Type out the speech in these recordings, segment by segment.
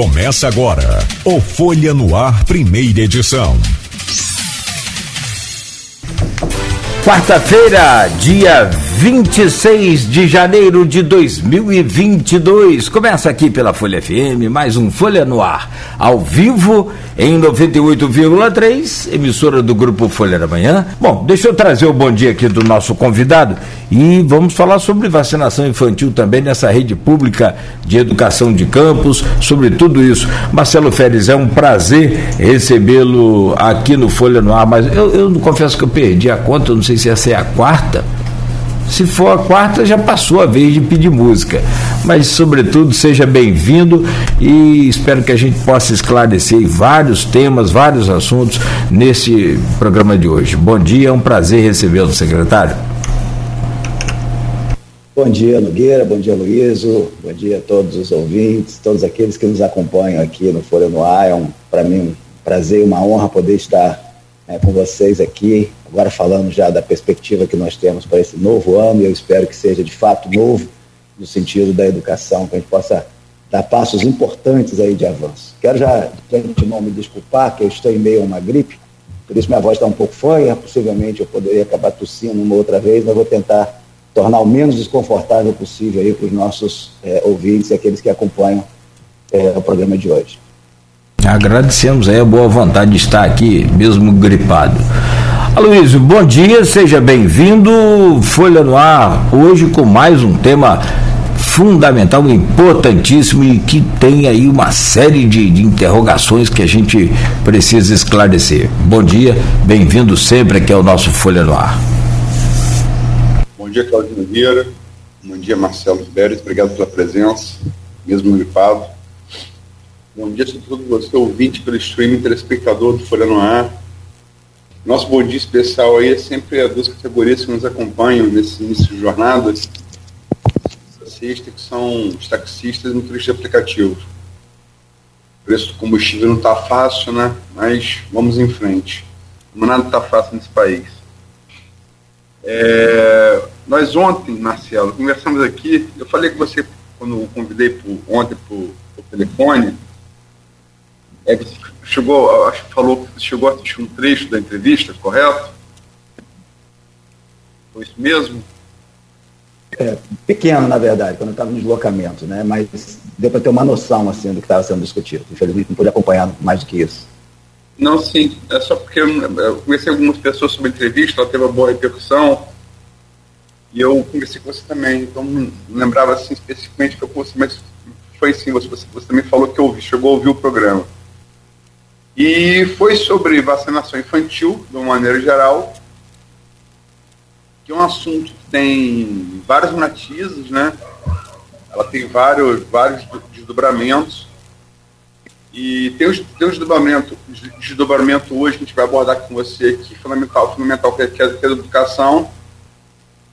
Começa agora o Folha no Ar, primeira edição. Quarta-feira, dia 26 de janeiro de 2022. Começa aqui pela Folha FM, mais um Folha no Ar, ao vivo em 98,3, emissora do grupo Folha da Manhã. Bom, deixa eu trazer o bom dia aqui do nosso convidado e vamos falar sobre vacinação infantil também nessa rede pública de educação de campos, sobre tudo isso. Marcelo Férez, é um prazer recebê-lo aqui no Folha no Ar, mas eu, eu confesso que eu perdi a conta, não sei se essa é a quarta se for a quarta, já passou a vez de pedir música. Mas, sobretudo, seja bem-vindo e espero que a gente possa esclarecer vários temas, vários assuntos nesse programa de hoje. Bom dia, é um prazer recebê-lo, secretário. Bom dia, Nogueira, bom dia, Luíso, bom dia a todos os ouvintes, todos aqueles que nos acompanham aqui no Folha no Ar. É um, para mim um prazer e uma honra poder estar é, com vocês aqui, agora falando já da perspectiva que nós temos para esse novo ano, e eu espero que seja de fato novo, no sentido da educação, que a gente possa dar passos importantes aí de avanço. Quero já, de antemão, me desculpar, que eu estou em meio a uma gripe, por isso minha voz está um pouco fanha, possivelmente eu poderia acabar tossindo uma outra vez, mas vou tentar tornar o menos desconfortável possível aí para os nossos é, ouvintes e aqueles que acompanham é, o programa de hoje. Agradecemos aí a boa vontade de estar aqui, mesmo gripado. Aloysio, bom dia, seja bem-vindo. Folha no Ar, hoje com mais um tema fundamental, importantíssimo e que tem aí uma série de, de interrogações que a gente precisa esclarecer. Bom dia, bem-vindo sempre aqui ao nosso Folha no Ar. Bom dia, Claudio Vieira. Bom dia, Marcelo Pérez. Obrigado pela presença, mesmo gripado. Bom dia a todos você, ouvinte pelo streaming, telespectador do Folha no Ar. Nosso bom dia especial aí é sempre a duas categorias que nos acompanham nesse início de jornada. Taxista, que são os taxistas e motoristas de aplicativo. O preço do combustível não está fácil, né? Mas vamos em frente. Nada está fácil nesse país. É, nós ontem, Marcelo, conversamos aqui, eu falei com você quando eu convidei por, ontem por, telefone, é, você chegou, acho que falou que chegou a assistir um trecho da entrevista, correto? Foi isso mesmo? É, pequeno, na verdade, quando eu estava no deslocamento, né? Mas deu para ter uma noção assim do que estava sendo discutido. Infelizmente não pude acompanhar mais do que isso. Não, sim. É só porque eu, conheci algumas pessoas sobre a entrevista, ela teve uma boa repercussão. E eu conversei com você também, então não lembrava assim especificamente que eu fosse, mas foi sim, você, você, você também falou que ouvi, chegou a ouvir o programa. E foi sobre vacinação infantil, de uma maneira geral, que é um assunto que tem vários matizes, né? Ela tem vários, vários desdobramentos. E tem, os, tem um desdobramento, desdobramento hoje que a gente vai abordar com você aqui, fundamental, fundamental que é, que é a educação.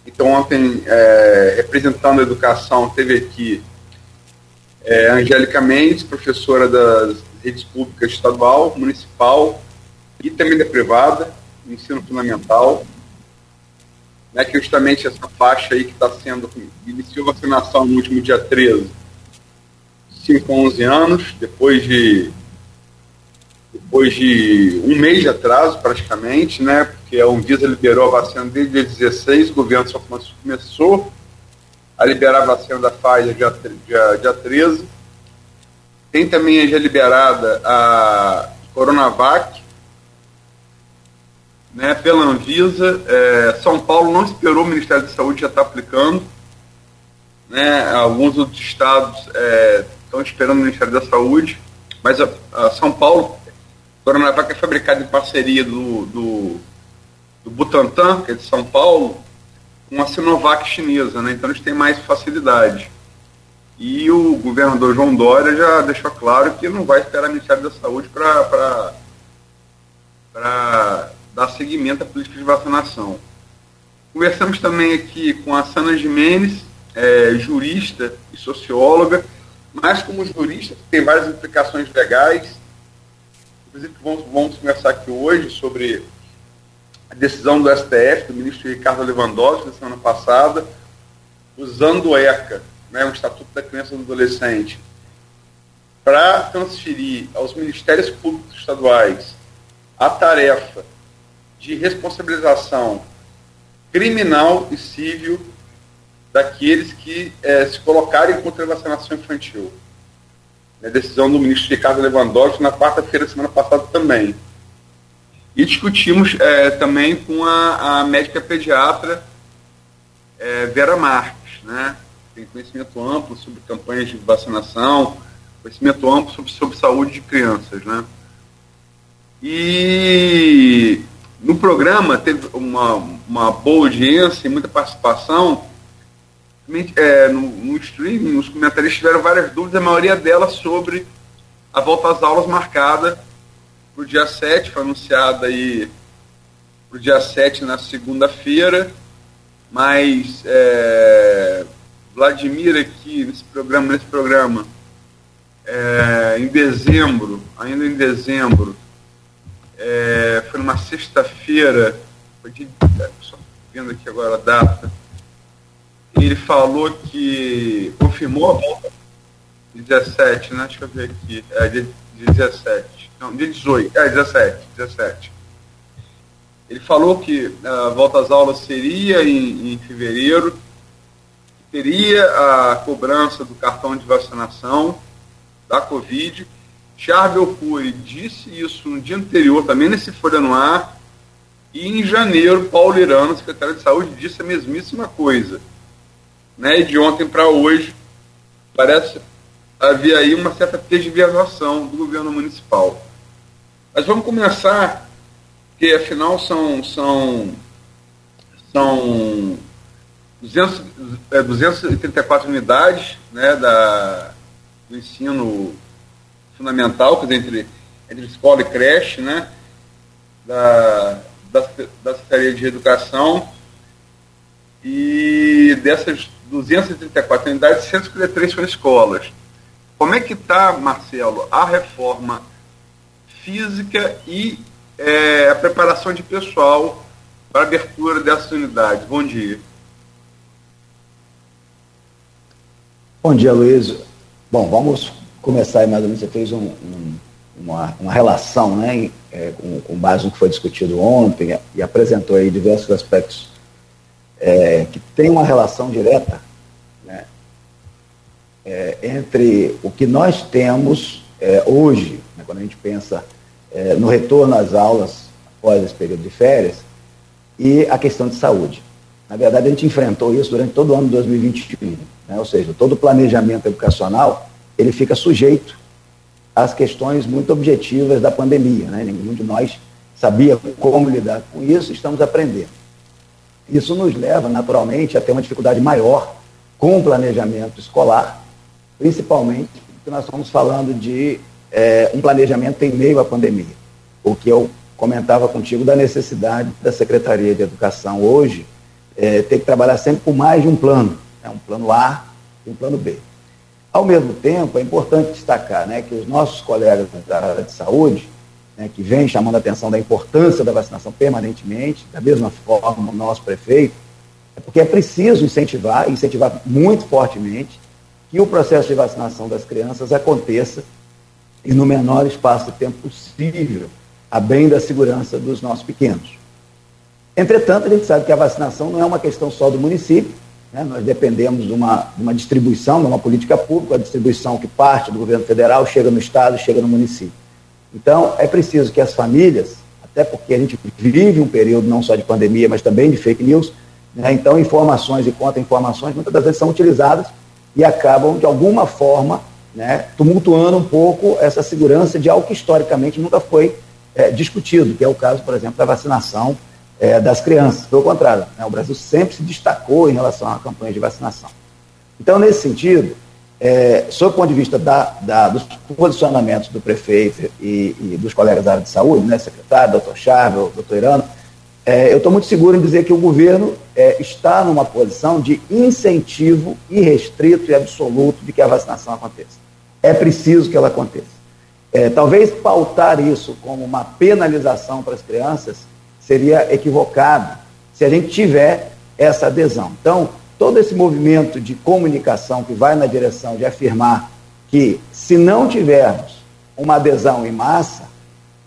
Então, ontem, é, representando a educação, teve aqui é, Angélica Mendes, professora das redes públicas estadual, municipal e também da privada, ensino fundamental, né, que justamente essa faixa aí que está sendo, iniciou vacinação no último dia 13, 5 a 11 anos, depois de depois de um mês de atraso praticamente, né, porque a Anvisa liberou a vacina desde dia 16, o governo só começou a liberar a vacina da Pfizer dia, dia, dia 13, tem também já liberada a Coronavac, né, pela Anvisa. É, São Paulo não esperou o Ministério da Saúde já está aplicando. Né, alguns outros estados é, estão esperando o Ministério da Saúde, mas a, a São Paulo, Coronavac é fabricada em parceria do, do, do Butantan, que é de São Paulo, com a Sinovac chinesa, né, então eles têm mais facilidade. E o governador João Dória já deixou claro que não vai esperar o Ministério da Saúde para dar seguimento à política de vacinação. Conversamos também aqui com a Sana Jimenez, é, jurista e socióloga, mas como jurista tem várias implicações legais. Inclusive, vamos, vamos conversar aqui hoje sobre a decisão do STF, do ministro Ricardo Lewandowski, da semana passada, usando o ECA, né, o Estatuto da Criança e do Adolescente, para transferir aos ministérios públicos estaduais a tarefa de responsabilização criminal e civil daqueles que é, se colocarem contra a vacinação infantil. A decisão do ministro Ricardo Lewandowski na quarta-feira, semana passada também. E discutimos é, também com a, a médica pediatra é, Vera Marques, né? Tem conhecimento amplo sobre campanhas de vacinação, conhecimento amplo sobre, sobre saúde de crianças, né? E no programa teve uma, uma boa audiência e muita participação. É, no, no streaming, os comentários tiveram várias dúvidas, a maioria delas sobre a volta às aulas marcada para o dia 7, foi anunciada aí para o dia 7 na segunda-feira, mas é, Vladimir aqui nesse programa, nesse programa, é, em dezembro, ainda em dezembro, é, foi numa sexta-feira, de, só vendo aqui agora a data, ele falou que confirmou a volta de 17, né? Deixa eu ver aqui, é de 17, não, de 18, é 17, 17. Ele falou que a volta às aulas seria em, em fevereiro, teria a cobrança do cartão de vacinação da Covid. Charvel Cury disse isso no dia anterior, também nesse Folha no Ar. E em janeiro, Paulo Irano, secretário de Saúde, disse a mesmíssima coisa. Né? E de ontem para hoje, parece haver aí uma certa tergiversação do governo municipal. Mas vamos começar, porque afinal são, são, são 200, é, 234 unidades né, da, do ensino fundamental, quer dizer, entre, entre escola e creche, né, da, da, da Secretaria de Educação, e dessas 234 unidades, 153 são escolas. Como é que está, Marcelo, a reforma física e é, a preparação de pessoal para a abertura dessas unidades? Bom dia. Bom dia, Luiz. Bom, vamos começar aí mais ou menos. Você fez um, um, uma, uma, relação, né, é, com, com, base no que foi discutido ontem e apresentou aí diversos aspectos é, que tem uma relação direta né, é, entre o que nós temos é, hoje, né, quando a gente pensa é, no retorno às aulas após esse período de férias, e a questão de saúde. Na verdade, a gente enfrentou isso durante todo o ano de 2021 né? ou seja, todo o planejamento educacional ele fica sujeito às questões muito objetivas da pandemia. Né? Nenhum de nós sabia como lidar com isso, estamos aprendendo. Isso nos leva, naturalmente, a ter uma dificuldade maior com o planejamento escolar, principalmente porque nós estamos falando de é, um planejamento em meio à pandemia. O que eu comentava contigo da necessidade da Secretaria de Educação hoje é, ter que trabalhar sempre com mais de um plano né, um plano A e um plano B. Ao mesmo tempo, é importante destacar né, que os nossos colegas da área de saúde, né, que vêm chamando a atenção da importância da vacinação permanentemente, da mesma forma o nosso prefeito, é porque é preciso incentivar, incentivar muito fortemente, que o processo de vacinação das crianças aconteça e no menor espaço de tempo possível, a bem da segurança dos nossos pequenos. Entretanto, a gente sabe que a vacinação não é uma questão só do município, né? Nós dependemos de uma, de uma distribuição, de uma política pública, a distribuição que parte do governo federal, chega no Estado, chega no município. Então, é preciso que as famílias, até porque a gente vive um período não só de pandemia, mas também de fake news, né? então informações e contra-informações muitas das vezes são utilizadas e acabam, de alguma forma, né, tumultuando um pouco essa segurança de algo que historicamente nunca foi é, discutido, que é o caso, por exemplo, da vacinação é, das crianças. Pelo contrário, né, o Brasil sempre se destacou em relação à campanha de vacinação. Então, nesse sentido, é, sob o ponto de vista da, da, dos posicionamentos do prefeito e, e, dos colegas da área de saúde, né, secretário, doutor Chávez, doutor Irano, é, eu estou muito seguro em dizer que o governo é, está numa posição de incentivo irrestrito e absoluto de que a vacinação aconteça. É preciso que ela aconteça. É, talvez pautar isso como uma penalização para as crianças seria equivocado se a gente tiver essa adesão. Então, todo esse movimento de comunicação que vai na direção de afirmar que, se não tivermos uma adesão em massa,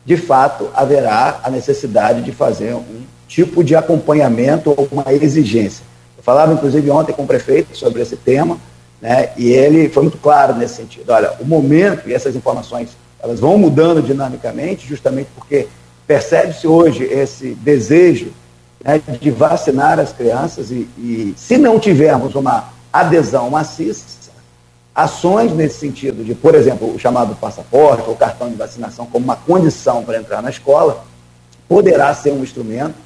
de fato haverá a necessidade de fazer um tipo de acompanhamento ou uma exigência. Eu falava, inclusive, ontem com o prefeito sobre esse tema, né, e ele foi muito claro nesse sentido. Olha, o momento e essas informações elas vão mudando dinamicamente, justamente porque percebe-se hoje esse desejo né, de vacinar as crianças e, e, se não tivermos uma adesão maciça, ações nesse sentido de, por exemplo, o chamado passaporte ou cartão de vacinação como uma condição para entrar na escola, poderá ser um instrumento.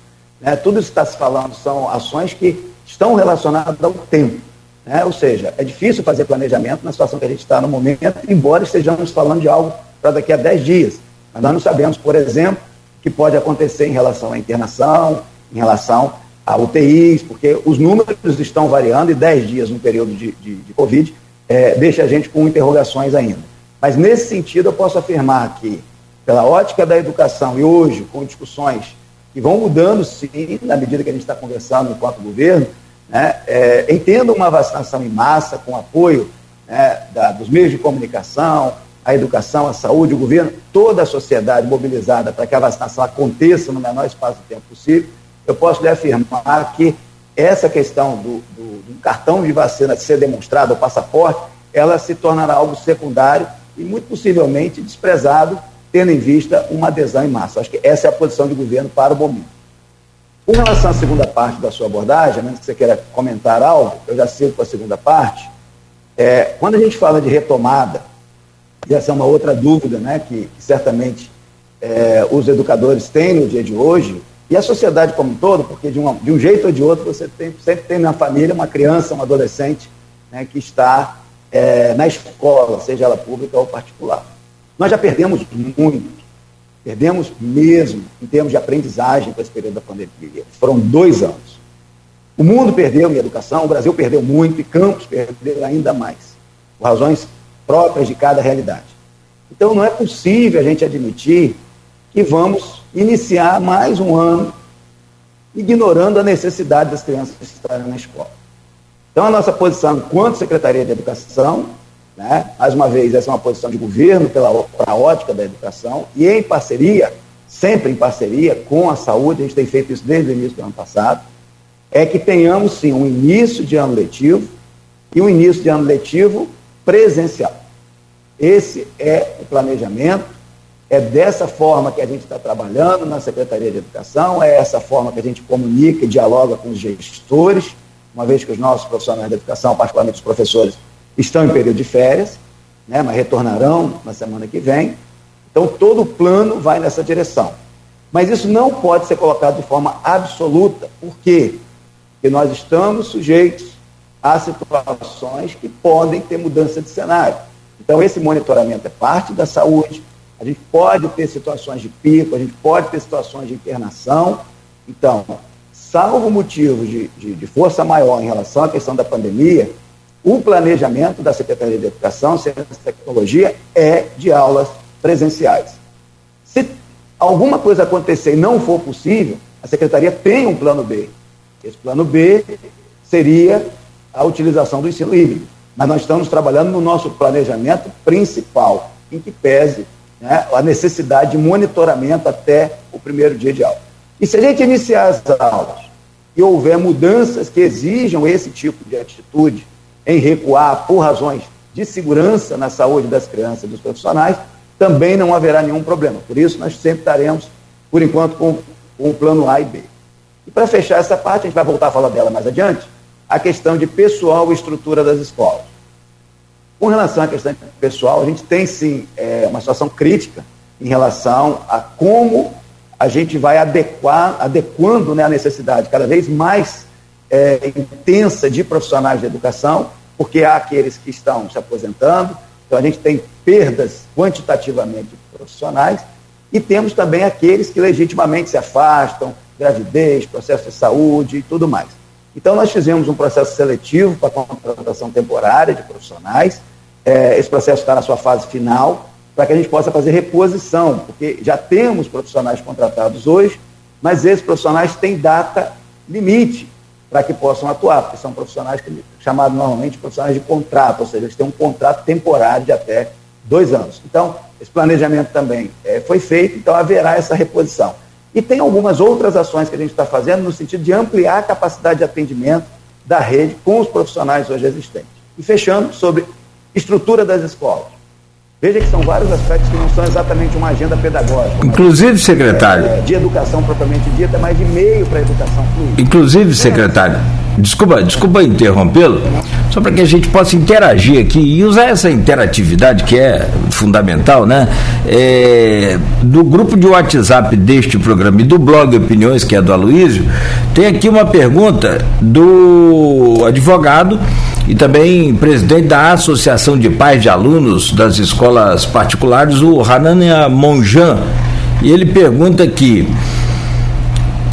Né? Tudo isso que está se falando são ações que estão relacionadas ao tempo. Né? Ou seja, é difícil fazer planejamento na situação que a gente está no momento, embora estejamos falando de algo para daqui a 10 dias. Mas nós não sabemos, por exemplo, que pode acontecer em relação à internação, em relação a UTIs, porque os números estão variando e 10 dias no período de, de, de Covid é, deixa a gente com interrogações ainda. Mas nesse sentido eu posso afirmar que, pela ótica da educação e hoje com discussões que vão mudando sim, na medida que a gente está conversando enquanto governo, né, é, entendo uma vacinação em massa, com apoio né, da, dos meios de comunicação, a educação, a saúde, o governo, toda a sociedade mobilizada para que a vacinação aconteça no menor espaço de tempo possível, eu posso lhe afirmar que essa questão do, do, do cartão de vacina ser demonstrado, o passaporte, ela se tornará algo secundário e muito possivelmente desprezado, tendo em vista uma adesão em massa. Acho que essa é a posição do governo para o momento. Com relação à segunda parte da sua abordagem, a menos que você queira comentar algo, eu já sigo para a segunda parte. É, quando a gente fala de retomada, e essa é uma outra dúvida né, que, certamente é, os educadores têm no dia de hoje, e a sociedade como um todo, porque de, uma, de um jeito ou de outro você tem, sempre tem na família uma criança, um adolescente né, que está é, na escola, seja ela pública ou particular. Nós já perdemos muito, perdemos mesmo em termos de aprendizagem com esse período da pandemia. Foram dois anos. O mundo perdeu em educação, o Brasil perdeu muito e Campos perdeu ainda mais, por razões próprias de cada realidade. Então não é possível a gente admitir que vamos iniciar mais um ano ignorando a necessidade das crianças estarem na escola. Então, a nossa posição enquanto Secretaria de Educação, né, mais uma vez, essa é uma posição de governo pela, pela ótica da educação, e em parceria, sempre em parceria com a saúde, a gente tem feito isso desde o início do ano passado, é que tenhamos sim um início de ano letivo e um início de ano letivo presencial. Esse é o planejamento é dessa forma que a gente está trabalhando na Secretaria de Educação, é essa forma que a gente comunica e dialoga com os gestores, uma vez que os nossos profissionais de educação, particularmente os professores, estão em período de férias, né, mas retornarão na semana que vem. Então, todo o plano vai nessa direção. Mas isso não pode ser colocado de forma absoluta. Por quê? Porque nós estamos sujeitos a situações que podem ter mudança de cenário. Então, esse monitoramento é parte da saúde, a gente pode ter situações de pico, a gente pode ter situações de internação. Então, salvo motivos de, de, de, força maior em relação à questão da pandemia, o planejamento da Secretaria de Educação, Ciência e Tecnologia é de aulas presenciais. Se alguma coisa acontecer e não for possível, a Secretaria tem um plano B. Esse plano B seria a utilização do ensino híbrido. Mas nós estamos trabalhando no nosso planejamento principal, em que pese né, a necessidade de monitoramento até o primeiro dia de aula. E se a gente iniciar as aulas e houver mudanças que exijam esse tipo de atitude em recuar por razões de segurança na saúde das crianças e dos profissionais, também não haverá nenhum problema. Por isso, nós sempre estaremos, por enquanto, com, com o plano A e B. E para fechar essa parte, a gente vai voltar a falar dela mais adiante, a questão de pessoal e estrutura das escolas. Com relação à questão pessoal, a gente tem sim é, uma situação crítica em relação a como a gente vai adequar, adequando né, a necessidade cada vez mais é, intensa de profissionais de educação, porque há aqueles que estão se aposentando, então a gente tem perdas quantitativamente profissionais, e temos também aqueles que legitimamente se afastam, gravidez, processo de saúde e tudo mais. Então, nós fizemos um processo seletivo para contratação temporária de profissionais. É, esse processo está na sua fase final, para que a gente possa fazer reposição, porque já temos profissionais contratados hoje, mas esses profissionais têm data limite. para que possam atuar, porque são profissionais que, chamados normalmente profissionais de contrato, ou seja, eles têm um contrato temporário de até dois anos. Então, esse planejamento também é, foi feito, então haverá essa reposição. E tem algumas outras ações que a gente está fazendo no sentido de ampliar a capacidade de atendimento da rede com os profissionais hoje existentes. E fechando sobre estrutura das escolas. Veja que são vários aspectos que não são exatamente uma agenda pedagógica. Inclusive, secretário. É, de educação propriamente dita, mas de meio para a educação fluida. Inclusive, secretário, desculpa, desculpa interrompê-lo, só para que a gente possa interagir aqui e usar essa interatividade que é fundamental, né? É, do grupo de WhatsApp deste programa e do blog Opiniões, que é do Aloísio, tem aqui uma pergunta do advogado e também presidente da Associação de Pais de Alunos das Escolas Particulares, o Hanania Monjan. E ele pergunta aqui.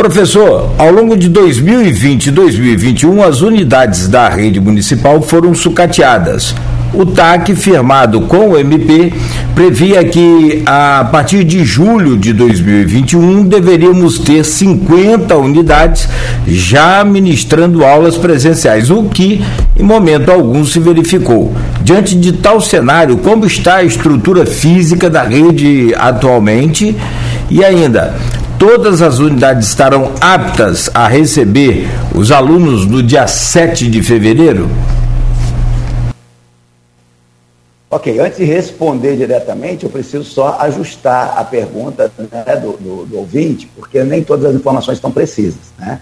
Professor, ao longo de 2020 e 2021, as unidades da rede municipal foram sucateadas. O TAC, firmado com o MP, previa que a partir de julho de 2021 deveríamos ter 50 unidades já ministrando aulas presenciais, o que em momento algum se verificou. Diante de tal cenário, como está a estrutura física da rede atualmente? E ainda, todas as unidades estarão aptas a receber os alunos no dia 7 de fevereiro? Ok, antes de responder diretamente, eu preciso só ajustar a pergunta né, do, do, do, ouvinte, porque nem todas as informações estão precisas. Né?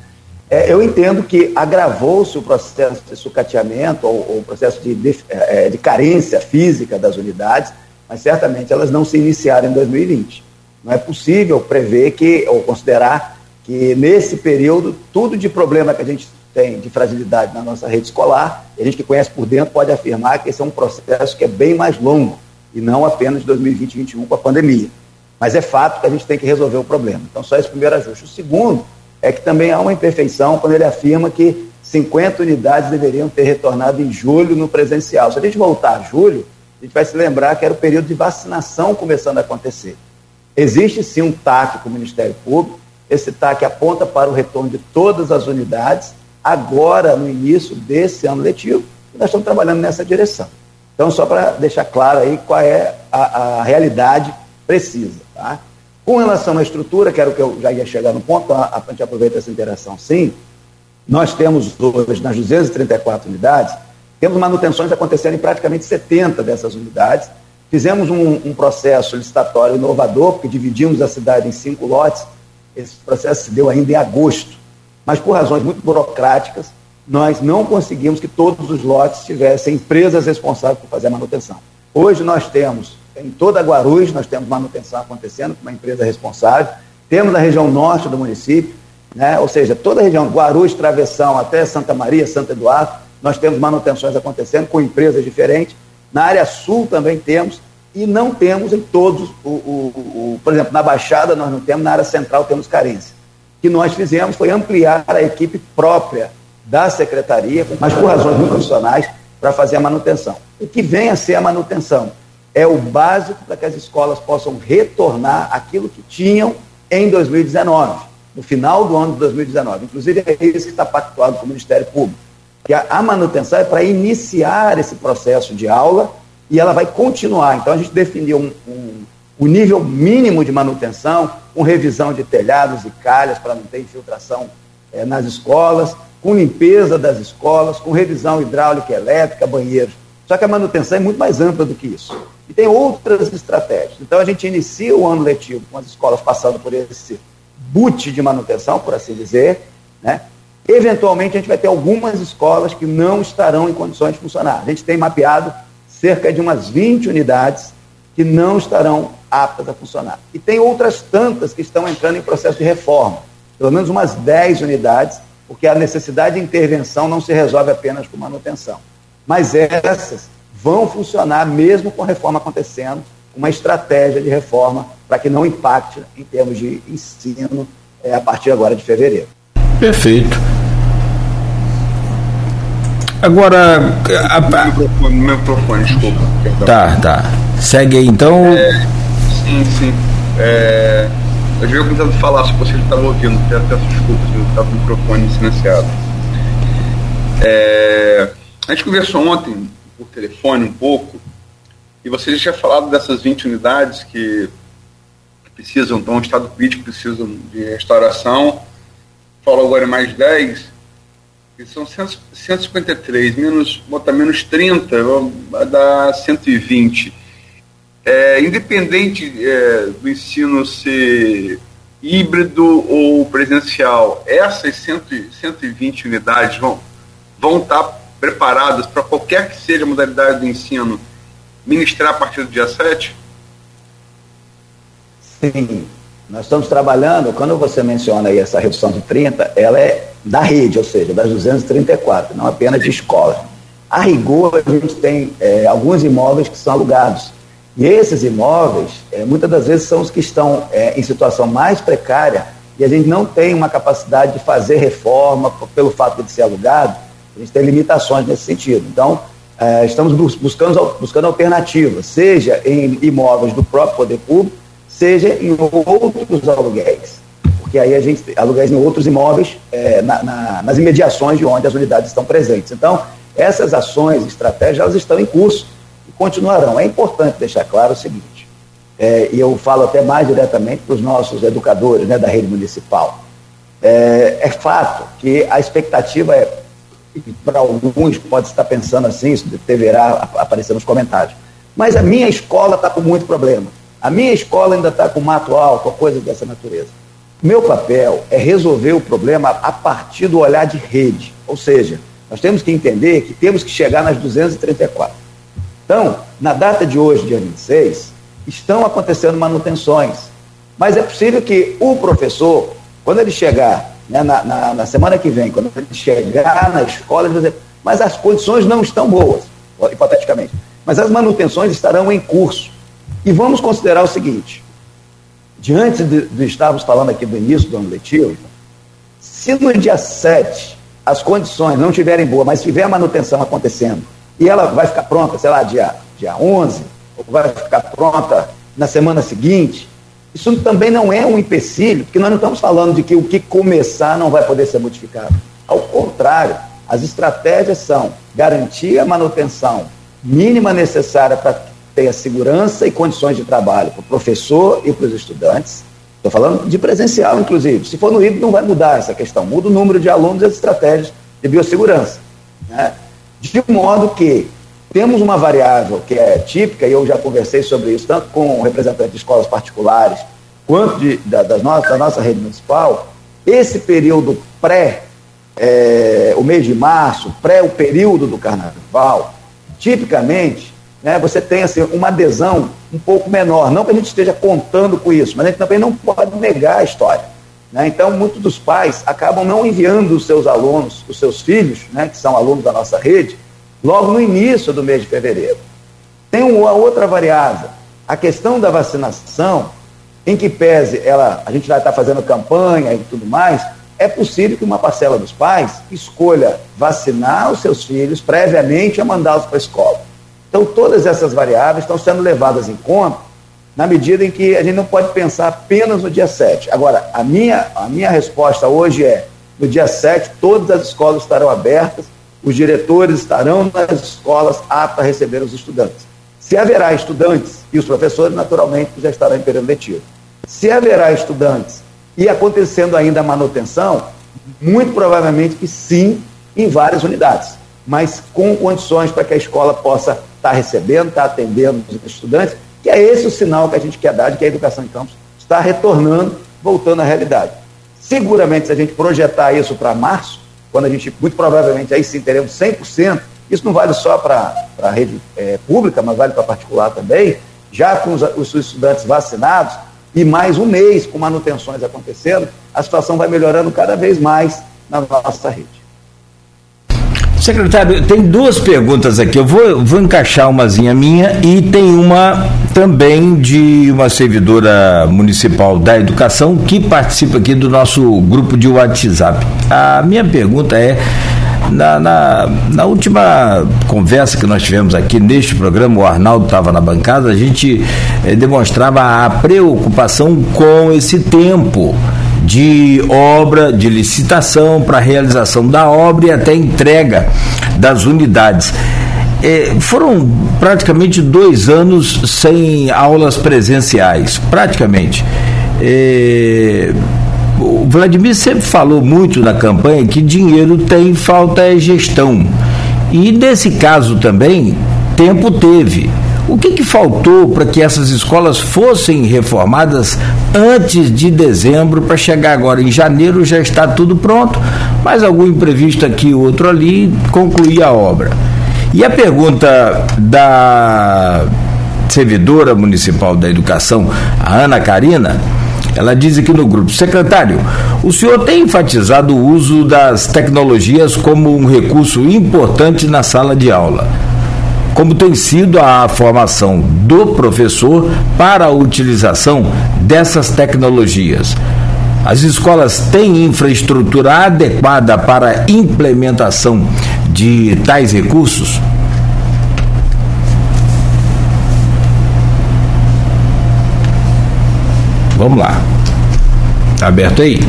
É, eu entendo que agravou-se o processo de sucateamento ou o processo de, de, é, de, carência física das unidades, mas certamente elas não se iniciaram em 2020. Não é possível prever que, ou considerar que nesse período, tudo de problema que a gente tem de fragilidade na nossa rede escolar, a gente que conhece por dentro pode afirmar que esse é um processo que é bem mais longo e não apenas de 2020 e 2021 com a pandemia. Mas é fato que a gente tem que resolver o problema. Então, só esse primeiro ajuste. O segundo é que também há uma imperfeição quando ele afirma que 50 unidades deveriam ter retornado em julho no presencial. Se a gente voltar a julho, a gente vai se lembrar que era o período de vacinação começando a acontecer. Existe sim um TAC com o Ministério Público, esse TAC aponta para o retorno de todas as unidades agora no início desse ano letivo, e nós estamos trabalhando nessa direção. Então, só para deixar claro aí qual é a, a, realidade precisa. Tá? Com relação à estrutura, que era o que eu já ia chegar no ponto, a, a gente aproveita essa interação sim, nós temos hoje, nas 234 unidades, temos manutenções acontecendo em praticamente 70 dessas unidades. Fizemos um, um processo licitatório inovador, porque dividimos a cidade em cinco lotes. Esse processo se deu ainda em agosto mas por razões muito burocráticas, nós não conseguimos que todos os lotes tivessem empresas responsáveis por fazer a manutenção. Hoje nós temos, em toda Guarulhos, nós temos manutenção acontecendo com uma empresa responsável, temos na região norte do município, né, ou seja, toda a região, Guarulhos, Travessão, até Santa Maria, Santo Eduardo, nós temos manutenções acontecendo com empresas diferentes. Na área sul também temos, e não temos em todos, o, o, o, por exemplo, na Baixada nós não temos, na área central temos carência que nós fizemos foi ampliar a equipe própria da secretaria, mas por razões muito profissionais, para fazer a manutenção. O que vem a ser a manutenção é o básico para que as escolas possam retornar aquilo que tinham em 2019, no final do ano de 2019. Inclusive, é isso que está pactuado com o Ministério Público. Que a, a manutenção é para iniciar esse processo de aula e ela vai continuar. Então, a gente definiu um, um, o nível mínimo de manutenção, com revisão de telhados e calhas para não ter infiltração é, nas escolas, com limpeza das escolas, com revisão hidráulica, elétrica, banheiros. Só que a manutenção é muito mais ampla do que isso. E tem outras estratégias. Então a gente inicia o ano letivo com as escolas passando por esse boot de manutenção, por assim dizer. Né? Eventualmente a gente vai ter algumas escolas que não estarão em condições de funcionar. A gente tem mapeado cerca de umas 20 unidades que não estarão aptas a funcionar. E tem outras tantas que estão entrando em processo de reforma, pelo menos umas 10 unidades, porque a necessidade de intervenção não se resolve apenas com manutenção. Mas essas vão funcionar mesmo com a reforma acontecendo, uma estratégia de reforma para que não impacte em termos de ensino é, a partir agora de fevereiro. Perfeito. Agora. A... Microfone, desculpa. Perdão. Tá, tá. Segue aí então. É, sim, sim. É, eu já ia começando a falar se você estava ouvindo, peço desculpas, eu estava com o microfone silenciado. É, a gente conversou ontem por telefone um pouco, e você já tinha falado dessas 20 unidades que, que precisam, estão em estado crítico, precisam de restauração. Falou agora em mais 10, que são 153, menos, botar menos 30, vai dar 120. É, independente é, do ensino ser híbrido ou presencial, essas 100, 120 unidades vão, vão estar preparadas para qualquer que seja a modalidade do ensino ministrar a partir do dia 7? Sim, nós estamos trabalhando, quando você menciona aí essa redução de 30, ela é da rede, ou seja, das 234, não apenas de escola. A rigor, a gente tem é, alguns imóveis que são alugados. E esses imóveis, é, muitas das vezes, são os que estão é, em situação mais precária e a gente não tem uma capacidade de fazer reforma pelo fato de ser alugado. A gente tem limitações nesse sentido. Então, é, estamos buscando, buscando alternativas, seja em imóveis do próprio poder público, seja em outros aluguéis. Porque aí a gente aluguéis em outros imóveis é, na, na, nas imediações de onde as unidades estão presentes. Então, essas ações, estratégias, elas estão em curso e continuarão. É importante deixar claro o seguinte, é, e eu falo até mais diretamente para os nossos educadores né, da rede municipal. É, é fato que a expectativa é para alguns pode estar pensando assim, isso deverá aparecer nos comentários. Mas a minha escola está com muito problema. A minha escola ainda está com mato alto, coisa dessa natureza. Meu papel é resolver o problema a partir do olhar de rede. Ou seja, nós temos que entender que temos que chegar nas 234. Então, na data de hoje, dia 26, estão acontecendo manutenções. Mas é possível que o professor, quando ele chegar né, na, na, na, semana que vem, quando ele chegar na escola, ele vai dizer, mas as condições não estão boas, hipoteticamente. Mas as manutenções estarão em curso. E vamos considerar o seguinte: diante de, de estarmos falando aqui do início do ano letivo, se no dia 7 as condições não estiverem boas, mas tiver a manutenção acontecendo, e ela vai ficar pronta, sei lá, dia, dia 11, ou vai ficar pronta na semana seguinte, isso também não é um empecilho, porque nós não estamos falando de que o que começar não vai poder ser modificado. Ao contrário, as estratégias são garantir a manutenção mínima necessária para ter a segurança e condições de trabalho para o professor e para os estudantes. Estou falando de presencial, inclusive. Se for no híbrido, não vai mudar essa questão. Muda o número de alunos e as estratégias de biossegurança. Né? De modo que temos uma variável que é típica, e eu já conversei sobre isso, tanto com representantes de escolas particulares, quanto de, da, das nossas, da nossa rede municipal. Esse período pré, é, o mês de março, pré o período do carnaval, tipicamente, né, você tem assim, uma adesão um pouco menor. Não que a gente esteja contando com isso, mas a gente também não pode negar a história. Né? Então, muitos dos pais acabam não enviando os seus alunos, os seus filhos, né, que são alunos da nossa rede, logo no início do mês de fevereiro. Tem uma outra variável, a questão da vacinação, em que pese ela, a gente vai estar fazendo campanha e tudo mais, é possível que uma parcela dos pais escolha vacinar os seus filhos previamente a mandá-los para a escola. Então, todas essas variáveis estão sendo levadas em conta na medida em que a gente não pode pensar apenas no dia 7. Agora, a minha, a minha resposta hoje é: no dia 7, todas as escolas estarão abertas os diretores estarão nas escolas aptos a receber os estudantes. Se haverá estudantes, e os professores, naturalmente, já estarão em período letivo. Se haverá estudantes e acontecendo ainda a manutenção, muito provavelmente que sim, em várias unidades, mas com condições para que a escola possa estar recebendo, estar atendendo os estudantes, que é esse o sinal que a gente quer dar de que a educação em campos está retornando, voltando à realidade. Seguramente, se a gente projetar isso para março, quando a gente, muito provavelmente, aí sim teremos 100%, isso não vale só para a rede é, pública, mas vale para particular também, já com os, os estudantes vacinados e mais um mês com manutenções acontecendo, a situação vai melhorando cada vez mais na nossa rede. Secretário, tem duas perguntas aqui. Eu vou, vou encaixar umazinha minha e tem uma também de uma servidora municipal da educação que participa aqui do nosso grupo de WhatsApp. A minha pergunta é. Na, na, na, última conversa que nós tivemos aqui neste programa, o Arnaldo estava na bancada, a gente eh, demonstrava a preocupação com esse tempo de obra, de licitação para realização da obra e até entrega das unidades. É, foram praticamente dois anos sem aulas presenciais, praticamente. É, o Vladimir sempre falou muito na campanha que dinheiro tem, falta é gestão. E nesse caso também, tempo teve. O que, que faltou para que essas escolas fossem reformadas antes de dezembro, para chegar agora em janeiro já está tudo pronto, mas algum imprevisto aqui, outro ali, concluir a obra. E a pergunta da servidora municipal da educação, a Ana Karina, ela diz aqui no grupo: Secretário, o senhor tem enfatizado o uso das tecnologias como um recurso importante na sala de aula como tem sido a formação do professor para a utilização dessas tecnologias. As escolas têm infraestrutura adequada para a implementação de tais recursos? Vamos lá. Está aberto aí?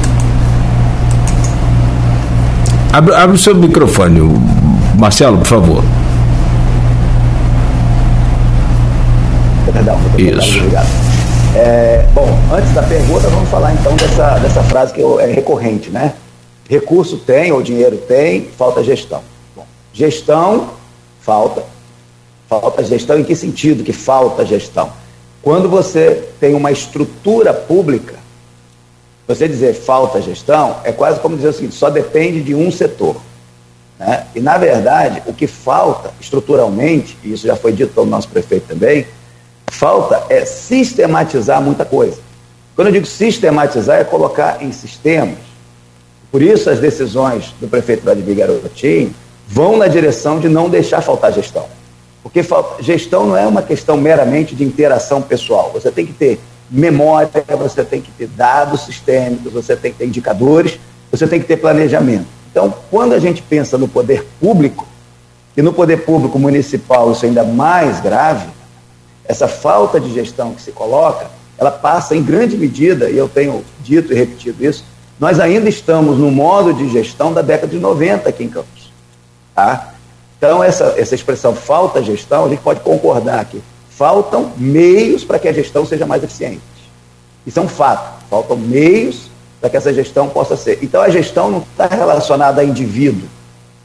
Abre, abre o seu microfone, Marcelo, por favor. Perdão, Isso. Obrigado. É, bom, antes da pergunta, vamos falar então dessa, dessa frase que é recorrente, né? Recurso tem, ou dinheiro tem, falta gestão. Bom, gestão, falta. Falta gestão em que sentido que falta gestão? Quando você tem uma estrutura pública, você dizer falta gestão é quase como dizer o seguinte: só depende de um setor. Né? E, na verdade, o que falta estruturalmente, e isso já foi dito pelo nosso prefeito também, falta é sistematizar muita coisa. Quando eu digo sistematizar, é colocar em sistemas. Por isso, as decisões do prefeito Vladimir Garotinho vão na direção de não deixar faltar gestão. Porque gestão não é uma questão meramente de interação pessoal. Você tem que ter memória, você tem que ter dados sistêmicos, você tem que ter indicadores, você tem que ter planejamento. Então, quando a gente pensa no poder público, e no poder público municipal isso é ainda mais grave, essa falta de gestão que se coloca, ela passa em grande medida, e eu tenho dito e repetido isso, nós ainda estamos no modo de gestão da década de 90 aqui em Campos. Tá? Então, essa, essa expressão falta gestão, a gente pode concordar que faltam meios para que a gestão seja mais eficiente. Isso é um fato. Faltam meios para que essa gestão possa ser. Então, a gestão não está relacionada a indivíduo.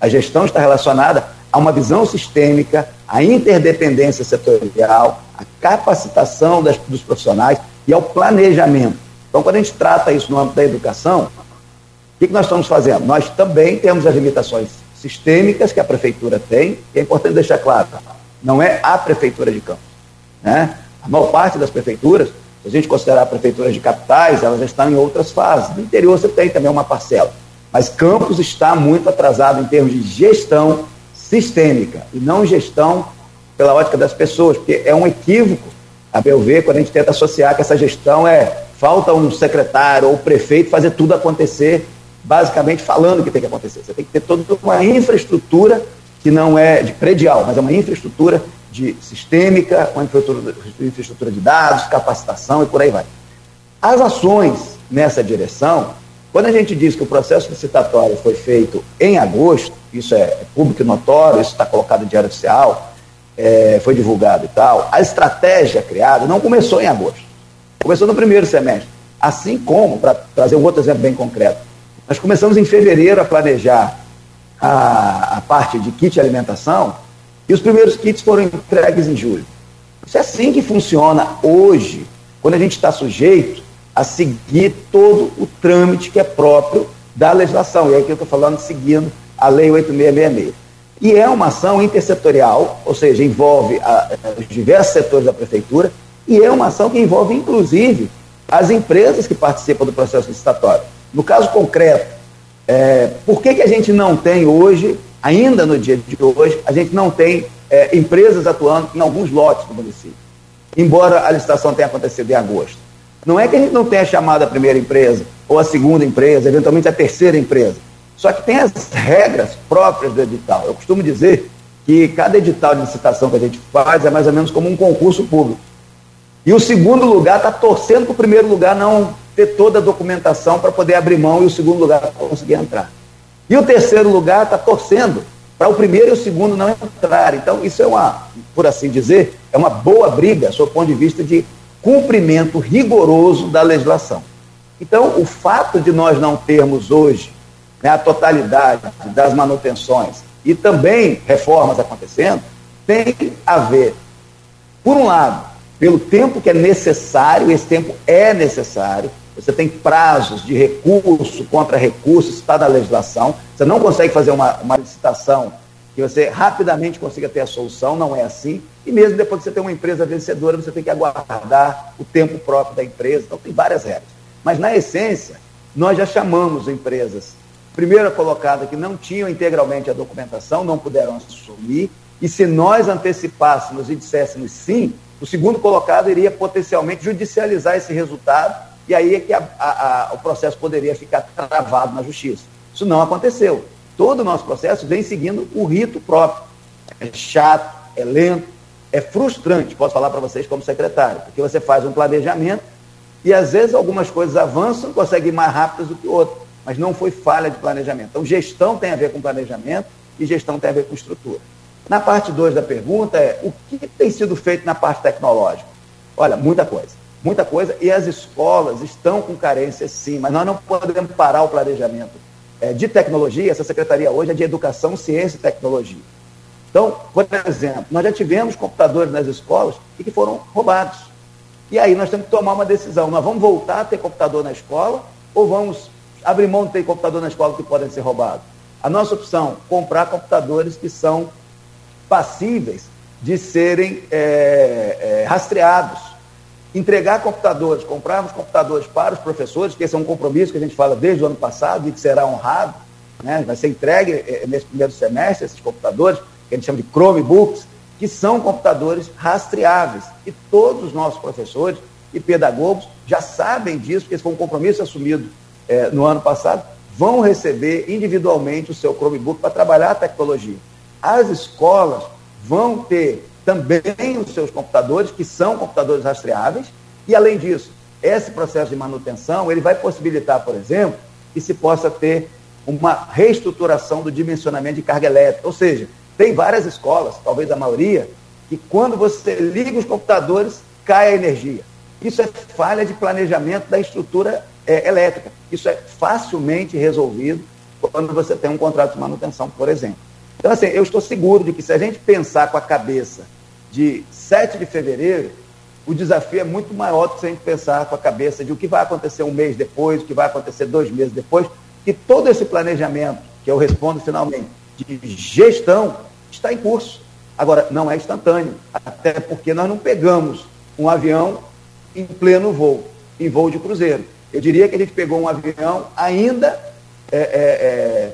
A gestão está relacionada a uma visão sistêmica, a interdependência setorial, a capacitação das, dos profissionais e ao planejamento. Então, quando a gente trata isso no âmbito da educação, o que, que nós estamos fazendo? Nós também temos as limitações sistêmicas que a prefeitura tem, e é importante deixar claro, não é a prefeitura de Campos. Né? A maior parte das prefeituras, se a gente considerar prefeituras de capitais, elas já estão em outras fases. No interior você tem também uma parcela. Mas Campos está muito atrasado em termos de gestão sistêmica e não gestão pela ótica das pessoas, porque é um equívoco, a meu ver, quando a gente tenta associar que essa gestão é falta um secretário ou prefeito fazer tudo acontecer, basicamente falando que tem que acontecer. Você tem que ter toda uma infraestrutura que não é de predial, mas é uma infraestrutura de sistêmica, uma infraestrutura, infraestrutura de dados, capacitação e por aí vai. As ações nessa direção, quando a gente diz que o processo licitatório foi feito em agosto, isso é, é público e notório, isso está colocado em diário oficial, é, foi divulgado e tal, a estratégia criada não começou em agosto. Começou no primeiro semestre. Assim como, para trazer um outro exemplo bem concreto, nós começamos em fevereiro a planejar a, a parte de kit alimentação e os primeiros kits foram entregues em julho. Isso é assim que funciona hoje, quando a gente está sujeito a seguir todo o trâmite que é próprio da legislação. E aqui eu estou falando seguindo a Lei 8666. E é uma ação intersetorial, ou seja, envolve a, os diversos setores da prefeitura, e é uma ação que envolve, inclusive, as empresas que participam do processo licitatório. No caso concreto, é, por que, que a gente não tem hoje, ainda no dia de hoje, a gente não tem é, empresas atuando em alguns lotes do município, embora a licitação tenha acontecido em agosto? Não é que a gente não tenha chamado a primeira empresa, ou a segunda empresa, eventualmente a terceira empresa. Só que tem as regras próprias do edital. Eu costumo dizer que cada edital de licitação que a gente faz é mais ou menos como um concurso público. E o segundo lugar está torcendo para o primeiro lugar não ter toda a documentação para poder abrir mão e o segundo lugar conseguir entrar. E o terceiro lugar está torcendo para o primeiro e o segundo não entrar. Então, isso é uma, por assim dizer, é uma boa briga, sob o ponto de vista de cumprimento rigoroso da legislação. Então, o fato de nós não termos hoje né, a totalidade das manutenções e também reformas acontecendo, tem a ver, por um lado, pelo tempo que é necessário, esse tempo é necessário, você tem prazos de recurso contra recurso, está na legislação. Você não consegue fazer uma, uma licitação que você rapidamente consiga ter a solução, não é assim. E mesmo depois que você tem uma empresa vencedora, você tem que aguardar o tempo próprio da empresa. Então, tem várias regras. Mas, na essência, nós já chamamos empresas, primeira colocada, que não tinham integralmente a documentação, não puderam assumir. E se nós antecipássemos e disséssemos sim, o segundo colocado iria potencialmente judicializar esse resultado e aí é que a, a, a, o processo poderia ficar travado na justiça. Isso não aconteceu. Todo o nosso processo vem seguindo o rito próprio. É chato, é lento, é frustrante, posso falar para vocês como secretário, porque você faz um planejamento e às vezes algumas coisas avançam, conseguem ir mais rápidas do que outras, mas não foi falha de planejamento. Então, gestão tem a ver com planejamento e gestão tem a ver com estrutura. Na parte 2 da pergunta é o que tem sido feito na parte tecnológica? Olha, muita coisa muita coisa, e as escolas estão com carência sim, mas nós não podemos parar o planejamento é, de tecnologia, essa secretaria hoje é de Educação, Ciência e Tecnologia. Então, por exemplo, nós já tivemos computadores nas escolas e que foram roubados. E aí nós temos que tomar uma decisão, nós vamos voltar a ter computador na escola ou vamos abrir mão de ter computador na escola que podem ser roubados? A nossa opção, comprar computadores que são passíveis de serem é, é, rastreados entregar computadores, comprarmos computadores para os professores, que esse é um compromisso que a gente fala desde o ano passado e que será honrado, né? vai ser entregue eh, nesse primeiro semestre esses computadores, que a gente chama de Chromebooks, que são computadores rastreáveis. E todos os nossos professores e pedagogos já sabem disso, porque esse foi um compromisso assumido é, no ano passado, vão receber individualmente o seu Chromebook para trabalhar a tecnologia. As escolas vão ter também os seus computadores, que são computadores rastreáveis, e além disso, esse processo de manutenção, ele vai possibilitar, por exemplo, que se possa ter uma reestruturação do dimensionamento de carga elétrica. Ou seja, tem várias escolas, talvez a maioria, que quando você liga os computadores, cai a energia. Isso é falha de planejamento da estrutura é, elétrica. Isso é facilmente resolvido quando você tem um contrato de manutenção, por exemplo. Então, assim, eu estou seguro de que se a gente pensar com a cabeça de 7 de fevereiro, o desafio é muito maior do que se a gente pensar com a cabeça de o que vai acontecer um mês depois, o que vai acontecer dois meses depois, e todo esse planejamento, que eu respondo finalmente, de gestão, está em curso. Agora, não é instantâneo, até porque nós não pegamos um avião em pleno voo, em voo de cruzeiro. Eu diria que a gente pegou um avião ainda é, é, é,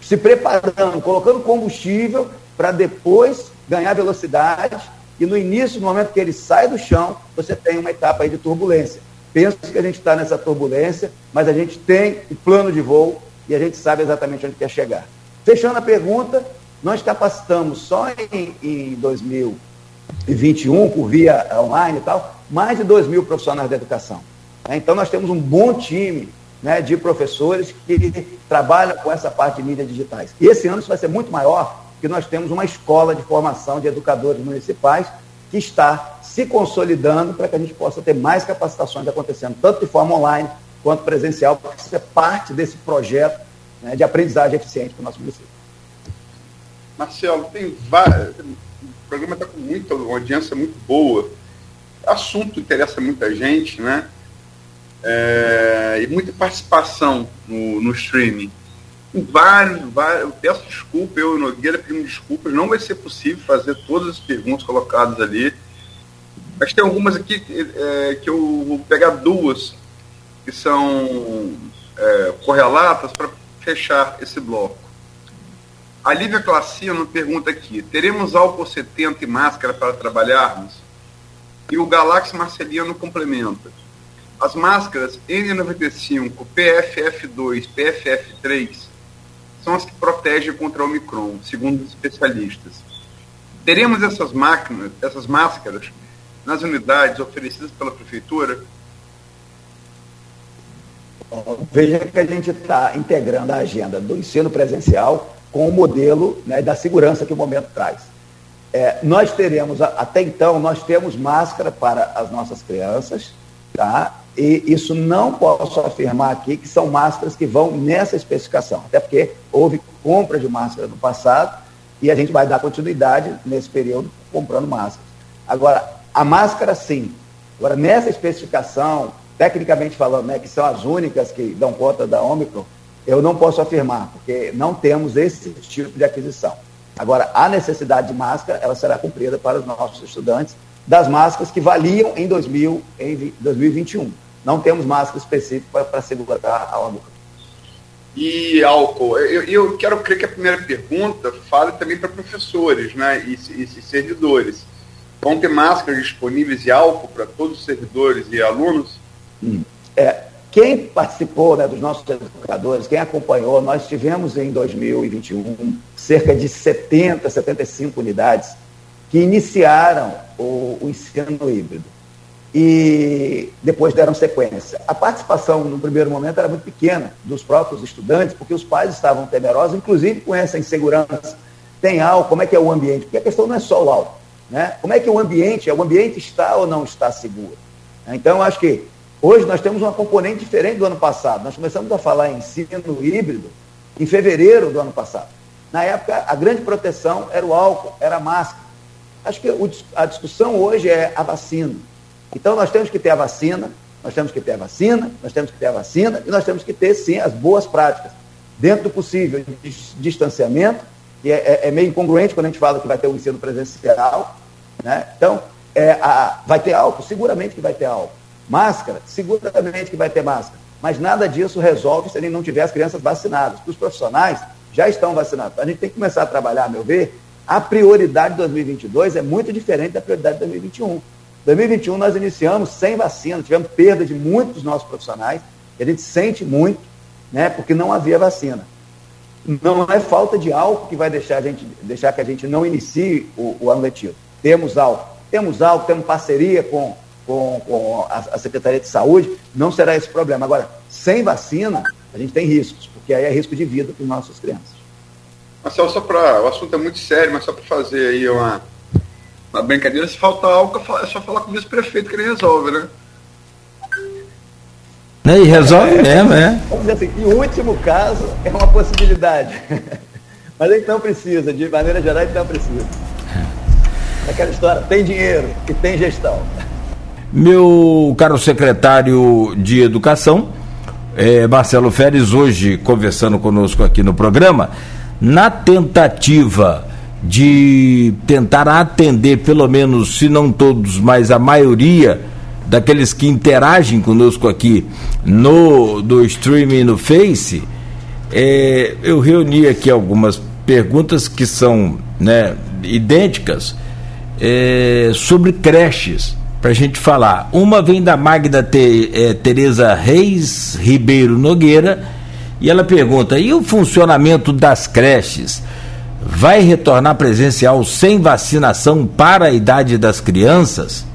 se preparando, colocando combustível para depois ganhar velocidade e no início, no momento que ele sai do chão, você tem uma etapa aí de turbulência. Penso que a gente está nessa turbulência, mas a gente tem o plano de voo e a gente sabe exatamente onde quer chegar. Fechando a pergunta, nós capacitamos só em, em 2021, por via online e tal, mais de 2 mil profissionais da educação. Né? Então, nós temos um bom time né, de professores que trabalham com essa parte de mídias digitais. E esse ano isso vai ser muito maior, que nós temos uma escola de formação de educadores municipais que está se consolidando para que a gente possa ter mais capacitações acontecendo, tanto de forma online quanto presencial, porque isso é parte desse projeto né, de aprendizagem eficiente para o nosso município. Marcelo, tem vários. O programa está com muita audiência muito boa. Assunto interessa muita gente, né? É, e muita participação no, no streaming vários, vários, eu peço desculpa, eu e Nogueira pedimos desculpas, não vai ser possível fazer todas as perguntas colocadas ali. Mas tem algumas aqui é, que eu vou pegar duas que são é, correlatas para fechar esse bloco. A Lívia Classino pergunta aqui: teremos álcool 70 e máscara para trabalharmos? E o Galaxy Marceliano complementa. As máscaras N95, PFF2, PFF3 são as que protegem contra o Omicron, segundo os especialistas. Teremos essas máquinas, essas máscaras, nas unidades oferecidas pela Prefeitura? Veja que a gente está integrando a agenda do ensino presencial com o modelo né, da segurança que o momento traz. É, nós teremos, até então, nós temos máscara para as nossas crianças, tá? E isso não posso afirmar aqui que são máscaras que vão nessa especificação, até porque houve compra de máscara no passado e a gente vai dar continuidade nesse período comprando máscaras. Agora, a máscara sim. Agora, nessa especificação, tecnicamente falando, né, que são as únicas que dão conta da Omicron, eu não posso afirmar, porque não temos esse tipo de aquisição. Agora, a necessidade de máscara, ela será cumprida para os nossos estudantes das máscaras que valiam em, 2000, em 2021. Não temos máscara específica para, segurar a Omicron. E álcool, eu, eu, quero crer que a primeira pergunta fale também para professores né, e, e, e servidores. Vão ter máscaras disponíveis e álcool para todos os servidores e alunos? Hum. É, quem participou né, dos nossos educadores, quem acompanhou, nós tivemos em 2021 cerca de 70, 75 unidades que iniciaram o, o ensino híbrido e depois deram sequência. A participação no primeiro momento era muito pequena dos próprios estudantes, porque os pais estavam temerosos, inclusive com essa insegurança. Tem álcool, como é que é o ambiente? Porque a questão não é só o álcool. Né? Como é que o ambiente, o ambiente está ou não está seguro? Então, acho que hoje nós temos uma componente diferente do ano passado. Nós começamos a falar em ensino híbrido em fevereiro do ano passado. Na época, a grande proteção era o álcool, era a máscara. Acho que a discussão hoje é a vacina. Então nós temos que ter a vacina, nós temos que ter a vacina, nós temos que ter a vacina e nós temos que ter sim as boas práticas, dentro do possível distanciamento, que é, é, é meio incongruente quando a gente fala que vai ter o um ensino presencial. Né? Então, é, a, vai ter álcool? Seguramente que vai ter álcool. Máscara? Seguramente que vai ter máscara. Mas nada disso resolve se a gente não tiver as crianças vacinadas. Os profissionais já estão vacinados. A gente tem que começar a trabalhar, a meu ver, a prioridade de 2022 é muito diferente da prioridade de 2021. 2021 nós iniciamos sem vacina, tivemos perda de muitos dos nossos profissionais, e a gente sente muito, né, porque não havia vacina. Não é falta de álcool que vai deixar, a gente, deixar que a gente não inicie o, o ano letivo. Temos álcool, temos álcool, temos parceria com, com, com a, a, Secretaria de Saúde, não será esse problema. Agora, sem vacina, a gente tem riscos, porque aí é risco de vida para as nossas crianças. Marcelo, só para. O assunto é muito sério, mas só para fazer aí uma na brincadeira, se faltar álcool, é só falar com o vice-prefeito que ele resolve, né? E resolve é, mesmo, é. Vamos dizer assim, em último caso, é uma possibilidade. Mas gente não precisa, de maneira geral, gente não precisa. É aquela história, tem dinheiro e tem gestão. Meu caro secretário de Educação, é, Marcelo Férez, hoje conversando conosco aqui no programa, na tentativa de tentar atender, pelo menos, se não todos, mas a maioria daqueles que interagem conosco aqui no do streaming no Face, é, eu reuni aqui algumas perguntas que são né, idênticas é, sobre creches para a gente falar. Uma vem da Magda Te, é, Tereza Reis Ribeiro Nogueira e ela pergunta: e o funcionamento das creches? Vai retornar presencial sem vacinação para a idade das crianças?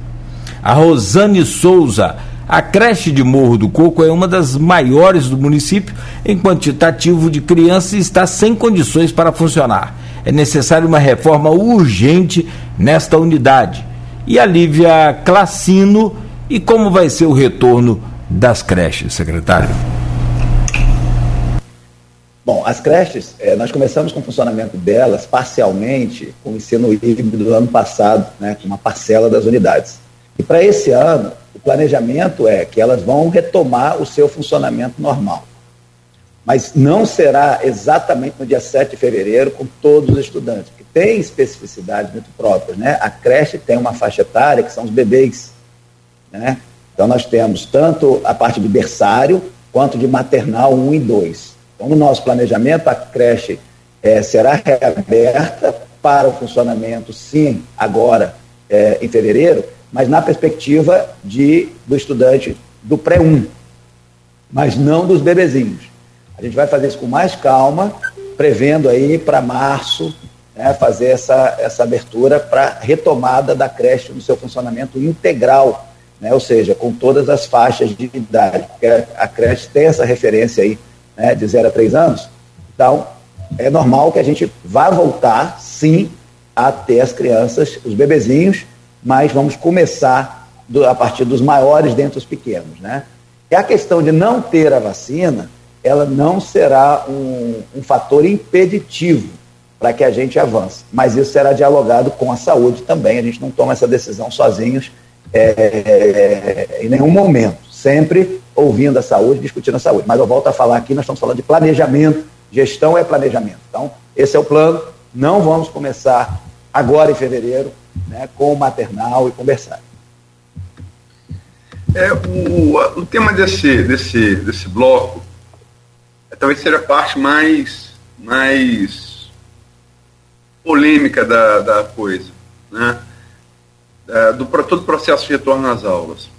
A Rosane Souza, a creche de Morro do Coco é uma das maiores do município em quantitativo de crianças e está sem condições para funcionar. É necessária uma reforma urgente nesta unidade. E a Lívia Classino, e como vai ser o retorno das creches, secretário? Bom, as creches, é, nós começamos com o funcionamento delas parcialmente com o ensino híbrido do ano passado, né, com uma parcela das unidades. E para esse ano, o planejamento é que elas vão retomar o seu funcionamento normal. Mas não será exatamente no dia 7 de fevereiro com todos os estudantes, porque tem especificidades muito próprias. Né? A creche tem uma faixa etária que são os bebês. Né? Então nós temos tanto a parte de berçário quanto de maternal 1 e 2. Então, no nosso planejamento, a creche é, será reaberta para o funcionamento, sim, agora é, em fevereiro, mas na perspectiva de, do estudante do pré-1, mas não dos bebezinhos. A gente vai fazer isso com mais calma, prevendo aí para março né, fazer essa, essa abertura para retomada da creche no seu funcionamento integral né, ou seja, com todas as faixas de idade, porque a creche tem essa referência aí né, de 0 a 3 anos, então é normal que a gente vá voltar, sim, a ter as crianças, os bebezinhos, mas vamos começar do, a partir dos maiores dentre os pequenos, né? E a questão de não ter a vacina, ela não será um, um fator impeditivo para que a gente avance. Mas isso será dialogado com a saúde também. A gente não toma essa decisão sozinhos é, em nenhum momento. Sempre ouvindo a saúde, discutindo a saúde. Mas eu volto a falar aqui, nós estamos falando de planejamento. Gestão é planejamento. Então, esse é o plano. Não vamos começar agora em fevereiro né, com o maternal e conversar. É, o, o tema desse, desse, desse bloco é, talvez seja a parte mais, mais polêmica da, da coisa, né? É, do todo o processo de retorno às aulas.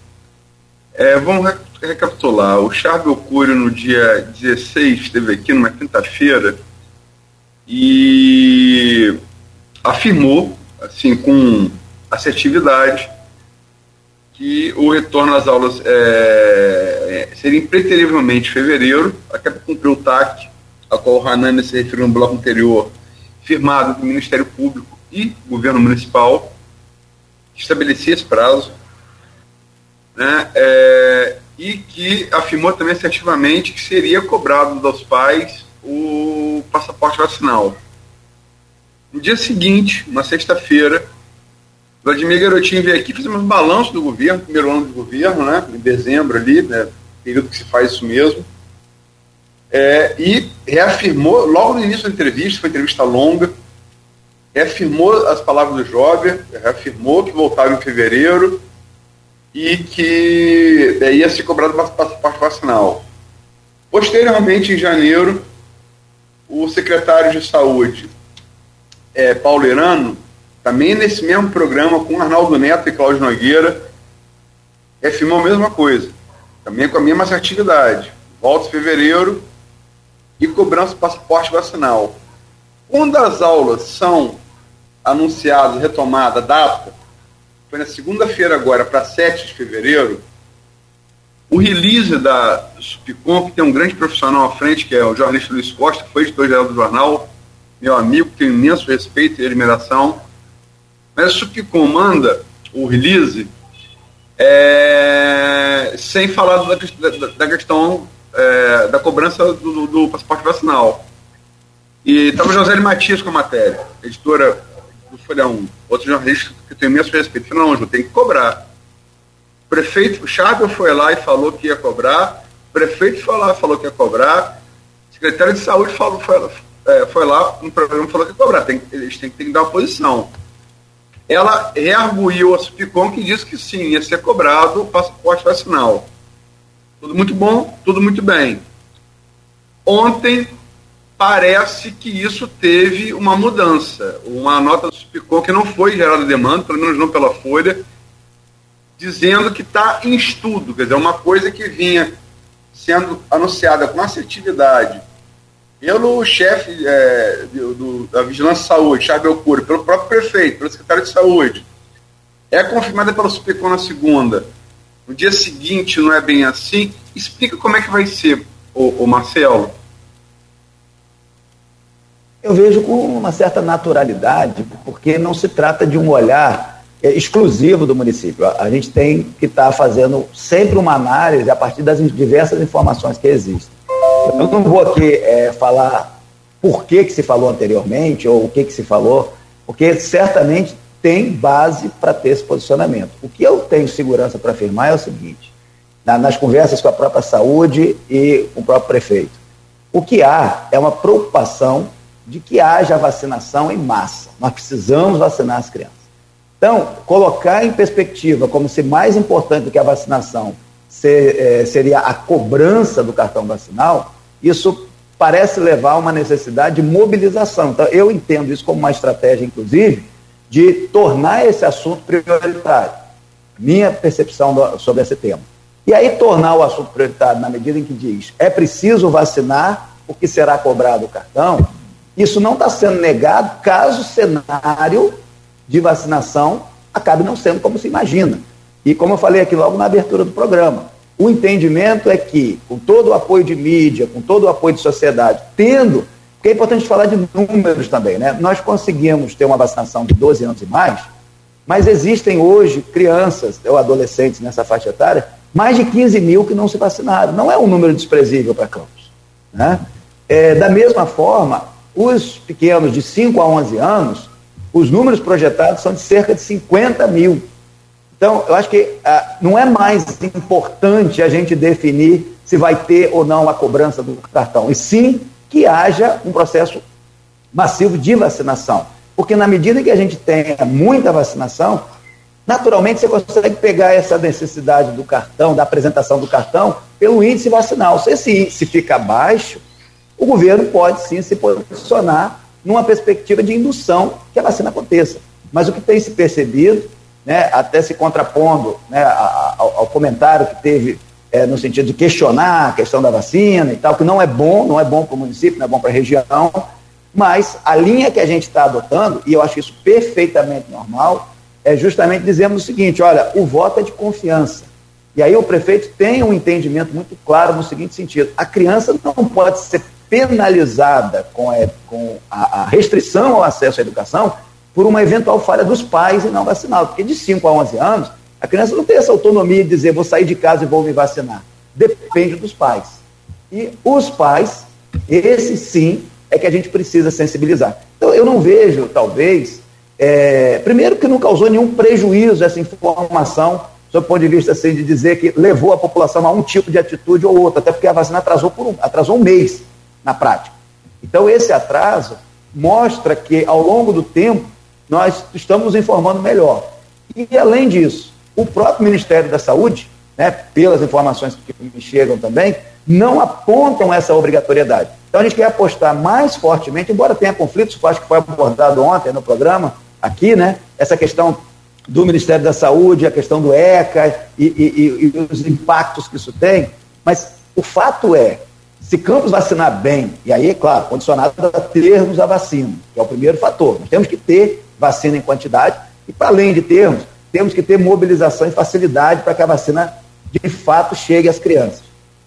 É, vamos recapitular. O Charles Curio, no dia 16, esteve aqui numa quinta-feira e afirmou, assim, com assertividade, que o retorno às aulas é, seria impreterivelmente fevereiro, até para cumprir o TAC, a qual o Hanani se referiu no bloco anterior, firmado do Ministério Público e Governo Municipal, estabelecia esse prazo, né, é, e que afirmou também assertivamente que seria cobrado dos pais o passaporte vacinal. No dia seguinte, na sexta-feira, Vladimir Garotinho veio aqui, fizemos um balanço do governo, primeiro ano do governo, né, em dezembro ali, né, período que se faz isso mesmo, é, e reafirmou, logo no início da entrevista, foi uma entrevista longa, reafirmou as palavras do Jober, reafirmou que voltava em fevereiro e que é, ia ser cobrado passaporte vacinal. Posteriormente, em janeiro, o secretário de Saúde, é, Paulo Irano, também nesse mesmo programa com Arnaldo Neto e Cláudio Nogueira, reafirmou a mesma coisa, também com a mesma assertividade. Volta em fevereiro e cobrança do passaporte vacinal. Quando as aulas são anunciadas, retomada data, foi na segunda-feira agora, para 7 de fevereiro, o release da Supicom, que tem um grande profissional à frente, que é o jornalista Luiz Costa, que foi editor-geral do jornal, meu amigo, tenho imenso respeito e admiração, mas o que comanda o release é, sem falar da, da, da questão é, da cobrança do, do, passaporte vacinal. E estava José Matias com a matéria, editora do Folhão, outro jornalista que tem imenso respeito. Falei, não, Ju, tem que cobrar. O prefeito Chábel foi lá e falou que ia cobrar, o prefeito foi lá e falou que ia cobrar, o secretário de saúde falou, foi, é, foi lá no programa falou que ia cobrar, tem, eles têm, têm que dar uma posição ela rearguiu a Supicom que disse que sim, ia ser cobrado o passaporte vacinal. Tudo muito bom, tudo muito bem. Ontem parece que isso teve uma mudança. Uma nota Supicom que não foi gerada demanda, pelo menos não pela Folha, dizendo que está em estudo, quer dizer, uma coisa que vinha sendo anunciada com assertividade pelo chefe é, da Vigilância de Saúde, Charles Belcuri, pelo próprio prefeito, pelo secretário de Saúde, é confirmada pela Supercom na segunda, no dia seguinte não é bem assim, explica como é que vai ser, o Marcelo. Eu vejo com uma certa naturalidade, porque não se trata de um olhar é, exclusivo do município. A gente tem que estar tá fazendo sempre uma análise a partir das diversas informações que existem. Eu não vou aqui é, falar por que, que se falou anteriormente ou o que, que se falou, porque certamente tem base para ter esse posicionamento. O que eu tenho segurança para afirmar é o seguinte: na, nas conversas com a própria saúde e com o próprio prefeito, o que há é uma preocupação de que haja vacinação em massa. Nós precisamos vacinar as crianças. Então, colocar em perspectiva como se mais importante do que a vacinação ser, é, seria a cobrança do cartão vacinal, isso parece levar a uma necessidade de mobilização. Então, eu entendo isso como uma estratégia, inclusive, de tornar esse assunto prioritário. Minha percepção do, sobre esse tema. E aí, tornar o assunto prioritário na medida em que diz é preciso vacinar porque será cobrado o cartão, isso não está sendo negado caso o cenário de vacinação acabe não sendo como se imagina. E como eu falei aqui logo na abertura do programa, o entendimento é que, com todo o apoio de mídia, com todo o apoio de sociedade, tendo, porque é importante falar de números também, né? Nós conseguimos ter uma vacinação de 12 anos e mais, mas existem hoje crianças ou adolescentes nessa faixa etária, mais de 15 mil que não se vacinaram. Não é um número desprezível para Campos. Né? É, da mesma forma, os pequenos de 5 a 11 anos, os números projetados são de cerca de 50 mil. Então, eu acho que ah, não é mais importante a gente definir se vai ter ou não a cobrança do cartão, e sim que haja um processo massivo de vacinação. Porque na medida que a gente tenha muita vacinação, naturalmente você consegue pegar essa necessidade do cartão, da apresentação do cartão, pelo índice vacinal. Se esse fica baixo, o governo pode sim se posicionar numa perspectiva de indução que a vacina aconteça. Mas o que tem se percebido, né, até se contrapondo né, ao, ao comentário que teve é, no sentido de questionar a questão da vacina e tal, que não é bom, não é bom para o município, não é bom para a região, mas a linha que a gente está adotando, e eu acho isso perfeitamente normal, é justamente dizemos o seguinte: olha, o voto é de confiança. E aí o prefeito tem um entendimento muito claro no seguinte sentido: a criança não pode ser penalizada com, a, com a, a restrição ao acesso à educação por uma eventual falha dos pais e não vaciná porque de 5 a 11 anos, a criança não tem essa autonomia de dizer vou sair de casa e vou me vacinar. Depende dos pais. E os pais, esse sim, é que a gente precisa sensibilizar. Então, eu não vejo, talvez, é, primeiro que não causou nenhum prejuízo essa informação, do ponto de vista assim, de dizer que levou a população a um tipo de atitude ou outra, até porque a vacina atrasou, por um, atrasou um mês na prática. Então, esse atraso mostra que, ao longo do tempo, nós estamos nos informando melhor. E, além disso, o próprio Ministério da Saúde, né, pelas informações que me chegam também, não apontam essa obrigatoriedade. Então, a gente quer apostar mais fortemente, embora tenha conflitos, acho que foi abordado ontem no programa, aqui, né, essa questão do Ministério da Saúde, a questão do ECA e, e, e os impactos que isso tem, mas o fato é se Campos vacinar bem, e aí, claro, condicionado a termos a vacina, que é o primeiro fator. Nós temos que ter vacina em quantidade, e para além de termos, temos que ter mobilização e facilidade para que a vacina de fato chegue às crianças.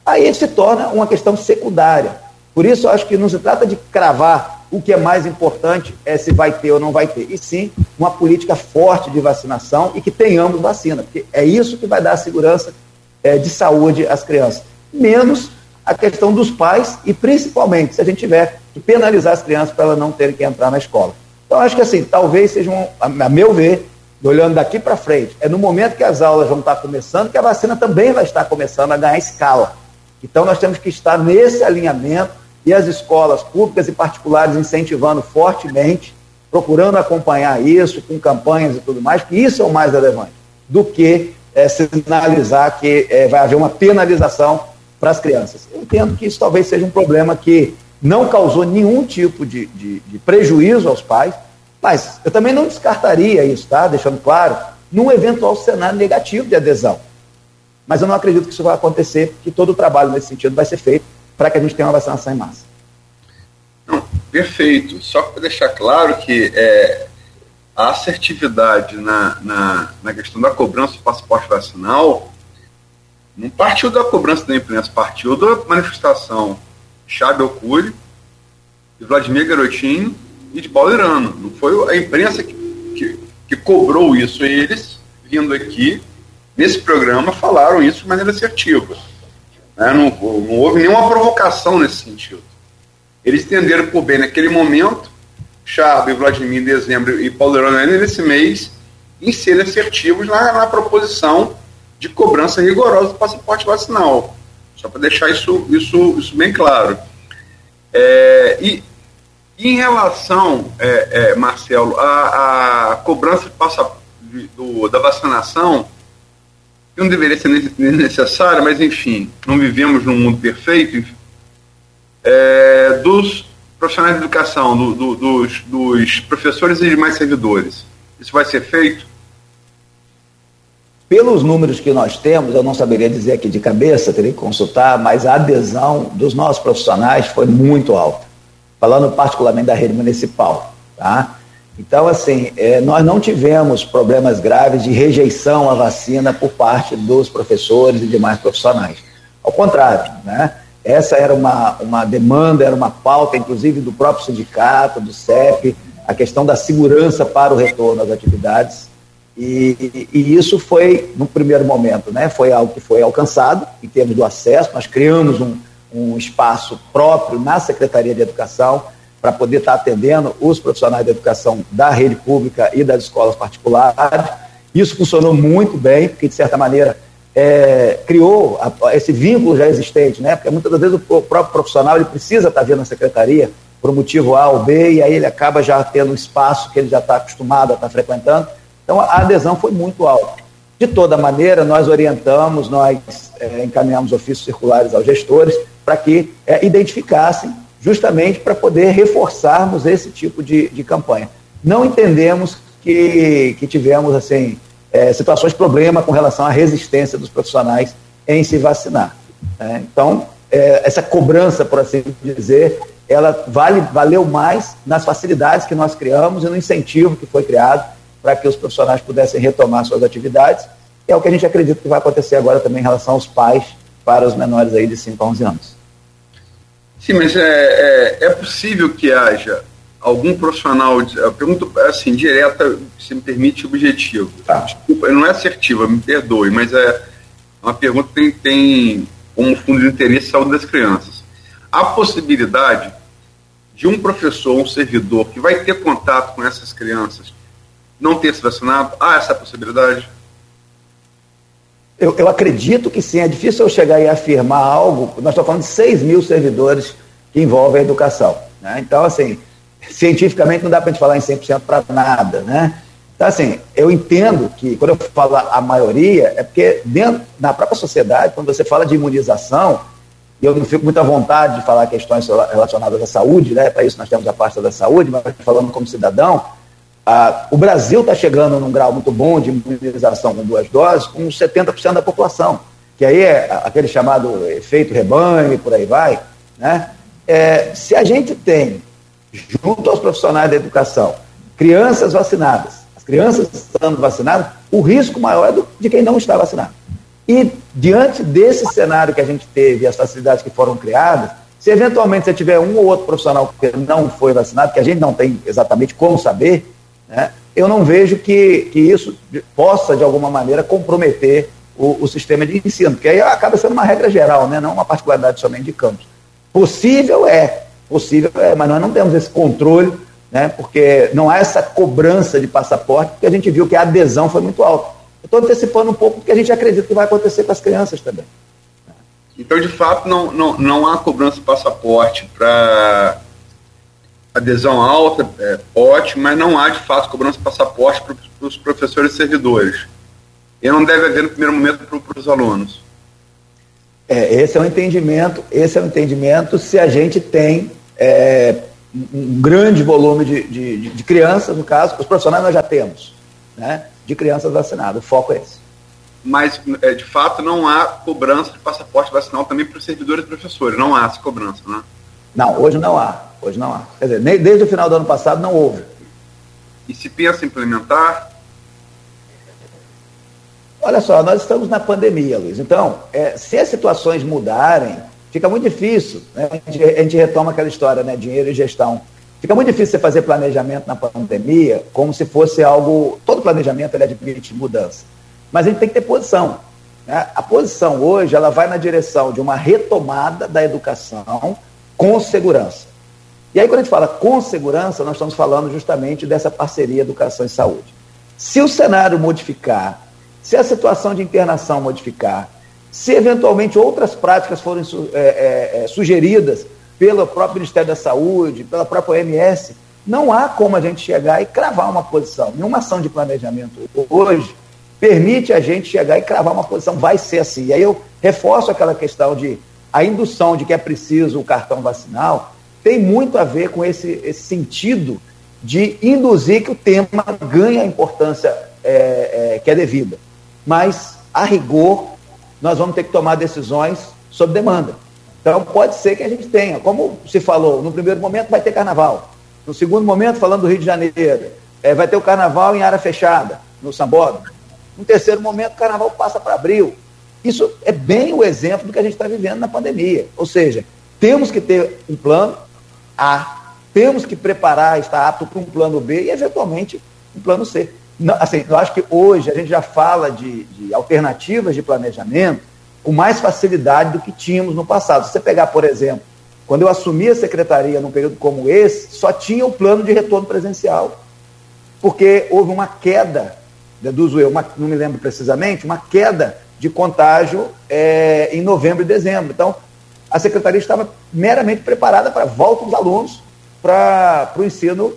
Aí se torna uma questão secundária. Por isso, eu acho que não se trata de cravar o que é mais importante é se vai ter ou não vai ter, e sim uma política forte de vacinação e que tenhamos vacina, porque é isso que vai dar segurança é, de saúde às crianças. Menos a questão dos pais e principalmente se a gente tiver que penalizar as crianças para elas não terem que entrar na escola. Então acho que assim, talvez seja, um, a meu ver, olhando daqui para frente, é no momento que as aulas vão estar começando que a vacina também vai estar começando a ganhar escala. Então nós temos que estar nesse alinhamento e as escolas públicas e particulares incentivando fortemente, procurando acompanhar isso com campanhas e tudo mais, que isso é o mais relevante, do que é, sinalizar que é, vai haver uma penalização para as crianças. Eu entendo que isso talvez seja um problema que não causou nenhum tipo de, de, de prejuízo aos pais, mas eu também não descartaria isso, tá? Deixando claro, num eventual cenário negativo de adesão. Mas eu não acredito que isso vai acontecer, que todo o trabalho nesse sentido vai ser feito para que a gente tenha uma vacinação em massa. Perfeito. Só para deixar claro que é, a assertividade na, na, na questão da cobrança do passaporte vacinal não partiu da cobrança da imprensa, partiu da manifestação de Chábio Cury, de Vladimir Garotinho e de Balderano. Não foi a imprensa que, que, que cobrou isso. Eles, vindo aqui, nesse programa, falaram isso de maneira assertiva. Né? Não, não houve nenhuma provocação nesse sentido. Eles entenderam por bem naquele momento, Chave, Vladimir em dezembro e Paulo Verano nesse mês, em serem assertivos na, na proposição de cobrança rigorosa do passaporte vacinal. Só para deixar isso, isso, isso bem claro. É, e, em relação, é, é, Marcelo, a cobrança de passa, do, da vacinação, que não deveria ser necessária, mas enfim, não vivemos num mundo perfeito, é, dos profissionais de educação, do, do, dos, dos professores e demais servidores. Isso vai ser feito? Pelos números que nós temos, eu não saberia dizer aqui de cabeça, teria que consultar, mas a adesão dos nossos profissionais foi muito alta, falando particularmente da rede municipal. Tá? Então, assim, é, nós não tivemos problemas graves de rejeição à vacina por parte dos professores e demais profissionais. Ao contrário, né? essa era uma, uma demanda, era uma pauta, inclusive, do próprio sindicato, do CEP, a questão da segurança para o retorno às atividades. E, e, isso foi, no primeiro momento, né, foi algo que foi alcançado em termos do acesso. Nós criamos um, um espaço próprio na Secretaria de Educação para poder estar atendendo os profissionais da educação da rede pública e das escolas particulares. Isso funcionou muito bem, porque, de certa maneira, é, criou a, esse vínculo já existente, né? Porque muitas das vezes o próprio profissional ele precisa estar vendo a secretaria por um motivo A ou B, e aí ele acaba já tendo um espaço que ele já está acostumado a estar frequentando. Então a adesão foi muito alta. De toda maneira, nós orientamos, nós é, encaminhamos ofícios circulares aos gestores para que é, identificassem justamente para poder reforçarmos esse tipo de, de campanha. Não entendemos que, que tivemos assim é, situações de problema com relação à resistência dos profissionais em se vacinar. Né? Então, é, essa cobrança, por assim dizer, ela vale, valeu mais nas facilidades que nós criamos e no incentivo que foi criado para que os profissionais pudessem retomar suas atividades. É o que a gente acredita que vai acontecer agora também em relação aos pais para os menores aí de 5 a 11 anos. Sim, mas é, é, é possível que haja algum profissional, eu pergunto assim, direta, se me permite, objetivo. Tá. Desculpa, não é assertiva, me perdoe, mas é uma pergunta que tem, tem como fundo de interesse a saúde das crianças. Há possibilidade de um professor, um servidor que vai ter contato com essas crianças não ter se vacinado? Há essa possibilidade? Eu, eu, acredito que sim, é difícil eu chegar e afirmar algo. Nós estamos falando de 6 mil servidores que envolvem a educação. Né? Então, assim, cientificamente não dá para a gente falar em 100% para nada. Né? Então, assim, eu entendo que, quando eu falo a maioria, é porque dentro, na própria sociedade, quando você fala de imunização, e eu não fico muito à vontade de falar questões relacionadas à saúde, né? para isso nós temos a pasta da saúde, mas falando como cidadão, ah, o Brasil está chegando num grau muito bom de imunização com duas doses, com 70% da população, que aí é aquele chamado efeito rebanho e por aí vai. Né? É, se a gente tem, junto aos profissionais da educação, crianças vacinadas, as crianças estando vacinadas, o risco maior é do, de quem não está vacinado. E diante desse cenário que a gente teve, as facilidades que foram criadas, se eventualmente você tiver um ou outro profissional que não foi vacinado, que a gente não tem exatamente como saber, né, eu não vejo que, que isso possa, de alguma maneira, comprometer o, o, sistema de ensino, porque aí acaba sendo uma regra geral, né, não uma particularidade somente de campos. Possível é, possível é, mas nós não temos esse controle, né, porque não há essa cobrança de passaporte, porque a gente viu que a adesão foi muito alta. Eu estou antecipando um pouco porque a gente acredita que vai acontecer com as crianças também. Então, de fato, não, não, não há cobrança de passaporte para adesão alta, é, ótimo, mas não há de fato cobrança de passaporte para os professores e servidores. E não deve haver no primeiro momento para os alunos. É, esse é o entendimento, esse é o entendimento se a gente tem é, um grande volume de, de, de, crianças, no caso, os profissionais nós já temos, né, de crianças vacinadas, o foco é esse. Mas, é, de fato, não há cobrança de passaporte vacinal também para os servidores e professores, não há essa cobrança, né? Não, hoje não há. Hoje não há. Quer dizer, nem, desde o final do ano passado não houve. E se pensa em implementar? Olha só, nós estamos na pandemia, Luiz. Então, é, se as situações mudarem, fica muito difícil. Né? A, gente, a, gente, retoma aquela história, né? Dinheiro e gestão. Fica muito difícil você fazer planejamento na pandemia como se fosse algo. Todo planejamento ele admite mudança. Mas a gente tem que ter posição. Né? A posição hoje ela vai na direção de uma retomada da educação com segurança. E aí, quando a gente fala com segurança, nós estamos falando justamente dessa parceria educação e saúde. Se o cenário modificar, se a situação de internação modificar, se eventualmente outras práticas forem é, é, é, sugeridas pelo próprio Ministério da Saúde, pela própria OMS, não há como a gente chegar e cravar uma posição. Nenhuma ação de planejamento hoje permite a gente chegar e cravar uma posição, vai ser assim. E aí eu reforço aquela questão de a indução de que é preciso o cartão vacinal tem muito a ver com esse, esse sentido de induzir que o tema ganhe a importância é, é, que é devida. Mas, a rigor, nós vamos ter que tomar decisões sob demanda. Então, pode ser que a gente tenha, como se falou, no primeiro momento vai ter carnaval. No segundo momento, falando do Rio de Janeiro, é, vai ter o carnaval em área fechada, no Sambódromo. No terceiro momento, o carnaval passa para abril. Isso é bem o exemplo do que a gente está vivendo na pandemia. Ou seja, temos que ter um plano A, temos que preparar, estar apto para um plano B e, eventualmente, um plano C. Não, assim, eu acho que hoje a gente já fala de, de alternativas de planejamento com mais facilidade do que tínhamos no passado. Se você pegar, por exemplo, quando eu assumi a secretaria num período como esse, só tinha o plano de retorno presencial, porque houve uma queda, deduzo eu, uma, não me lembro precisamente, uma queda de contágio é, em novembro e dezembro. Então, a secretaria estava meramente preparada para a volta dos alunos para o ensino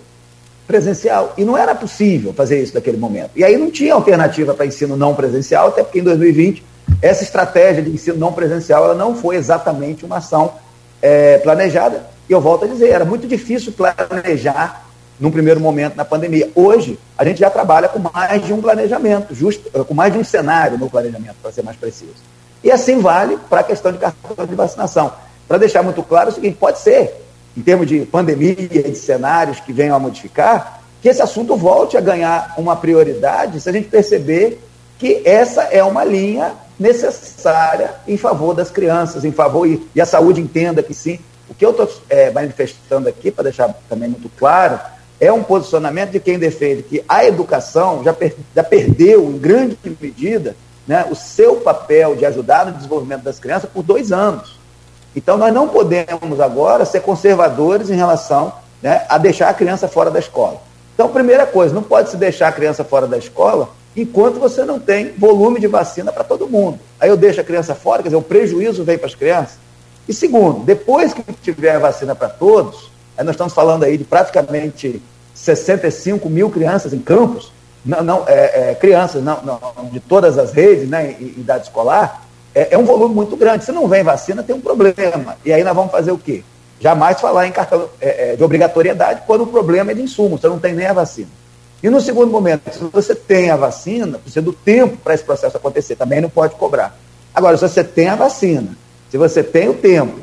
presencial. E não era possível fazer isso naquele momento. E aí não tinha alternativa para ensino não presencial, até porque em 2020 essa estratégia de ensino não presencial ela não foi exatamente uma ação é, planejada. E eu volto a dizer, era muito difícil planejar num primeiro momento na pandemia. Hoje, a gente já trabalha com mais de um planejamento, justo, com mais de um cenário no planejamento, para ser mais preciso. E assim vale para a questão de cartão de vacinação. Para deixar muito claro o seguinte, pode ser em termos de pandemia e de cenários que venham a modificar, que esse assunto volte a ganhar uma prioridade se a gente perceber que essa é uma linha necessária em favor das crianças, em favor, e, e a saúde entenda que sim. O que eu estou é, manifestando aqui, para deixar também muito claro, é um posicionamento de quem defende que a educação já, per, já perdeu, em grande medida, né, o seu papel de ajudar no desenvolvimento das crianças por dois anos. Então, nós não podemos agora ser conservadores em relação né, a deixar a criança fora da escola. Então, primeira coisa, não pode se deixar a criança fora da escola enquanto você não tem volume de vacina para todo mundo. Aí eu deixo a criança fora, quer dizer, o prejuízo vem para as crianças. E segundo, depois que tiver a vacina para todos, aí nós estamos falando aí de praticamente 65 mil crianças em campos, não, não é, é, crianças não, não, de todas as redes, né, idade escolar, é, é, um volume muito grande. Se não vem vacina, tem um problema. E aí nós vamos fazer o quê? Jamais falar em cartão é, é, de obrigatoriedade quando o problema é de insumo, você não tem nem a vacina. E no segundo momento, se você tem a vacina, precisa do tempo para esse processo acontecer, também não pode cobrar. Agora, se você tem a vacina, se você tem o tempo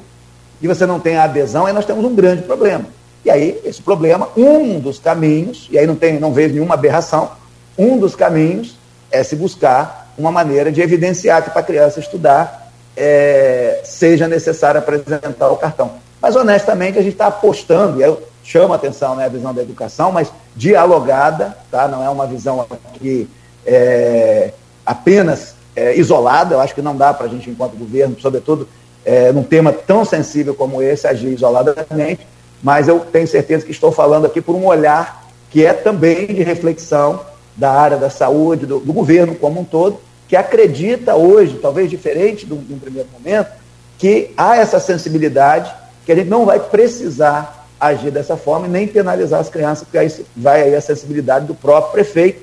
e você não tem a adesão, aí nós temos um grande problema. E aí, esse problema, um dos caminhos, e aí não, tem, não vejo nenhuma aberração, um dos caminhos é se buscar uma maneira de evidenciar que para a criança estudar é, seja necessário apresentar o cartão. Mas, honestamente, a gente está apostando, e eu chamo a atenção né, a visão da educação, mas dialogada, tá? não é uma visão aqui é, apenas é, isolada, eu acho que não dá para a gente, enquanto governo, sobretudo é, num tema tão sensível como esse, agir isoladamente, mas eu tenho certeza que estou falando aqui por um olhar que é também de reflexão da área da saúde, do, do governo como um todo, que acredita hoje, talvez diferente de um, primeiro momento, que há essa sensibilidade, que a gente não vai precisar agir dessa forma e nem penalizar as crianças, porque aí vai aí a sensibilidade do próprio prefeito,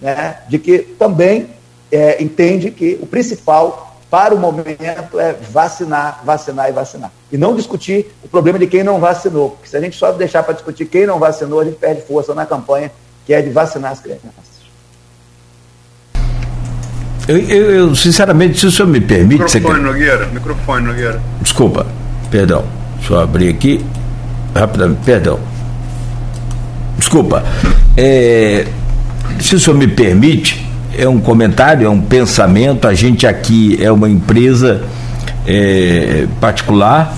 né, de que também é, entende que o principal para o momento é vacinar, vacinar e vacinar. E não discutir o problema de quem não vacinou, porque se a gente só deixar para discutir quem não vacinou, a gente perde força na campanha que é de vacinar as crianças. Eu, eu, eu, sinceramente, se o senhor me permite. Microfone, quer... Nogueira. Microfone, Nogueira. Desculpa, perdão. Deixa eu abrir aqui. Rapidamente, perdão. Desculpa. É, se o senhor me permite, é um comentário, é um pensamento. A gente aqui é uma empresa é, particular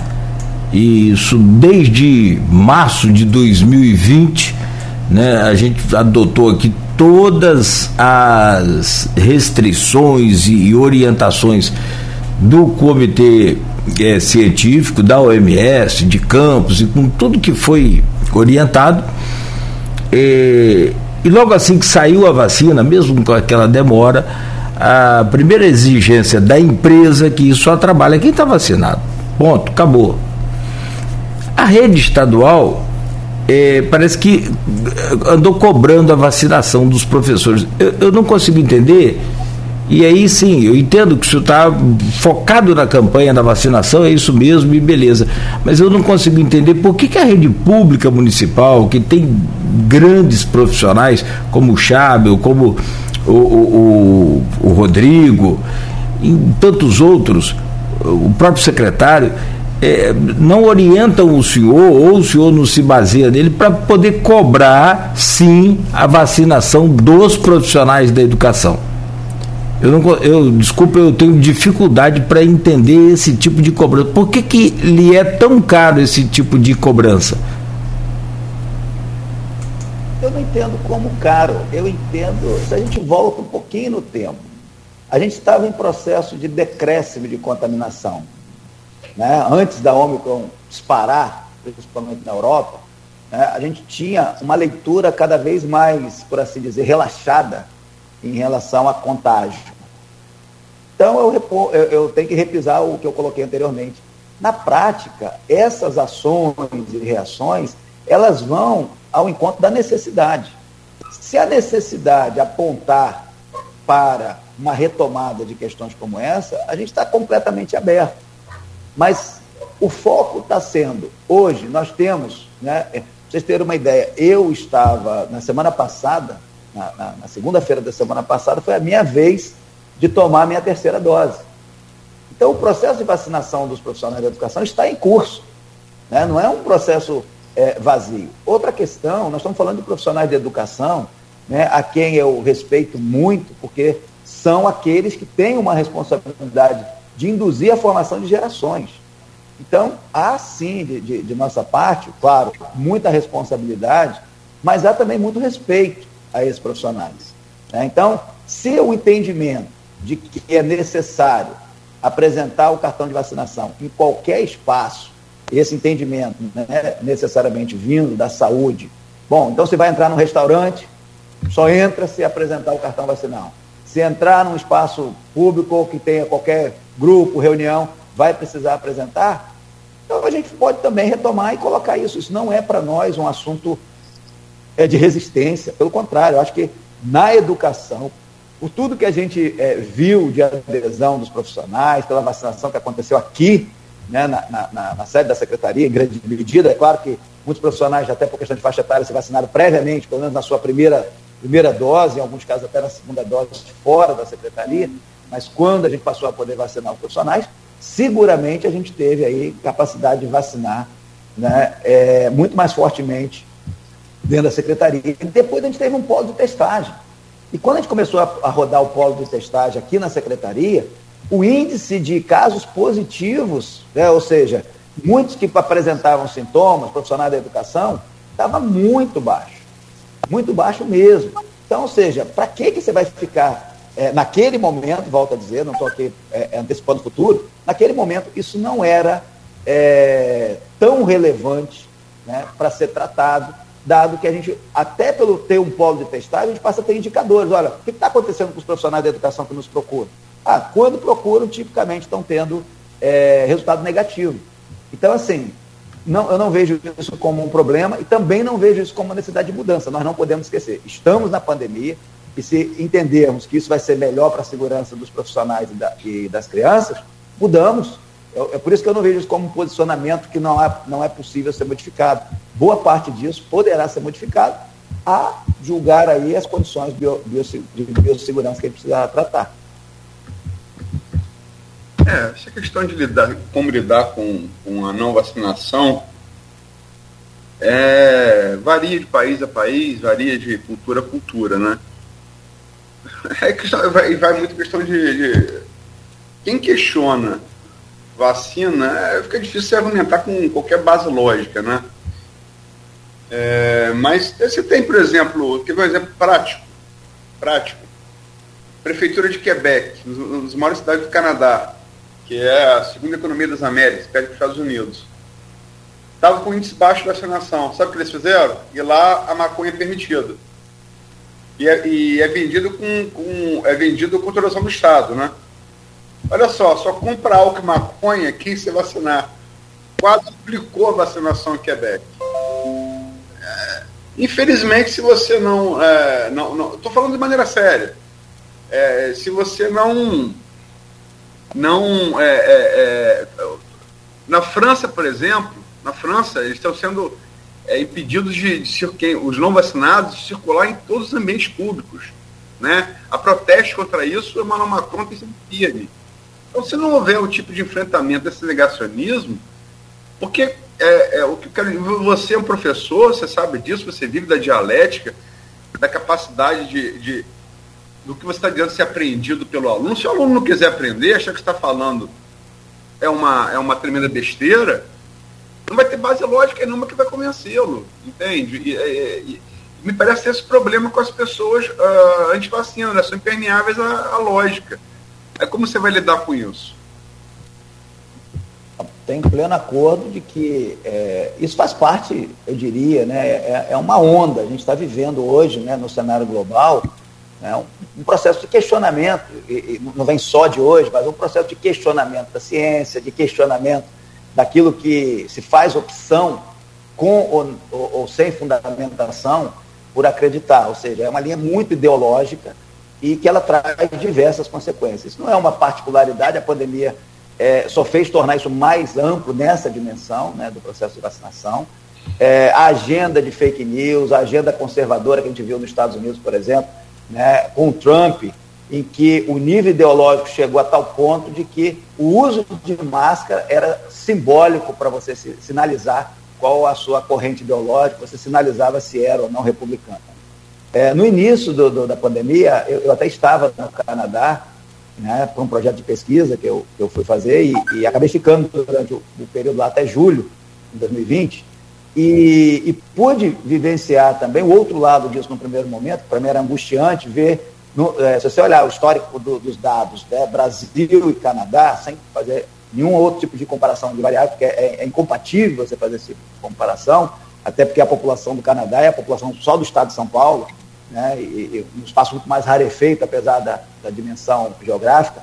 e isso desde março de 2020, né, a gente adotou aqui todas as restrições e orientações do comitê é, científico, da OMS, de campos e com tudo que foi orientado. E logo assim que saiu a vacina, mesmo com aquela demora, a primeira exigência da empresa é que só trabalha quem está vacinado. Ponto, acabou. A rede estadual é, parece que andou cobrando a vacinação dos professores. Eu, eu, não consigo entender. E aí sim, eu entendo que o senhor está focado na campanha da vacinação, é isso mesmo, e beleza. Mas eu não consigo entender por que, que a rede pública municipal, que tem grandes profissionais, como o Chábel, como o, o, o, o Rodrigo, e tantos outros, o próprio secretário, é, não orientam o senhor, ou o senhor não se baseia nele, para poder cobrar, sim, a vacinação dos profissionais da educação? Eu, não, eu desculpa, eu tenho dificuldade para entender esse tipo de cobrança. Por que, que lhe é tão caro esse tipo de cobrança? Eu não entendo como caro. Eu entendo, se a gente volta um pouquinho no tempo, a gente estava em processo de decréscimo de contaminação. Né? Antes da Omicron disparar, principalmente na Europa, né? a gente tinha uma leitura cada vez mais, por assim dizer, relaxada em relação a contágio. Então eu, eu, eu tenho que repisar o que eu coloquei anteriormente. Na prática, essas ações e reações, elas vão ao encontro da necessidade. Se a necessidade apontar para uma retomada de questões como essa, a gente está completamente aberto. Mas o foco está sendo, hoje nós temos, né, pra vocês terem uma ideia, eu estava na semana passada, na, na, na segunda-feira da semana passada, foi a minha vez de tomar a minha terceira dose. Então o processo de vacinação dos profissionais da educação está em curso. Né? Não é um processo é, vazio. Outra questão, nós estamos falando de profissionais de educação, né, a quem eu respeito muito, porque são aqueles que têm uma responsabilidade de induzir a formação de gerações. Então, há sim, de, de, de nossa parte, claro, muita responsabilidade, mas há também muito respeito a esses profissionais. Né? Então, se o entendimento de que é necessário apresentar o cartão de vacinação em qualquer espaço, esse entendimento né, necessariamente vindo da saúde. Bom, então você vai entrar num restaurante, só entra se apresentar o cartão vacinal. Se entrar num espaço público que tenha qualquer grupo, reunião, vai precisar apresentar? Então a gente pode também retomar e colocar isso. Isso não é para nós um assunto é, de resistência. Pelo contrário, eu acho que na educação, por tudo que a gente é, viu de adesão dos profissionais, pela vacinação que aconteceu aqui né, na, na, na, sede da secretaria, em grande medida. É claro que muitos profissionais, até por questão de faixa etária, se vacinaram previamente, pelo menos na sua primeira, primeira dose, em alguns casos até na segunda dose, fora da secretaria. Mas quando a gente passou a poder vacinar os profissionais, seguramente a gente teve aí capacidade de vacinar né, é, muito mais fortemente dentro da secretaria. E depois a gente teve um polo de testagem. E quando a gente começou a, a rodar o polo de testagem aqui na secretaria, o índice de casos positivos, né, ou seja, muitos que apresentavam sintomas, profissionais da educação, estava muito baixo. Muito baixo mesmo. Então, ou seja, para que, que você vai ficar é, naquele momento, volto a dizer, não estou aqui é, antecipando o futuro, naquele momento isso não era é, tão relevante né, para ser tratado, dado que a gente, até pelo ter um polo de testagem, a gente passa a ter indicadores. Olha, o que está acontecendo com os profissionais da educação que nos procuram? Ah, quando procuram, tipicamente estão tendo é, resultado negativo. Então, assim, não, eu não vejo isso como um problema e também não vejo isso como uma necessidade de mudança. Nós não podemos esquecer. Estamos na pandemia e se entendermos que isso vai ser melhor para a segurança dos profissionais e, da, e das crianças, mudamos. É, é, por isso que eu não vejo isso como um posicionamento que não é, não é possível ser modificado. Boa parte disso poderá ser modificado a julgar aí as condições bio, bio, de biossegurança que a gente precisa tratar. É, essa questão de lidar, como lidar com, com a não vacinação é, varia de país a país, varia de cultura a cultura, né? É questão, vai, vai muito questão de, de, Quem questiona vacina, é, fica difícil argumentar com qualquer base lógica, né? É, mas você tem, por exemplo, ver um exemplo prático? Prático. Prefeitura de Quebec, uma das maiores cidades do Canadá que é a segunda economia das Américas, perto dos Estados Unidos. Estava com índice baixo de vacinação. Sabe o que eles fizeram? E lá a maconha é permitida. E é, e é vendido com, com, é vendido com autorização do Estado, né? Olha só, só compra álcool e maconha quem se vacinar. Quase duplicou a vacinação em Quebec. É, infelizmente, se você não. É, não Estou falando de maneira séria. É, se você não não é, é, é, na França, por exemplo, na França eles estão sendo é, impedidos de, de os não vacinados de circular em todos os ambientes públicos, né? A protesto contra isso, Emmanuel Macron tem sido firme. Então, se não houver o tipo de enfrentamento desse negacionismo, Porque é, é, o que eu quero, você é um professor, você sabe disso, você vive da dialética, da capacidade de, de do que você está dizendo ser aprendido pelo aluno. Se o aluno não quiser aprender, achar que está falando é uma, é uma tremenda besteira, não vai ter base lógica nenhuma que vai convencê-lo, entende? E, e, e, me parece esse problema com as pessoas uh, anti-vacina, né? são impermeáveis à, à lógica. É como você vai lidar com isso? Tem pleno acordo de que é, isso faz parte, eu diria, né, é, é uma onda. A gente está vivendo hoje né, no cenário global né, um, processo de questionamento, e, e não vem só de hoje, mas um processo de questionamento da ciência, de questionamento daquilo que se faz opção com ou, ou, ou sem fundamentação por acreditar. Ou seja, é uma linha muito ideológica e que ela traz diversas consequências. Isso não é uma particularidade, a pandemia é, só fez tornar isso mais amplo nessa dimensão né, do processo de vacinação. É, a agenda de fake news, a agenda conservadora que a gente viu nos Estados Unidos, por exemplo, né, com o Trump, em que o nível ideológico chegou a tal ponto de que o uso de máscara era simbólico para você sinalizar qual a sua corrente ideológica, você sinalizava se era ou não republicano. É, no início do, do, da pandemia, eu, eu, até estava no Canadá, né, para um projeto de pesquisa que eu, que eu fui fazer e, e acabei ficando durante o, o, período lá até julho de 2020 e, e, pude vivenciar também o outro lado disso no primeiro momento, para mim era angustiante ver, no, é, se você olhar o histórico do, dos dados, né, Brasil e Canadá, sem fazer nenhum outro tipo de comparação de variável, porque é, é incompatível você fazer essa tipo comparação, até porque a população do Canadá é a população só do estado de São Paulo, né, e, e um espaço muito mais rarefeito, apesar da, da dimensão geográfica.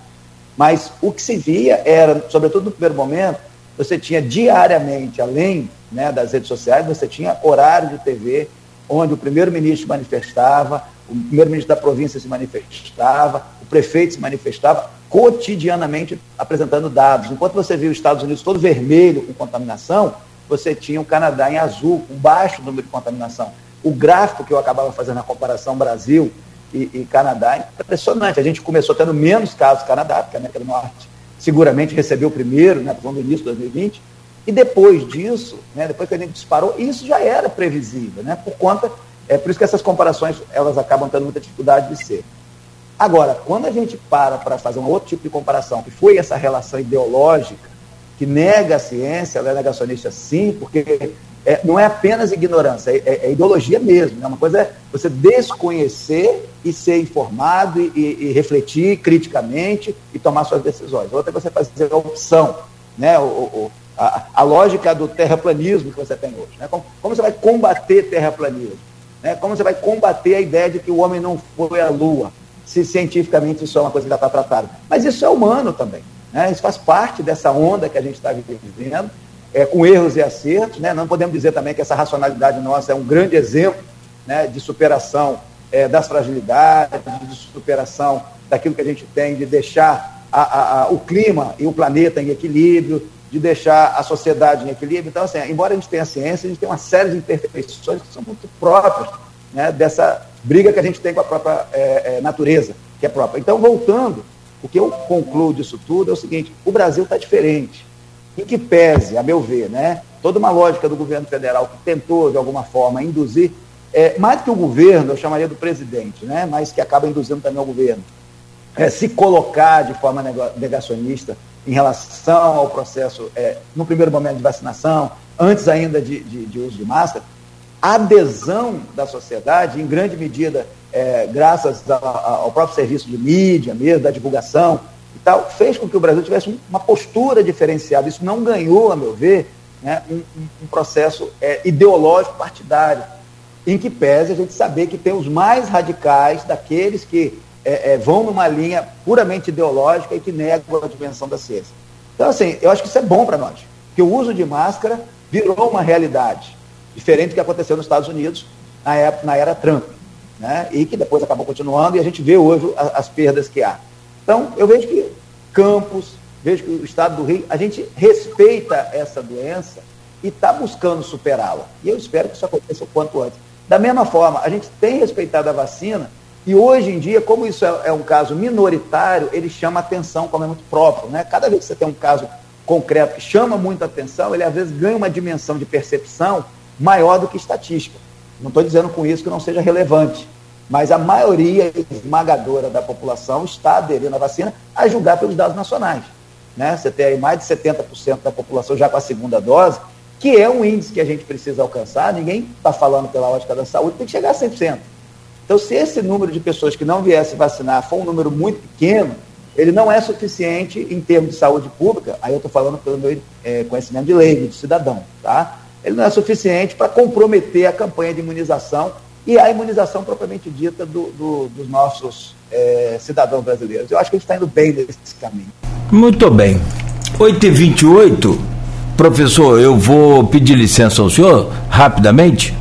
Mas o que se via era, sobretudo no primeiro momento, você tinha diariamente, além né, das redes sociais, você tinha horário de TV, onde o primeiro-ministro manifestava, o primeiro-ministro da província se manifestava, o prefeito se manifestava, cotidianamente apresentando dados. Enquanto você viu os Estados Unidos todo vermelho com contaminação, você tinha o Canadá em azul, com baixo número de contaminação o gráfico que eu acabava fazendo na comparação Brasil e, e, Canadá é impressionante. A gente começou tendo menos casos no Canadá, porque a América do Norte seguramente recebeu o primeiro, né, no início de 2020, e depois disso, né, depois que a gente disparou, isso já era previsível, né, por conta, é por isso que essas comparações elas acabam tendo muita dificuldade de ser. Agora, quando a gente para para fazer um outro tipo de comparação, que foi essa relação ideológica, que nega a ciência, ela é negacionista sim, porque é, não é apenas ignorância, é, é, é, ideologia mesmo. Né? Uma coisa é você desconhecer e ser informado e, e, e, refletir criticamente e tomar suas decisões. Outra é você fazer a opção, né? o, o a, a, lógica do terraplanismo que você tem hoje. Né? Como, como você vai combater terraplanismo? Né? Como você vai combater a ideia de que o homem não foi à Lua? Se cientificamente isso é uma coisa que já está tratada. Mas isso é humano também. Né? Isso faz parte dessa onda que a gente está vivendo é, com erros e acertos. Né? Não podemos dizer também que essa racionalidade nossa é um grande exemplo né, de superação é, das fragilidades, de superação daquilo que a gente tem, de deixar a, a, a, o clima e o planeta em equilíbrio, de deixar a sociedade em equilíbrio. Então, assim, embora a gente tenha ciência, a gente tem uma série de imperfeições que são muito próprias né, dessa briga que a gente tem com a própria é, é, natureza, que é própria. Então, voltando, o que eu concluo disso tudo é o seguinte: o Brasil está diferente em que pese, a meu ver, né, toda uma lógica do governo federal que tentou, de alguma forma, induzir, é, mais que o governo, eu chamaria do presidente, né, mas que acaba induzindo também o governo, se colocar de forma negacionista em relação ao processo, é, no primeiro momento de vacinação, antes ainda de, de, de uso de máscara, a adesão da sociedade, em grande medida, é, graças ao próprio serviço de mídia mesmo, da divulgação, e tal, fez com que o Brasil tivesse uma postura diferenciada. Isso não ganhou, a meu ver, né, um, um, processo é, ideológico partidário, em que pese a gente saber que tem os mais radicais daqueles que é, é, vão numa linha puramente ideológica e que negam a dimensão da ciência. Então, assim, eu acho que isso é bom para nós, que o uso de máscara virou uma realidade, diferente do que aconteceu nos Estados Unidos na, época, na era Trump, né, e que depois acabou continuando, e a gente vê hoje as, as perdas que há. Então, eu vejo que Campos, vejo que o estado do Rio, a gente respeita essa doença e está buscando superá-la. E eu espero que isso aconteça o quanto antes. Da mesma forma, a gente tem respeitado a vacina e hoje em dia, como isso é, é um caso minoritário, ele chama atenção como é muito próprio. Né? Cada vez que você tem um caso concreto que chama muita atenção, ele às vezes ganha uma dimensão de percepção maior do que estatística. Não estou dizendo com isso que não seja relevante, mas a maioria esmagadora da população está aderindo à vacina, a julgar pelos dados nacionais. Né? Você tem aí mais de 70% da população já com a segunda dose, que é um índice que a gente precisa alcançar, ninguém está falando pela ótica da saúde, tem que chegar a 100%. Então, se esse número de pessoas que não viessem vacinar for um número muito pequeno, ele não é suficiente em termos de saúde pública, aí eu estou falando pelo meu é, conhecimento de leigo, de cidadão, tá? Ele não é suficiente para comprometer a campanha de imunização e a imunização propriamente dita do, do, dos nossos é, cidadãos brasileiros. Eu acho que a gente está indo bem nesse caminho. Muito bem. 8h28, professor, eu vou pedir licença ao senhor rapidamente.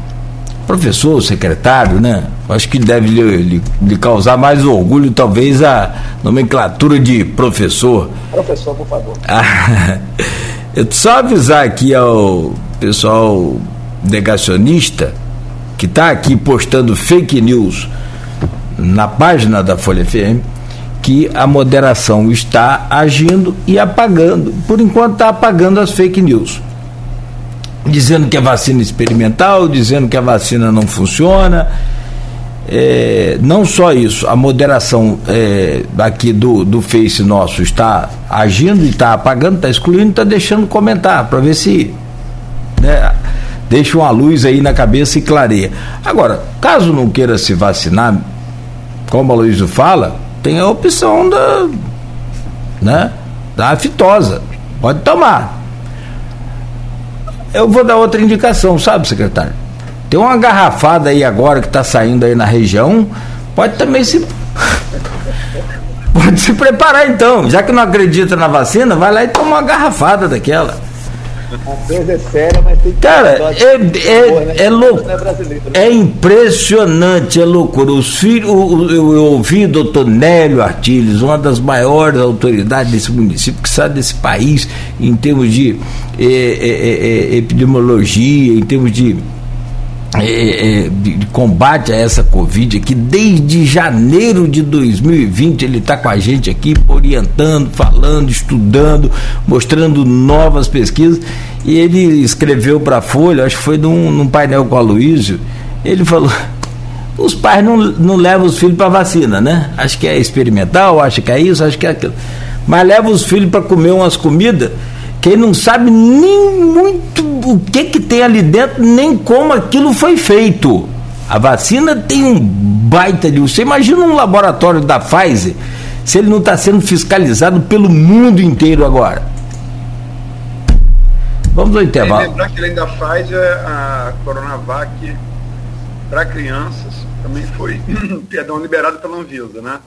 Professor, secretário, né? Acho que deve lhe, lhe, lhe causar mais orgulho, talvez, a nomenclatura de professor. Professor, por favor. eu só avisar aqui ao pessoal negacionista que está aqui postando fake news na página da Folha FM que a moderação está agindo e apagando. Por enquanto está apagando as fake news. Dizendo que é vacina experimental, dizendo que a vacina não funciona. É, não só isso, a moderação é, aqui do, do Face nosso está agindo e está apagando, está excluindo, está deixando comentar para ver se né, deixa uma luz aí na cabeça e clareia. Agora, caso não queira se vacinar, como a Luísa fala, tem a opção da, né, da aftosa. Pode tomar. Eu vou dar outra indicação, sabe, secretário? Tem uma garrafada aí agora que está saindo aí na região. Pode também se. Pode se preparar então. Já que não acredita na vacina, vai lá e toma uma garrafada daquela. A coisa é séria, mas tem que Cara, é, é, né? é, louco. É, é impressionante, é loucura. Os filhos, eu, eu ouvi o doutor Nélio Artiles, uma das maiores autoridades desse município, que sabe desse país em termos de é, é, é epidemiologia, em termos de é, é, de, combate a essa Covid, que desde janeiro de 2020 ele está com a gente aqui, orientando, falando, estudando, mostrando novas pesquisas. E ele escreveu para a Folha, acho que foi num, num painel com a Luísio, ele falou. Os pais não, não levam os filhos para vacina, né? Acho que é experimental, acho que é isso, acho que é aquilo. Mas leva os filhos para comer umas comidas quem não sabe nem muito o que, que tem ali dentro, nem como aquilo foi feito. A vacina tem um baita de. Você imagina um laboratório da Pfizer se ele não está sendo fiscalizado pelo mundo inteiro agora. Vamos ao intervalo. lembrar que além da Pfizer, a Coronavac para crianças também foi, perdão, liberada pela Anvisa, né?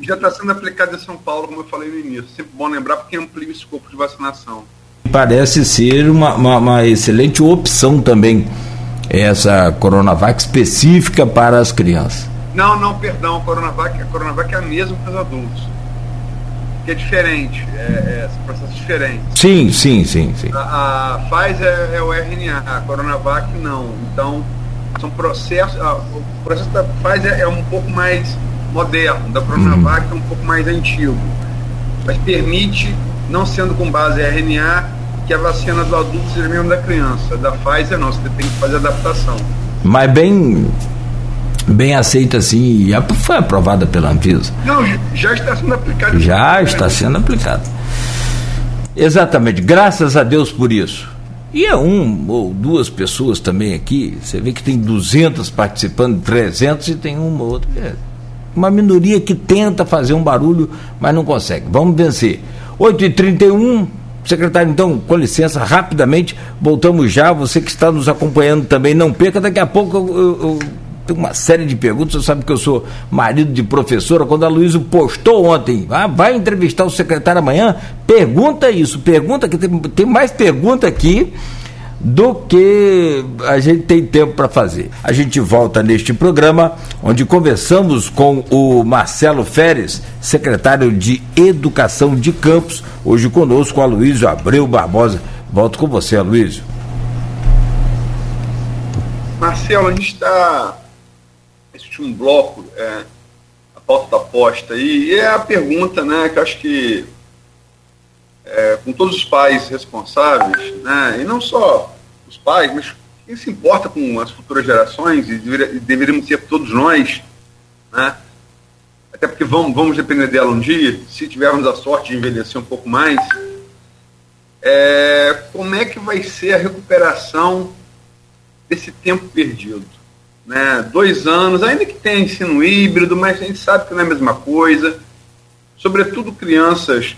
Já está sendo aplicado em São Paulo, como eu falei no início. Sempre bom lembrar porque amplia o escopo de vacinação. Parece ser uma, uma, uma excelente opção também essa Coronavac específica para as crianças. Não, não, perdão, a Coronavac, a Coronavac é a mesma para os adultos. Que é diferente, é, é processo diferente. Sim, sim, sim, sim. A, a Pfizer é, é o RNA, a Coronavac não. Então, são processos. A, o processo da Pfizer é um pouco mais moderno, da Coronavac uhum. é um pouco mais antigo, mas permite, não sendo com base RNA, que a vacina do adulto seja mesmo da criança. Da Pfizer não, você tem que fazer adaptação. Mas bem bem aceita assim, e foi aprovada pela Anvisa. Não, já está sendo aplicado. Já está sendo aplicado. Exatamente, graças a Deus por isso. E é um ou duas pessoas também aqui, você vê que tem 200 participando, 300 e tem uma ou outra. É uma minoria que tenta fazer um barulho, mas não consegue. Vamos vencer. 8h31, secretário, então, com licença, rapidamente, voltamos já. Você que está nos acompanhando também, não perca, daqui a pouco eu, eu, eu tenho uma série de perguntas. Você sabe que eu sou marido de professora. Quando a Luísa postou ontem, ah, vai entrevistar o secretário amanhã, pergunta isso, pergunta que tem, tem mais pergunta aqui do que a gente tem tempo para fazer. A gente volta neste programa, onde conversamos com o Marcelo Feres, secretário de Educação de Campos, hoje conosco, a Luísio Abreu Barbosa. Volto com você, Luísio. Marcelo, a gente está nesse último bloco, é, a pauta da posta aí, e é a pergunta, né, que acho que é, com todos os pais responsáveis, né, e não só os pais, mas quem se importa com as futuras gerações, e, deveria, e deveríamos ser todos nós, né, até porque vamos, vamos depender dela um dia, se tivermos a sorte de envelhecer um pouco mais, é, como é que vai ser a recuperação desse tempo perdido? Né? Dois anos, ainda que tenha ensino híbrido, mas a gente sabe que não é a mesma coisa. Sobretudo crianças,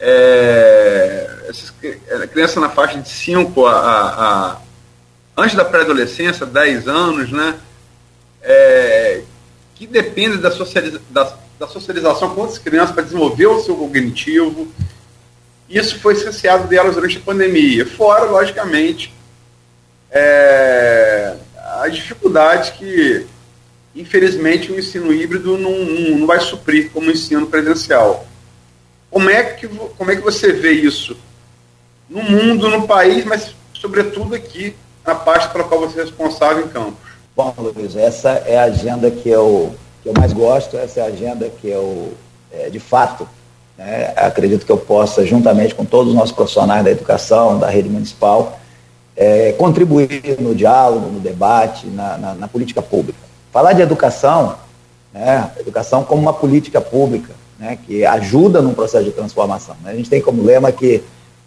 é, essas, é, criança na faixa de 5 a, a, a, antes da pré-adolescência, 10 anos, né? É, que depende da, socializa, da, da socialização com outras crianças para desenvolver o seu cognitivo. Isso foi essenciado delas durante a pandemia. Fora, logicamente, é, as dificuldades que, infelizmente, o ensino híbrido não, não, não vai suprir como o ensino presencial. Como é, que, como é que você vê isso no mundo, no país, mas sobretudo aqui na parte pela qual você é responsável em Campos? Bom, Luiz, essa é a agenda que eu, que eu mais gosto, essa é a agenda que eu, é, de fato, né, acredito que eu possa, juntamente com todos os nossos profissionais da educação, da rede municipal, é, contribuir no diálogo, no debate, na, na, na política pública. Falar de educação, né, educação como uma política pública, né, que ajuda num processo de transformação. Né? A gente tem como lema que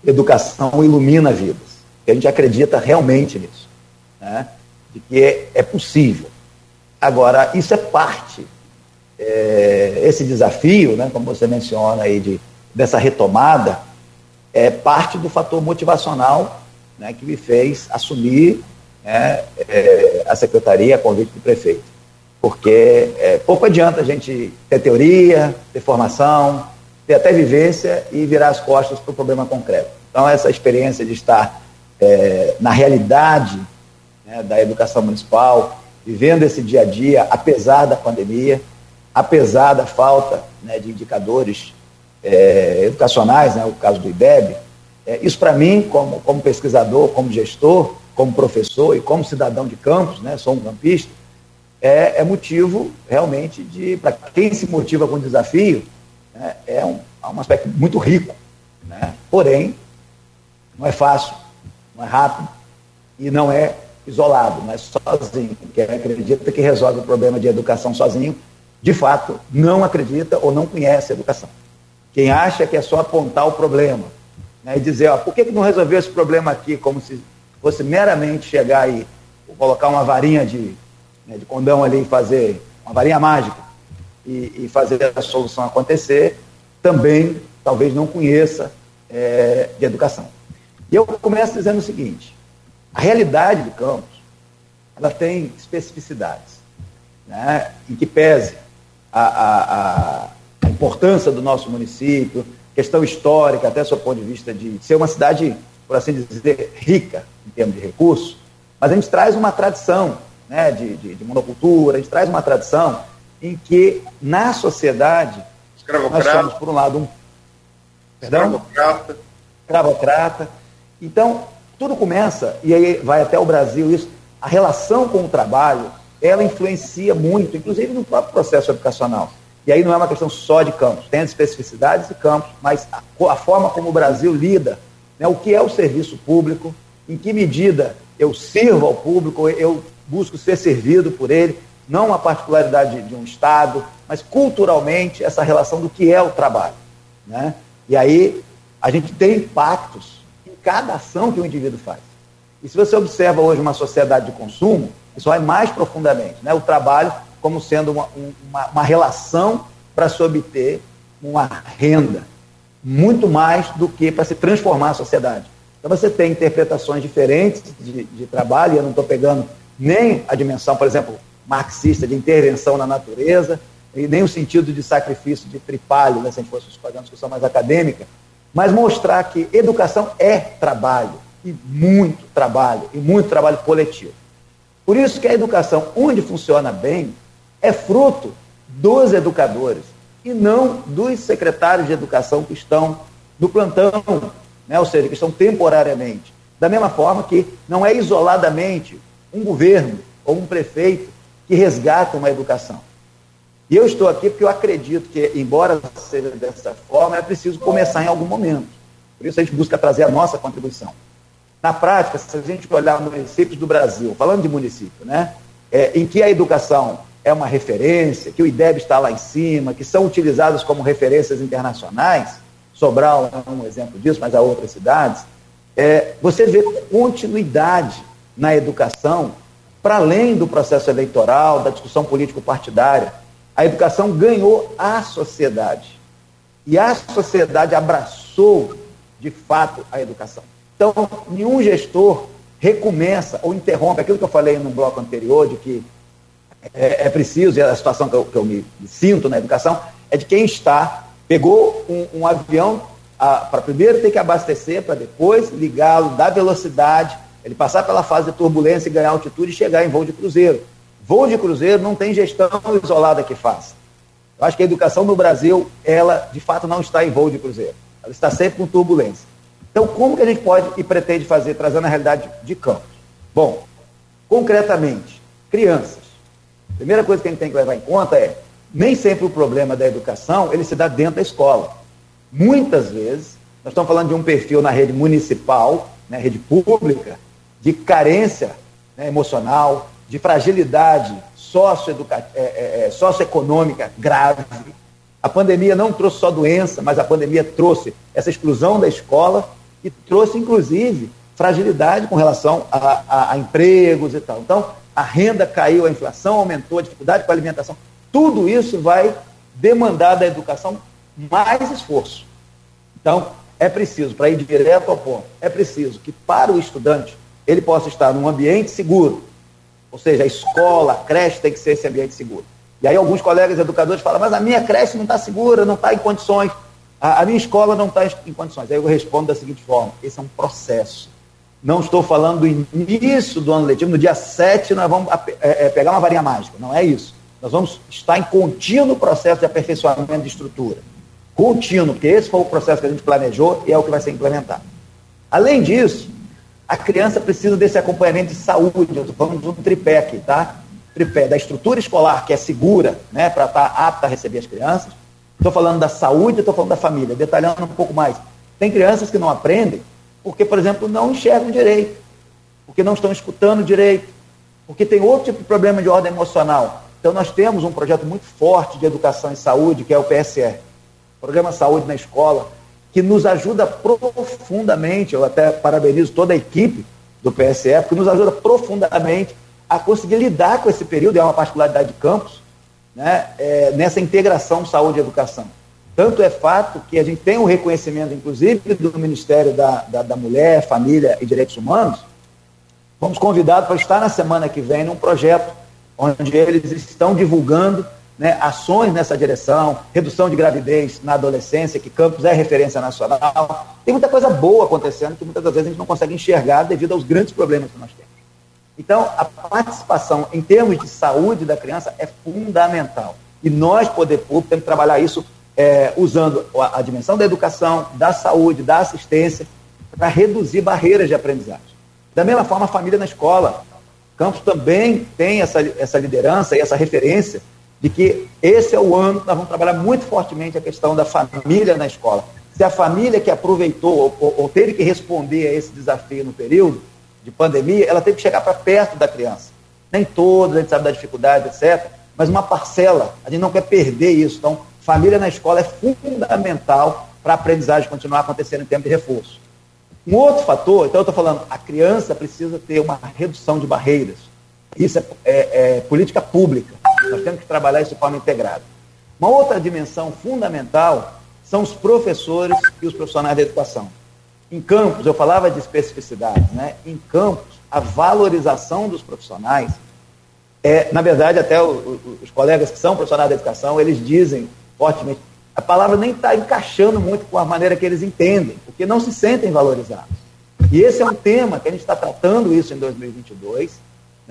educação ilumina vidas, a gente acredita realmente nisso, né, de que é, é possível. Agora, isso é parte, é, esse desafio, né, como você menciona aí, de, dessa retomada, é parte do fator motivacional né, que me fez assumir né, é, a secretaria a convite do prefeito. Porque é, pouco adianta a gente ter teoria, ter formação, ter até vivência e virar as costas para o problema concreto. Então, essa experiência de estar é, na realidade né, da educação municipal, vivendo esse dia a dia, apesar da pandemia, apesar da falta né, de indicadores é, educacionais, né, o caso do IBEB, é, isso, para mim, como, como pesquisador, como gestor, como professor e como cidadão de campos, né, sou um campista, é, é motivo realmente de, para quem se motiva com desafio, né, é um, é um aspecto muito rico. Né? Porém, não é fácil, não é rápido e não é isolado, não é sozinho. Quem acredita que resolve o problema de educação sozinho, de fato, não acredita ou não conhece a educação. Quem acha que é só apontar o problema, né, e dizer, ó, por que, que não resolveu esse problema aqui, como se fosse meramente chegar e colocar uma varinha de, né, de condão ali fazer uma varinha mágica e, e, fazer a solução acontecer, também talvez não conheça é, de educação. E eu começo dizendo o seguinte, a realidade do campus, ela tem especificidades, né, em que pese a, a, a importância do nosso município, questão histórica, até do ponto de vista de ser uma cidade, por assim dizer, rica em termos de recursos, mas a gente traz uma tradição né, de, de, de monocultura, a gente traz uma tradição em que na sociedade nós somos, por um lado, um. Perdão? Escravocrata. Escravocrata. Então, tudo começa, e aí vai até o Brasil isso, a relação com o trabalho, ela influencia muito, inclusive no próprio processo educacional. E aí não é uma questão só de campos, tem as especificidades de campos, mas a, a forma como o Brasil lida, né, o que é o serviço público, em que medida eu sirvo ao público, eu busco ser servido por ele, não uma particularidade de um Estado, mas culturalmente essa relação do que é o trabalho. Né? E aí a gente tem impactos em cada ação que o indivíduo faz. E se você observa hoje uma sociedade de consumo, isso vai mais profundamente. Né? O trabalho como sendo uma, uma, uma relação para se obter uma renda, muito mais do que para se transformar a sociedade. Então você tem interpretações diferentes de, de trabalho, e eu não estou pegando nem a dimensão, por exemplo, marxista de intervenção na natureza, e nem o sentido de sacrifício de tripalho, né, se a gente fosse fazer uma discussão mais acadêmica, mas mostrar que educação é trabalho, e muito trabalho, e muito trabalho coletivo. Por isso que a educação, onde funciona bem, é fruto dos educadores e não dos secretários de educação que estão no plantão, né? ou seja, que estão temporariamente. Da mesma forma que não é isoladamente um governo ou um prefeito que resgata uma educação. E eu estou aqui porque eu acredito que, embora seja dessa forma, é preciso começar em algum momento. Por isso a gente busca trazer a nossa contribuição. Na prática, se a gente olhar municípios do Brasil, falando de município, né, é, em que a educação é uma referência, que o IDEB está lá em cima, que são utilizados como referências internacionais, Sobral é um exemplo disso, mas há outras cidades, é, você vê continuidade na educação para além do processo eleitoral, da discussão político-partidária. A educação ganhou a sociedade. E a sociedade abraçou, de fato, a educação. Então, nenhum gestor recomeça ou interrompe aquilo que eu falei no bloco anterior, de que é, é preciso, e a situação que eu, que eu me, me, sinto na educação, é de quem está, pegou um, um avião para primeiro ter que abastecer, para depois ligá-lo, dar velocidade, ele passar pela fase de turbulência e ganhar altitude e chegar em voo de cruzeiro. Voo de cruzeiro não tem gestão isolada que faça. Eu acho que a educação no Brasil, ela de fato não está em voo de cruzeiro. Ela está sempre com turbulência. Então, como que a gente pode e pretende fazer, trazendo a realidade de campos? Bom, concretamente, crianças. A primeira coisa que a gente tem que levar em conta é, nem sempre o problema da educação, ele se dá dentro da escola. Muitas vezes, nós estamos falando de um perfil na rede municipal, na né, rede pública, de carência né, emocional, de fragilidade é, é, é, socioeconômica grave. A pandemia não trouxe só doença, mas a pandemia trouxe essa exclusão da escola e trouxe, inclusive, fragilidade com relação a, a, a empregos e tal. Então, a renda caiu, a inflação aumentou, a dificuldade com a alimentação. Tudo isso vai demandar da educação mais esforço. Então, é preciso, para ir direto ao ponto, é preciso que para o estudante ele possa estar num ambiente seguro. Ou seja, a escola, a creche tem que ser esse ambiente seguro. E aí alguns colegas educadores falam, mas a minha creche não está segura, não está em condições. A, a minha escola não está em condições. Aí eu respondo da seguinte forma: esse é um processo. Não estou falando do início do ano letivo, no dia 7 nós vamos é, é, pegar uma varinha mágica. Não é isso. Nós vamos estar em contínuo processo de aperfeiçoamento de estrutura. Contínuo, porque esse foi o processo que a gente planejou e é o que vai ser implementado. Além disso, a criança precisa desse acompanhamento de saúde. Falando do tripé aqui, tá? Tripé da estrutura escolar, que é segura, né, para estar tá apta a receber as crianças Estou falando da saúde, estou falando da família, detalhando um pouco mais. Tem crianças que não aprendem porque, por exemplo, não enxergam direito, porque não estão escutando direito, porque tem outro tipo de problema de ordem emocional. Então, nós temos um projeto muito forte de educação e saúde, que é o PSR Programa Saúde na Escola, que nos ajuda profundamente, eu até parabenizo toda a equipe do PSE, porque nos ajuda profundamente a conseguir lidar com esse período, é uma particularidade de campus, né, é, nessa integração saúde e educação. Tanto é fato que a gente tem um reconhecimento, inclusive, do Ministério da, da, da Mulher, Família e Direitos Humanos. Fomos convidados para estar na semana que vem num projeto onde eles estão divulgando né, ações nessa direção, redução de gravidez na adolescência, que Campos é referência nacional. Tem muita coisa boa acontecendo que muitas das vezes a gente não consegue enxergar devido aos grandes problemas que nós temos. Então, a participação em termos de saúde da criança é fundamental. E nós, poder público, temos que trabalhar isso é, usando a, a, dimensão da educação, da saúde, da assistência, para reduzir barreiras de aprendizagem. Da mesma forma, a família na escola. Campos também tem essa, essa liderança e essa referência de que esse é o ano que nós vamos trabalhar muito fortemente a questão da família na escola. Se a família que aproveitou ou, ou, teve que responder a esse desafio no período, de pandemia, ela tem que chegar para perto da criança. Nem todos, a gente sabe da dificuldade, etc., mas uma parcela, a gente não quer perder isso. Então, família na escola é fundamental para a aprendizagem continuar acontecendo em tempo de reforço. Um outro fator, então eu estou falando, a criança precisa ter uma redução de barreiras. Isso é, é, é política pública. Nós temos que trabalhar isso de forma integrada. Uma outra dimensão fundamental são os professores e os profissionais da educação. Em campos, eu falava de especificidade, né? Em campos, a valorização dos profissionais é, na verdade, até o, o, os colegas que são profissionais da educação, eles dizem fortemente, a palavra nem está encaixando muito com a maneira que eles entendem, porque não se sentem valorizados. E esse é um tema que a gente está tratando isso em 2022.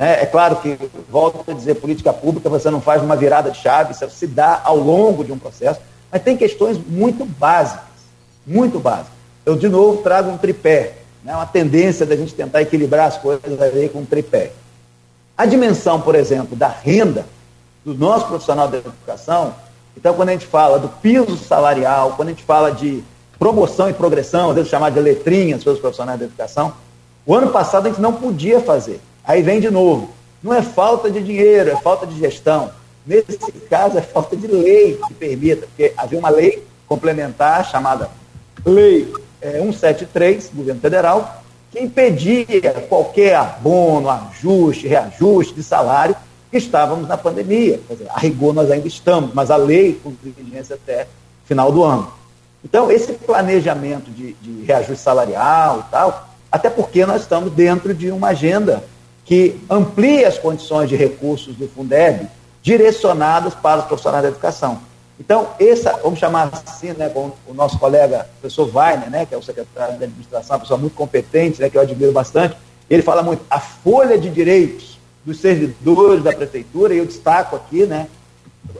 Né? É claro que, volto a dizer, política pública você não faz uma virada de chave, isso se dá ao longo de um processo, mas tem questões muito básicas, muito básicas eu de novo trago um tripé, né, uma tendência da gente tentar equilibrar as coisas aí com um tripé. A dimensão, por exemplo, da renda do nosso profissional da educação, então quando a gente fala do piso salarial, quando a gente fala de promoção e progressão, às vezes chamar de letrinhas para os profissionais da educação. O ano passado a gente não podia fazer. Aí vem de novo. Não é falta de dinheiro, é falta de gestão. Nesse caso, é falta de lei que permita, porque havia uma lei complementar chamada Lei é, 173, do governo federal, que impedia qualquer abono, ajuste, reajuste de salário, que estávamos na pandemia. Dizer, a rigor nós ainda estamos, mas a lei com vigência até final do ano. Então, esse planejamento de, de reajuste salarial e tal, até porque nós estamos dentro de uma agenda que amplia as condições de recursos do Fundeb direcionadas para os profissionais da educação. Então, essa, vamos chamar assim, né, com o nosso colega, o professor Weiner, né, que é o secretário de administração, uma pessoa muito competente, né, que eu admiro bastante, ele fala muito, a folha de direitos dos servidores da prefeitura, e eu destaco aqui, né,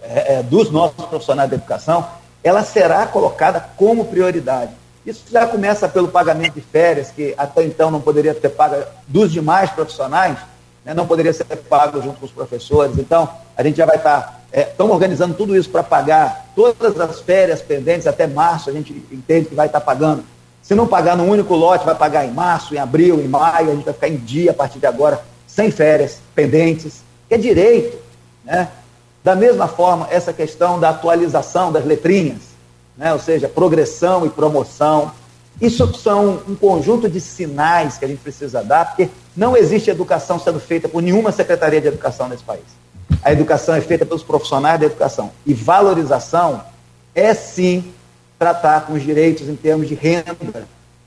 é, é, dos nossos profissionais da educação, ela será colocada como prioridade. Isso já começa pelo pagamento de férias, que até então não poderia ter pago dos demais profissionais, né, não poderia ser pago junto com os professores. Então, a gente já vai estar. Estamos é, organizando tudo isso para pagar todas as férias pendentes até março, a gente entende que vai estar pagando. Se não pagar no único lote, vai pagar em março, em abril, em maio, a gente vai ficar em dia a partir de agora, sem férias pendentes, que é direito. Né? Da mesma forma, essa questão da atualização das letrinhas, né? ou seja, progressão e promoção. Isso são um conjunto de sinais que a gente precisa dar, porque não existe educação sendo feita por nenhuma secretaria de educação nesse país. A educação é feita pelos profissionais da educação. E valorização é sim tratar com os direitos em termos de renda,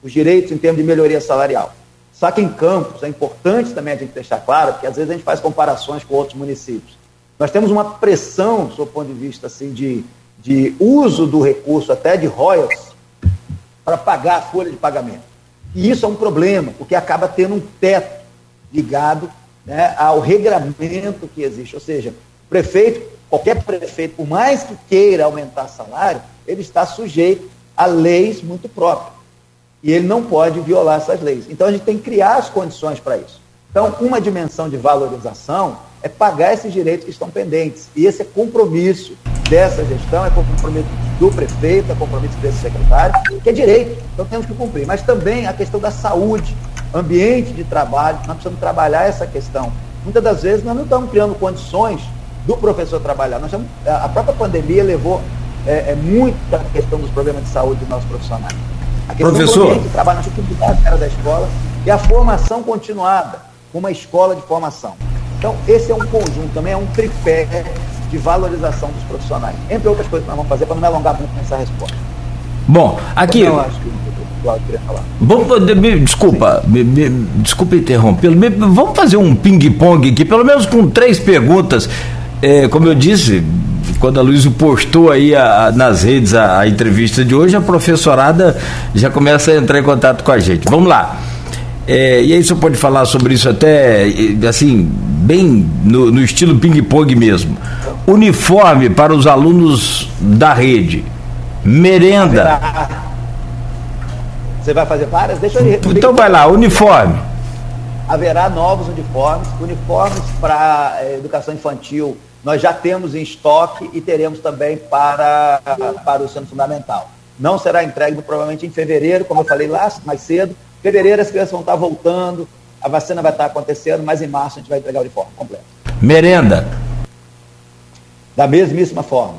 os direitos em termos de melhoria salarial. Só que em campos é importante também a gente deixar claro, porque às vezes a gente faz comparações com outros municípios. Nós temos uma pressão, do ponto de vista assim, de, de uso do recurso, até de royalties, para pagar a folha de pagamento. E isso é um problema, porque acaba tendo um teto ligado né, ao regramento que existe. Ou seja, prefeito, qualquer prefeito, por mais que queira aumentar salário, ele está sujeito a leis muito próprias. E ele não pode violar essas leis. Então a gente tem que criar as condições para isso. Então, uma dimensão de valorização é pagar esses direitos que estão pendentes. E esse é compromisso dessa gestão, é compromisso do prefeito, é compromisso desse secretário, que é direito, então temos que cumprir. Mas também a questão da saúde, ambiente de trabalho, nós precisamos trabalhar essa questão. Muitas das vezes nós não estamos criando condições do professor trabalhar. Nós estamos, a própria pandemia levou é, é muito a questão dos problemas de saúde dos nossos profissionais. A questão Professor. do ambiente de trabalho, nós temos que cuidar da da escola e a formação continuada, uma escola de formação. Então, esse é um conjunto, também é um tripé de valorização dos profissionais. Entre outras coisas que nós vamos fazer para não me alongar muito nessa resposta. Bom, aqui. Eu acho que o Cláudio queria falar. Vamos, me, desculpa, me, me, desculpa interrompê-lo. Vamos fazer um ping-pong aqui, pelo menos com três perguntas. É, como eu disse, quando a Luísa postou aí a, a, nas redes a, a, entrevista de hoje, a professorada já começa a entrar em contato com a gente. Vamos lá. É, e aí você pode falar sobre isso até, assim, bem no, no estilo ping-pong mesmo. Uniforme para os alunos da rede. Merenda. Você vai fazer várias? Deixa eu Então vai lá, uniforme. Haverá novos uniformes, uniformes para eh, educação infantil. Nós já temos em estoque e teremos também para, para o ensino fundamental. Não será entregue provavelmente em fevereiro, como eu falei lá mais cedo, Fevereiro as crianças vão estar voltando, a vacina vai estar acontecendo, mas em março a gente vai entregar o uniforme completo. Merenda. Da mesmíssima forma.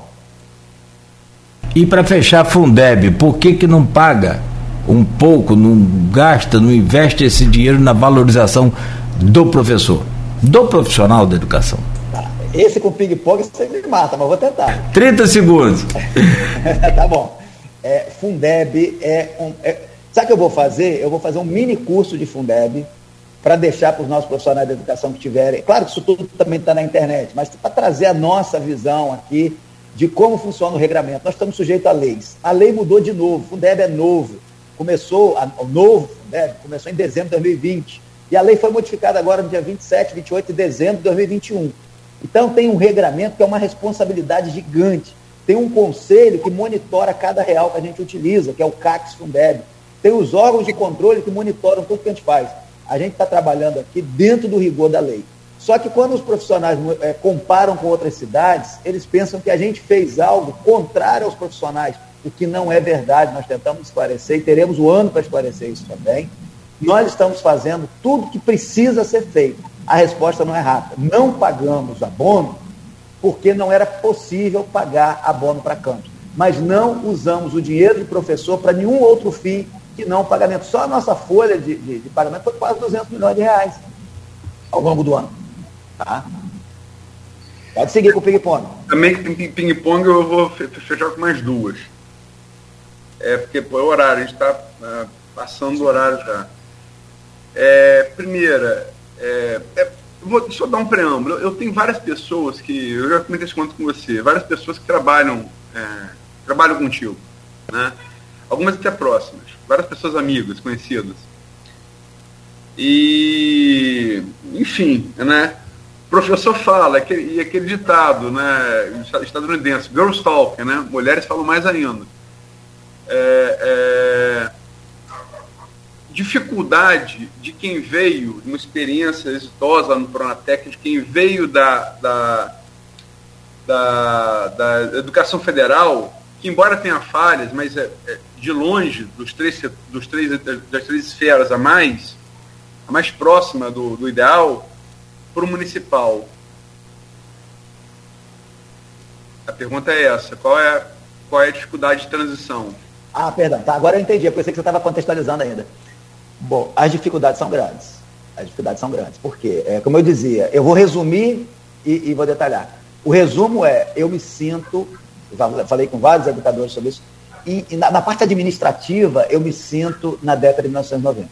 E para fechar Fundeb, por que, que não paga um pouco, não gasta, não investe esse dinheiro na valorização do professor, do profissional da educação? Tá. Esse com ping-pong você me mata, mas vou tentar. 30 segundos. tá bom. É, Fundeb é um. É, Sabe o que eu vou fazer? Eu vou fazer um mini curso de Fundeb para deixar para os nossos profissionais de educação que tiverem. Claro que isso tudo também está na internet, mas para trazer a nossa visão aqui de como funciona o regramento. Nós estamos sujeitos a leis. A lei mudou de novo, o Fundeb é novo. Começou, o novo Fundeb começou em dezembro de 2020. E a lei foi modificada agora no dia 27, 28 de dezembro de 2021. Então tem um regramento que é uma responsabilidade gigante. Tem um conselho que monitora cada real que a gente utiliza, que é o CACS Fundeb tem os órgãos de controle que monitoram tudo que a gente faz. A gente está trabalhando aqui dentro do rigor da lei. Só que quando os profissionais é, comparam com outras cidades, eles pensam que a gente fez algo contrário aos profissionais. o que não é verdade. Nós tentamos esclarecer e teremos o ano para esclarecer isso também. Nós estamos fazendo tudo que precisa ser feito. A resposta não é rápida. Não pagamos abono porque não era possível pagar abono para campus. Mas não usamos o dinheiro do professor para nenhum outro fim que não o pagamento. Só a nossa folha de, de, de pagamento foi quase 200 milhões de reais ao longo do ano. Tá? Pode seguir com o ping-pong. Também ping-pong eu vou fechar com mais duas. É porque pô, é horário, a gente está uh, passando o horário já. É, primeira, é, é, vou, deixa eu dar um preâmbulo. Eu tenho várias pessoas que, eu já comentei esse conto com você, várias pessoas que trabalham, é, trabalham contigo, né? Algumas até próximas, várias pessoas amigas, conhecidas. E, enfim, né? professor fala, e aquele ditado né, estadunidense, girls talk, né, mulheres falam mais ainda. É, é, dificuldade de quem veio, uma experiência exitosa no Pronatec, de quem veio da, da, da, da educação federal, que embora tenha falhas, mas é, é, de longe dos três, dos três, das três esferas a mais, a mais próxima do, do ideal, para o municipal? A pergunta é essa: qual é, qual é a dificuldade de transição? Ah, perdão, tá, agora eu entendi, eu pensei que você estava contextualizando ainda. Bom, as dificuldades são grandes. As dificuldades são grandes. Por quê? É, como eu dizia, eu vou resumir e, e vou detalhar. O resumo é: eu me sinto, falei com vários educadores sobre isso, e, e na, na, parte administrativa eu me sinto na década de 1990.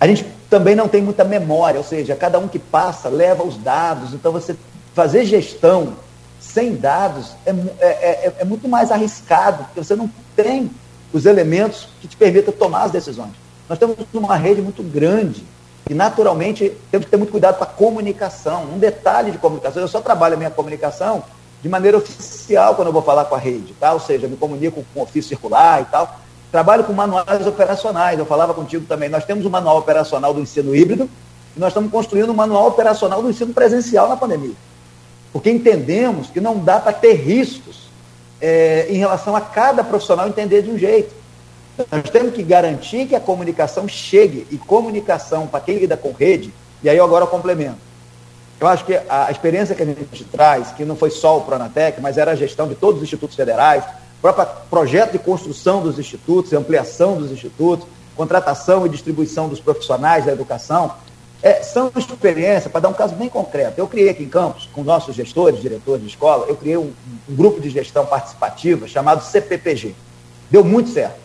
A gente também não tem muita memória, ou seja, cada um que passa leva os dados, então você fazer gestão sem dados é, é, é, é muito mais arriscado, porque você não tem os elementos que te permitam tomar as decisões. Nós temos uma rede muito grande e, naturalmente, temos que ter muito cuidado com a comunicação. Um detalhe de comunicação, eu só trabalho a minha comunicação de maneira oficial quando eu vou falar com a rede, tá? ou seja, me comunico com ofício circular e tal, Trabalho com manuais operacionais. Eu falava contigo também. Nós temos um manual operacional do ensino híbrido e nós estamos construindo um manual operacional do ensino presencial na pandemia. Porque entendemos que não dá para ter riscos é, em relação a cada profissional entender de um jeito. Nós temos que garantir que a comunicação chegue, e comunicação para quem lida com rede, e aí eu agora complemento. Eu acho que a experiência que a gente traz, que não foi só o Pronatec, mas era a gestão de todos os institutos federais, próprio projeto de construção dos institutos, ampliação dos institutos, contratação e distribuição dos profissionais da educação, é, são experiências, para dar um caso bem concreto. Eu criei aqui em Campos, com nossos gestores, diretores de escola, eu criei um, um grupo de gestão participativa chamado CPPG. Deu muito certo.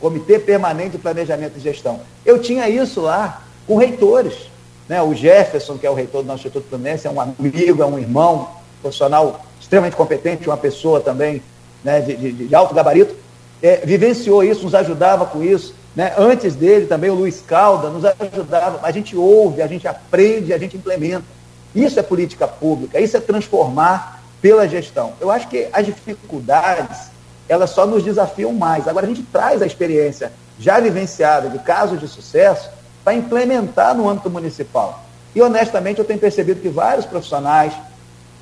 Comitê Permanente de Planejamento e Gestão. Eu tinha isso lá com reitores. Né? O Jefferson, que é o reitor do nosso Instituto Fluminense, é um amigo, é um irmão, profissional extremamente competente, uma pessoa também né, de, de, de alto gabarito, é, vivenciou isso, nos ajudava com isso. Né? Antes dele também o Luiz Calda nos ajudava. A gente ouve, a gente aprende, a gente implementa. Isso é política pública, isso é transformar pela gestão. Eu acho que as dificuldades, elas só nos desafiam mais. Agora a gente traz a experiência já vivenciada de casos de sucesso para implementar no âmbito municipal. E honestamente eu tenho percebido que vários profissionais,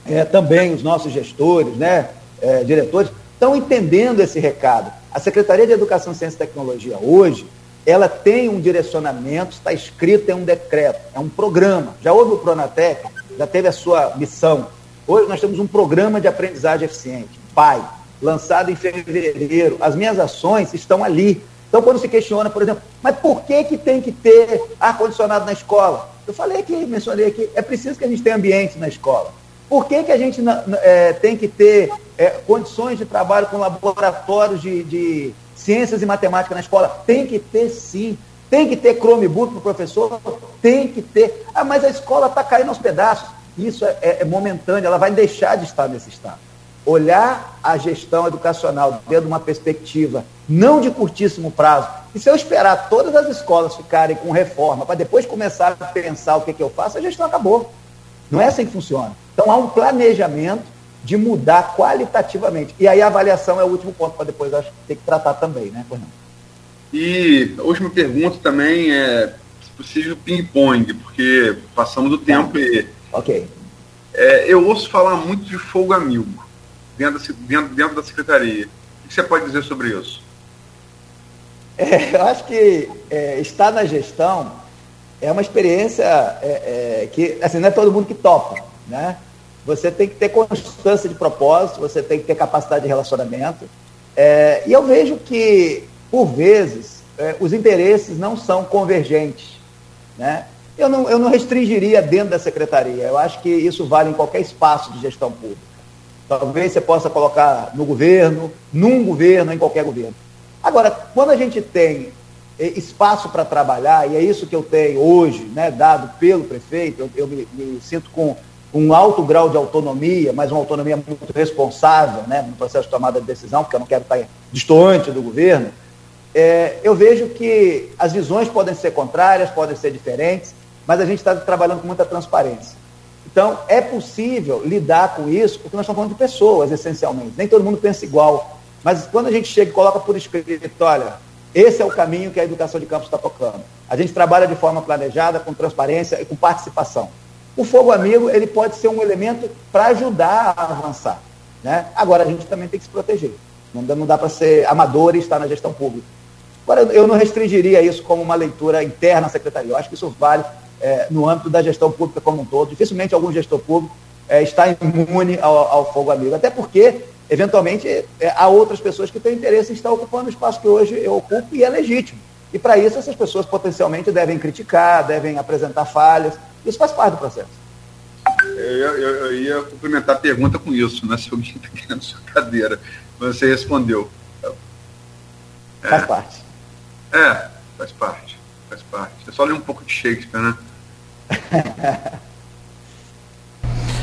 é, também os nossos gestores, né, é, diretores, estão entendendo esse recado. A Secretaria de Educação, Ciência e Tecnologia hoje, ela tem um direcionamento, está escrito em um decreto, é um programa. Já houve o Pronatec, já teve a sua missão. Hoje nós temos um programa de aprendizagem eficiente, PAI, lançado em fevereiro. As minhas ações estão ali. Então, quando se questiona, por exemplo, mas por que, que tem que ter ar-condicionado na escola? Eu falei aqui, mencionei aqui, é preciso que a gente tenha ambiente na escola. Por que, que a gente é, tem que ter é, condições de trabalho com laboratórios de, de ciências e matemática na escola? Tem que ter sim. Tem que ter Chromebook para o professor? Tem que ter. Ah, mas a escola está caindo aos pedaços. Isso é, é, é, momentâneo, ela vai deixar de estar nesse estado. Olhar a gestão educacional dentro de uma perspectiva não de curtíssimo prazo. E se eu esperar todas as escolas ficarem com reforma para depois começar a pensar o que, que eu faço, a gestão acabou. Não é assim que funciona. Então há um planejamento de mudar qualitativamente. E aí a avaliação é o último ponto para depois acho que ter que tratar também, né, Fernando? E a última pergunta também é, se possível, ping-pong, porque passamos do tempo e. Ok. É, eu ouço falar muito de folga mil dentro da, dentro, dentro da secretaria. que você pode dizer sobre isso? É, eu acho que é, estar na gestão é uma experiência é, é, que, assim, não é todo mundo que topa, né? Você tem que ter constância de propósito, você tem que ter capacidade de relacionamento. É, e eu vejo que, por vezes, é, os interesses não são convergentes, né? Eu não, eu não restringiria dentro da secretaria. Eu acho que isso vale em qualquer espaço de gestão pública. Talvez você possa colocar no governo, num governo, em qualquer governo. Agora, quando a gente tem eh, espaço para trabalhar, e é isso que eu tenho hoje, né, dado pelo prefeito, eu, eu me, me, sinto com um alto grau de autonomia, mas uma autonomia muito responsável né, no processo de tomada de decisão, porque eu não quero estar distante do governo, é, eu vejo que as visões podem ser contrárias, podem ser diferentes, mas a gente está trabalhando com muita transparência. Então, é possível lidar com isso, porque nós estamos falando de pessoas, essencialmente. Nem todo mundo pensa igual. Mas quando a gente chega e coloca por escrito, olha, esse é o caminho que a educação de campos está tocando. A gente trabalha de forma planejada, com transparência e com participação. O fogo amigo ele pode ser um elemento para ajudar a avançar. Né? Agora, a gente também tem que se proteger. Não dá, não dá para ser amador e estar na gestão pública. Agora, eu não restringiria isso como uma leitura interna à secretaria. Eu acho que isso vale é, no âmbito da gestão pública como um todo. Dificilmente algum gestor público é, está imune ao, ao fogo amigo. Até porque eventualmente é, há outras pessoas que têm interesse em estar ocupando o espaço que hoje eu ocupo e é legítimo. E para isso essas pessoas potencialmente devem criticar, devem apresentar falhas. Isso faz parte do processo. Eu, eu, eu ia complementar a pergunta com isso, né? Se alguém está querendo sua cadeira. Você respondeu. É, faz parte. É, faz parte. Faz parte. É só ler um pouco de Shakespeare, né?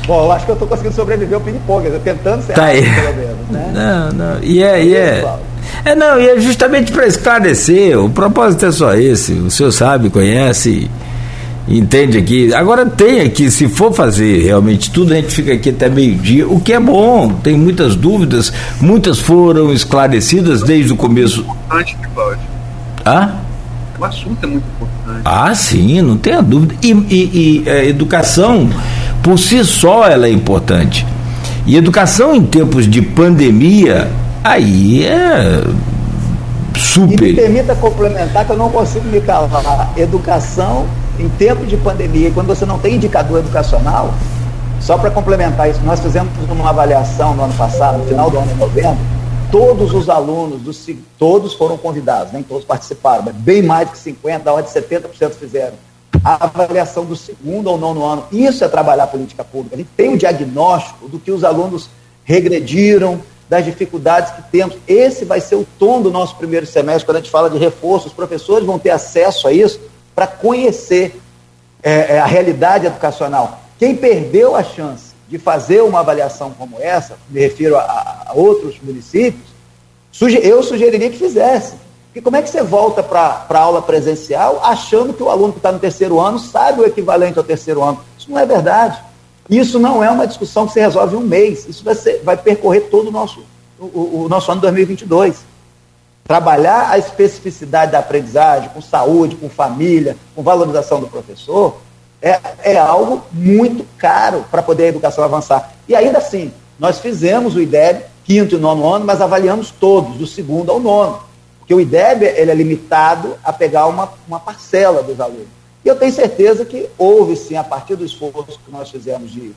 Bom, eu acho que eu estou conseguindo sobreviver ao ping-pong, tentando ser tá rápido, pelo menos, né? Não, não. E é, e é, é, não, e é justamente para esclarecer, o propósito é só esse, o senhor sabe, conhece, entende aqui. Agora tem aqui, se for fazer realmente tudo, a gente fica aqui até meio-dia, o que é bom, tem muitas dúvidas, muitas foram esclarecidas desde o começo. Antes, Cláudio. Ah? O assunto é muito importante. Ah, sim, não tenha dúvida. E, e, e é, educação por si só ela é importante. E educação em tempos de pandemia, aí é super. E me permita complementar que eu não consigo me calar. Educação em tempos de pandemia, quando você não tem indicador educacional, só para complementar isso, nós fizemos uma avaliação no ano passado, no final do ano de novembro, todos os alunos, dos, todos foram convidados, nem todos participaram, mas bem mais de 50%, da ordem de 70% fizeram a avaliação do segundo ou nono ano. Isso é trabalhar política pública. A gente tem um diagnóstico do que os alunos regrediram, das dificuldades que temos. Esse vai ser o tom do nosso primeiro semestre, quando a gente fala de reforço. Os professores vão ter acesso a isso para conhecer é, é, a realidade educacional. Quem perdeu a chance de fazer uma avaliação como essa, me refiro a, a outros municípios, eu sugeriria que fizesse porque como é que você volta para a aula presencial achando que o aluno que está no terceiro ano sabe o equivalente ao terceiro ano? Isso não é verdade. Isso não é uma discussão que se resolve em um mês. Isso vai, ser, vai percorrer todo o nosso, o, o nosso ano 2022. Trabalhar a especificidade da aprendizagem com saúde, com família, com valorização do professor, é, é algo muito caro para poder a educação avançar. E ainda assim, nós fizemos o IDEB, quinto e nono ano, mas avaliamos todos, do segundo ao nono. Porque o IDEB ele é limitado a pegar uma, uma parcela dos alunos. E eu tenho certeza que houve, sim, a partir do esforço que nós fizemos de,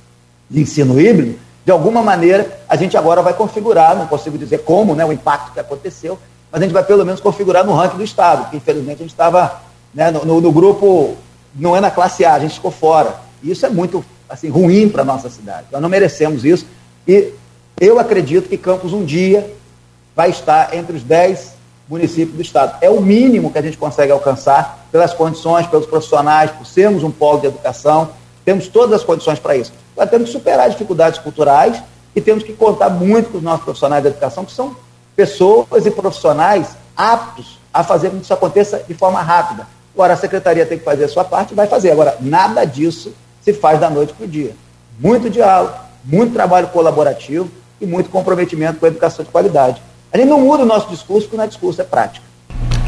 de ensino híbrido, de alguma maneira a gente agora vai configurar, não consigo dizer como, né, o impacto que aconteceu, mas a gente vai pelo menos configurar no ranking do Estado, porque infelizmente a gente estava né, no, no, no, grupo, não é na classe A, a gente ficou fora. E isso é muito assim, ruim para a nossa cidade. Nós não merecemos isso. E eu acredito que Campos um dia vai estar entre os 10 município do Estado. É o mínimo que a gente consegue alcançar pelas condições, pelos profissionais, por sermos um polo de educação, temos todas as condições para isso. Nós temos que superar as dificuldades culturais e temos que contar muito com os nossos profissionais de educação, que são pessoas e profissionais aptos a fazer com que isso aconteça de forma rápida. Agora, a secretaria tem que fazer a sua parte e vai fazer. Agora, nada disso se faz da noite para o dia. Muito diálogo, muito trabalho colaborativo e muito comprometimento com a educação de qualidade. A gente não muda o nosso discurso, porque não é discurso, é prática.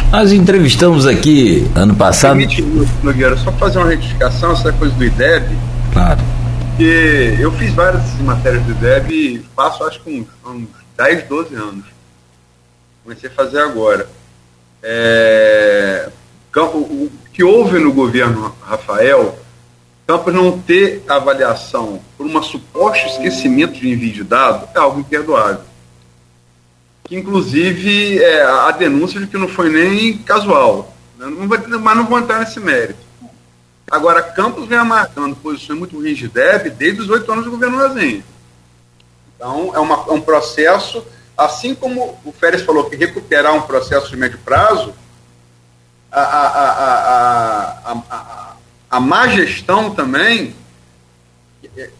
Nós entrevistamos aqui ano passado. Permite, Nogueira, só fazer uma retificação, essa coisa do IDEB. Claro. Porque eu fiz várias matérias do IDEB e faço acho que uns, uns 10, 12 anos. comecei a fazer agora. É, o que houve no governo Rafael, Campos não ter avaliação por um suposto esquecimento de envio de dado é algo imperdoável. Inclusive, é, a denúncia de que não foi nem casual. Né? Não vai, mas não vou entrar nesse mérito. Agora, Campos vem marcando posições muito DEB desde os oito anos do governo Lazenha. Então, é, uma, é um processo, assim como o Férez falou que recuperar um processo de médio prazo, a, a, a, a, má gestão também,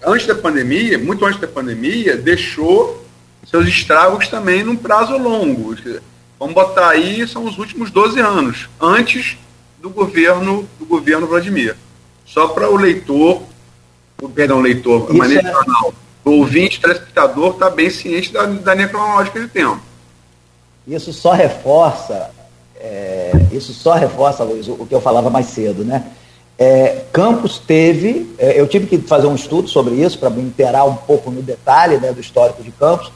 antes da pandemia, muito antes da pandemia, deixou seus estragos também num prazo longo. Vamos botar aí, são os últimos 12 anos, antes do governo do governo Vladimir. Só para o leitor, o perdão, leitor, Isso maneira é... o ouvinte, telespectador, está bem ciente da, da linha cronológica de tempo. Isso só reforça é, isso só reforça, Luiz, o, que eu falava mais cedo, né? É, Campos teve, é, eu tive que fazer um estudo sobre isso para me inteirar um pouco no detalhe né, do histórico de Campos.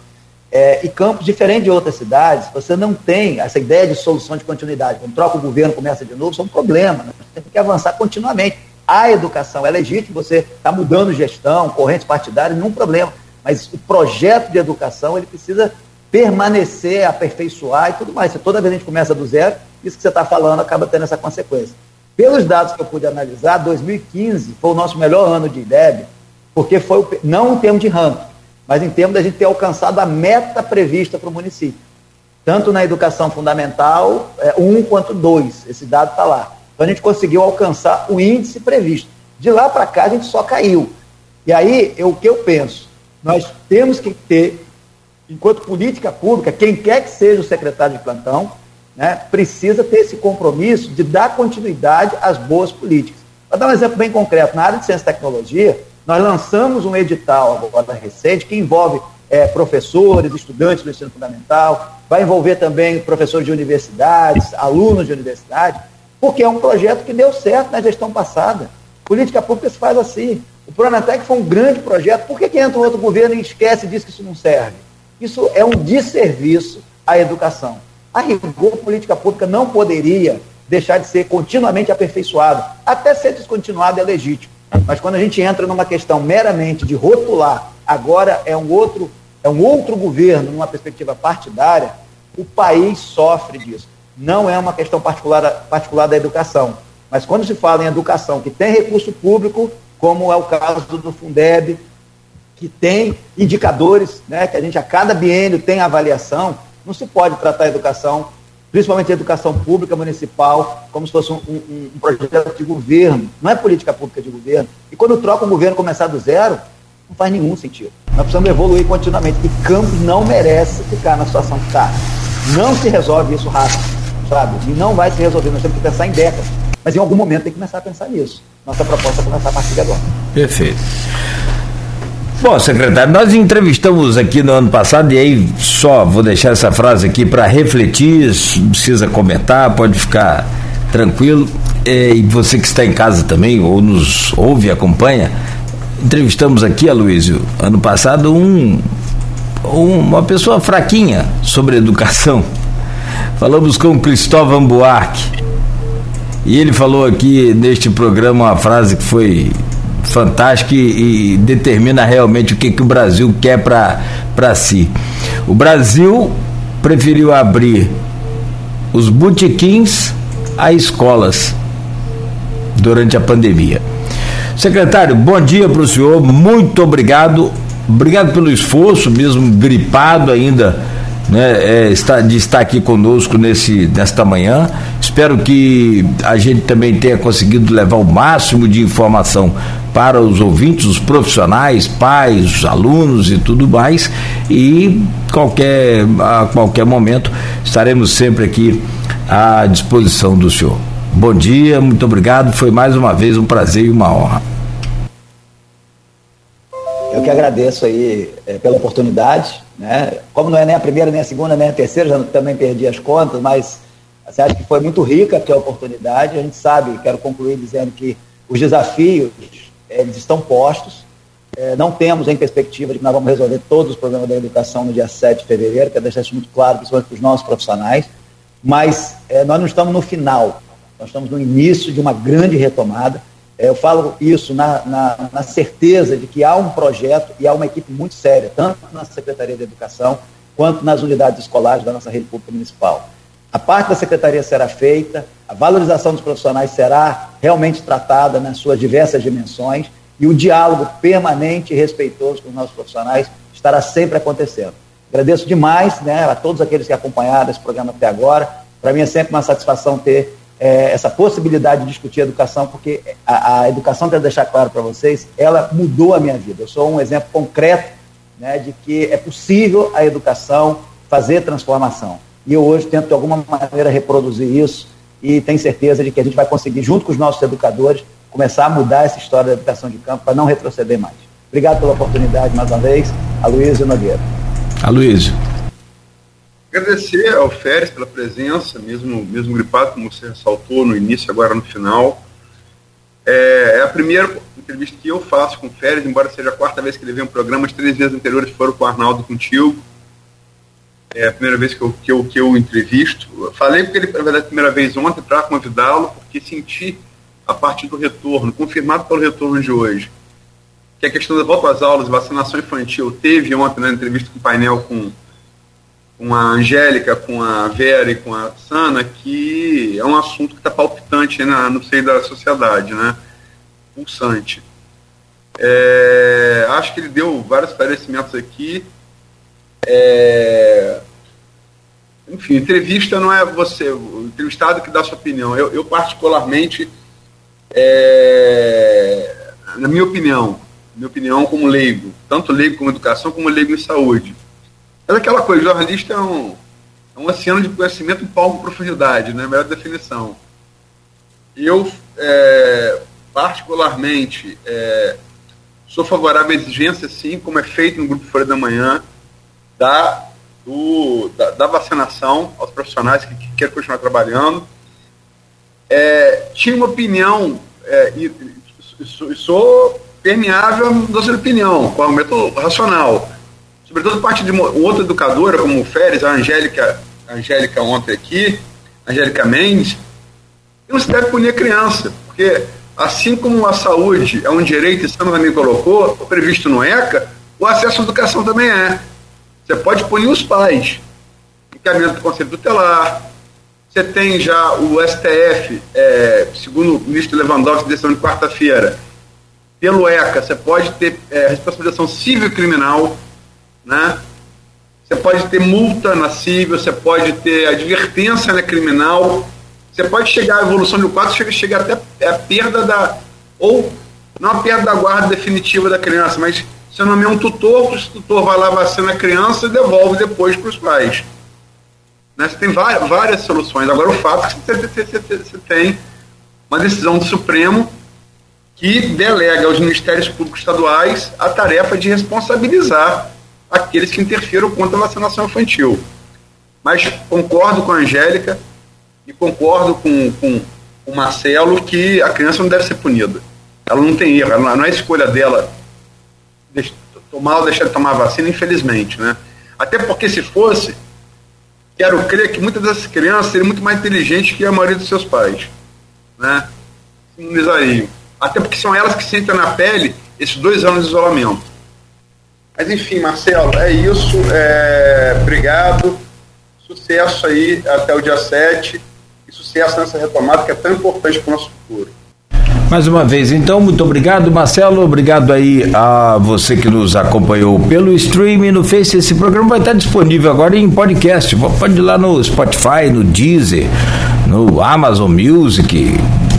É, e Campos, diferente de outras cidades, você não tem essa ideia de solução de continuidade. Quando troca o governo, começa de novo, isso é um problema. Né? Tem que avançar continuamente. A educação é legítima, você está mudando gestão, corrente partidária, nenhum problema. Mas o projeto de educação ele precisa permanecer, aperfeiçoar e tudo mais. Toda vez a gente começa do zero, isso que você está falando acaba tendo essa consequência. Pelos dados que eu pude analisar, 2015 foi o nosso melhor ano de IDEB, porque foi, o, não em termos de ranking, mas em termos da gente ter alcançado a meta prevista para o município. Tanto na educação fundamental, é, um quanto dois, esse dado está lá. Então a gente conseguiu alcançar o índice previsto. De lá para cá a gente só caiu. E aí, eu, o que eu penso? Nós temos que ter enquanto política pública, quem quer que seja o secretário de plantão, né, precisa ter esse compromisso de dar continuidade às boas políticas. Para dar um exemplo bem concreto, na área de ciência e tecnologia, nós lançamos um edital agora recente que envolve é, professores, estudantes do ensino fundamental, vai envolver também professores de universidades, alunos de universidade, porque é um projeto que deu certo na gestão passada. Política pública se faz assim. O Pronatec foi um grande projeto. Por que, que entra um outro governo e esquece e diz que isso não serve? Isso é um desserviço à educação. A rigor, política pública não poderia deixar de ser continuamente aperfeiçoado. Até ser descontinuado é legítimo. Mas quando a gente entra numa questão meramente de rotular, agora é um outro, é um outro governo, numa perspectiva partidária, o país sofre disso. Não é uma questão particular, particular da educação. Mas quando se fala em educação que tem recurso público, como é o caso do Fundeb, que tem indicadores, né, que a gente a cada biênio tem avaliação, não se pode tratar a educação, principalmente a educação pública municipal, como se fosse um, um, um, projeto de governo, não é política pública de governo. E quando troca um governo começar do zero, não faz nenhum sentido. Nós precisamos evoluir continuamente. E Campos não merece ficar na situação que está. Não se resolve isso rápido, sabe? E não vai se resolver. Nós temos que pensar em décadas. Mas em algum momento tem que começar a pensar nisso. Nossa proposta é começar a partir de agora. Perfeito. Bom, secretário, nós entrevistamos aqui no ano passado, e aí só vou deixar essa frase aqui para refletir, precisa comentar, pode ficar tranquilo. E você que está em casa também, ou nos ouve acompanha, entrevistamos aqui, Aloysio, ano passado, um, uma pessoa fraquinha sobre educação. Falamos com Cristóvão Buarque. E ele falou aqui neste programa uma frase que foi fantástica e, e determina realmente o que, que o Brasil quer para si. O Brasil preferiu abrir os botequins a escolas durante a pandemia. Secretário, bom dia para o senhor, muito obrigado. Obrigado pelo esforço, mesmo gripado ainda né, é, está, de estar aqui conosco nesse, nesta manhã. Espero que a gente também tenha conseguido levar o máximo de informação para os ouvintes, os profissionais, pais, os alunos e tudo mais. E qualquer, a qualquer momento estaremos sempre aqui à disposição do senhor. Bom dia, muito obrigado. Foi mais uma vez um prazer e uma honra. Eu que agradeço aí é, pela oportunidade né? Como não é nem a primeira, nem a segunda, nem a terceira, já também perdi as contas, mas você acha que foi muito rica a oportunidade. A gente sabe, quero concluir dizendo que os desafios eles estão postos é, não temos em perspectiva de que nós vamos resolver todos os problemas da educação no dia 7 de fevereiro, quero deixar isso muito claro, principalmente para os nossos profissionais, mas é, nós não estamos no final, nós estamos no início de uma grande retomada. É, eu falo isso na, na, na, certeza de que há um projeto e há uma equipe muito séria, tanto na Secretaria de Educação quanto nas unidades escolares da nossa rede pública municipal. A parte da secretaria será feita, a valorização dos profissionais será realmente tratada nas suas diversas dimensões e o diálogo permanente e respeitoso com os nossos profissionais estará sempre acontecendo. Agradeço demais né, a todos aqueles que acompanharam esse programa até agora. Para mim é sempre uma satisfação ter é, essa possibilidade de discutir educação, porque a, a educação, quero deixar claro para vocês, ela mudou a minha vida. Eu sou um exemplo concreto né, de que é possível a educação fazer transformação. E eu hoje tento, de alguma maneira, reproduzir isso e tenho certeza de que a gente vai conseguir, junto com os nossos educadores, começar a mudar essa história da educação de campo para não retroceder mais. Obrigado pela oportunidade mais uma vez. Aloysio Nogueira. Aloysio. Agradecer ao Férez pela presença, mesmo, mesmo gripado, como você ressaltou no início, agora no final. É, é a primeira entrevista que eu faço com o Férez, embora seja a quarta vez que ele vem um programa, as três vezes anteriores foram com o Arnaldo contigo. É a primeira vez que eu, que eu, que eu entrevisto. Falei porque ele, na verdade, a primeira vez ontem para convidá-lo, porque senti a partir do retorno, confirmado pelo retorno de hoje, que a questão da volta às aulas, vacinação infantil, teve ontem na entrevista com o painel com com a Angélica, com a Vera e com a Sana, que é um assunto que está palpitante no seio da sociedade, né? Pulsante. É, acho que ele deu vários esclarecimentos aqui. É, enfim, entrevista não é você, o entrevistado que dá sua opinião. Eu, eu particularmente, é, na minha opinião, minha opinião como leigo, tanto leigo como educação, como leigo em saúde, mas aquela coisa, jornalista é um, é um oceano de conhecimento em palco profundidade, né? Melhor definição. Eu, é, particularmente, é, sou favorável à exigência, sim, como é feito no Grupo Folha da Manhã, da, do, da, da vacinação aos profissionais que, que querem continuar trabalhando. É, tinha uma opinião, é, e, e, sou permeável da sua opinião, com argumento racional sobretudo parte de uma, outra educadora, como o Férez, a Angélica, a Angélica ontem aqui, Angélica Mendes, não se deve punir a criança, porque assim como a saúde é um direito, e Sandra também colocou, previsto no ECA, o acesso à educação também é. Você pode punir os pais, encaminhamento do Conselho Tutelar, você tem já o STF, é, segundo o ministro Lewandowski, decisão de quarta-feira, pelo ECA, você pode ter é, responsabilização civil criminal, né? Você pode ter multa na civil, você pode ter advertência na criminal, você pode chegar à evolução do quadro, chega, chega até a perda da. ou não a perda da guarda definitiva da criança, mas você nomeia um tutor, o tutor vai lá, vacina a criança e devolve depois para os pais. Né? Você tem várias, várias soluções. Agora, o fato é que você, você, você tem uma decisão do Supremo que delega aos ministérios públicos estaduais a tarefa de responsabilizar aqueles que interfiram contra a vacinação infantil. Mas concordo com a Angélica e concordo com, com o Marcelo que a criança não deve ser punida. Ela não tem erro, ela não é escolha dela tomar ou deixar de tomar vacina, infelizmente. Né? Até porque se fosse, quero crer que muitas dessas crianças seriam muito mais inteligentes que a maioria dos seus pais. Né? Imunizariam. Até porque são elas que sentem na pele esses dois anos de isolamento. Mas enfim, Marcelo, é isso. É, obrigado. Sucesso aí até o dia 7 e sucesso nessa retomada que é tão importante para o nosso futuro. Mais uma vez, então, muito obrigado, Marcelo. Obrigado aí a você que nos acompanhou pelo streaming no Face. Esse programa vai estar disponível agora em podcast. Pode ir lá no Spotify, no Deezer, no Amazon Music,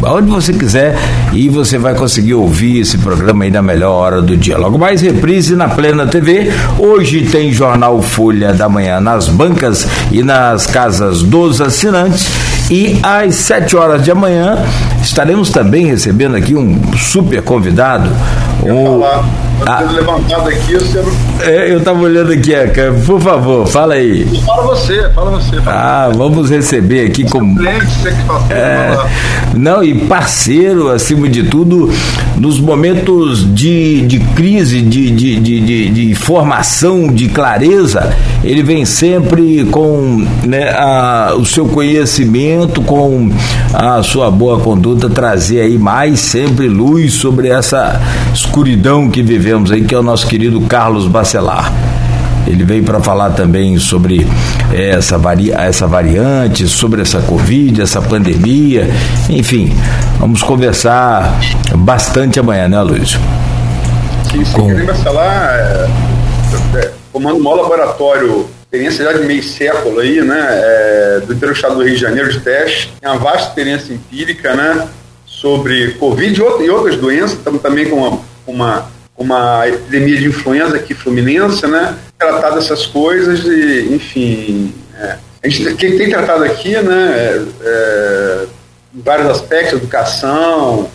onde você quiser e você vai conseguir ouvir esse programa aí na melhor hora do dia. Logo mais, reprise na Plena TV. Hoje tem Jornal Folha da Manhã nas bancas e nas casas dos assinantes. E às 7 horas de amanhã estaremos também recebendo aqui um super convidado. O ah. levantado aqui, você não... é, eu estava olhando aqui, por favor, fala aí. Fala você, fala você. Fala ah, você. vamos receber aqui como. É, não, e parceiro, acima de tudo, nos momentos de, de crise, de, de, de, de, formação, de clareza, ele vem sempre com né, a, o seu conhecimento, com a sua boa conduta, trazer aí mais sempre luz sobre essa escuridão que vivemos aí, que é o nosso querido Carlos Bacelar. Ele veio para falar também sobre eh, essa, vari essa variante, sobre essa Covid, essa pandemia. Enfim, vamos conversar bastante amanhã, né, Luiz? Sim. Com... Bacelar é, comanda um laboratório experiência já de meio século aí, né, é, do interior do estado do Rio de Janeiro de teste, tem uma vasta experiência empírica, né, sobre Covid e outras doenças, estamos também com uma, uma, uma epidemia de influenza aqui fluminense, né? Tratar dessas coisas e, enfim, é, a gente quem tem tratado aqui, né? É, é, em vários aspectos, educação,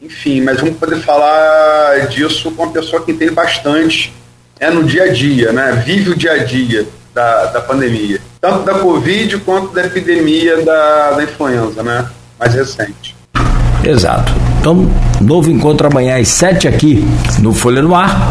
enfim, mas vamos poder falar disso com uma pessoa que entende bastante é no dia a dia, né? Vive o dia a dia da, da pandemia, tanto da Covid quanto da epidemia da, da influenza, né? Mais recente. Exato. Então, novo encontro amanhã às 7 aqui no Folha no Ar.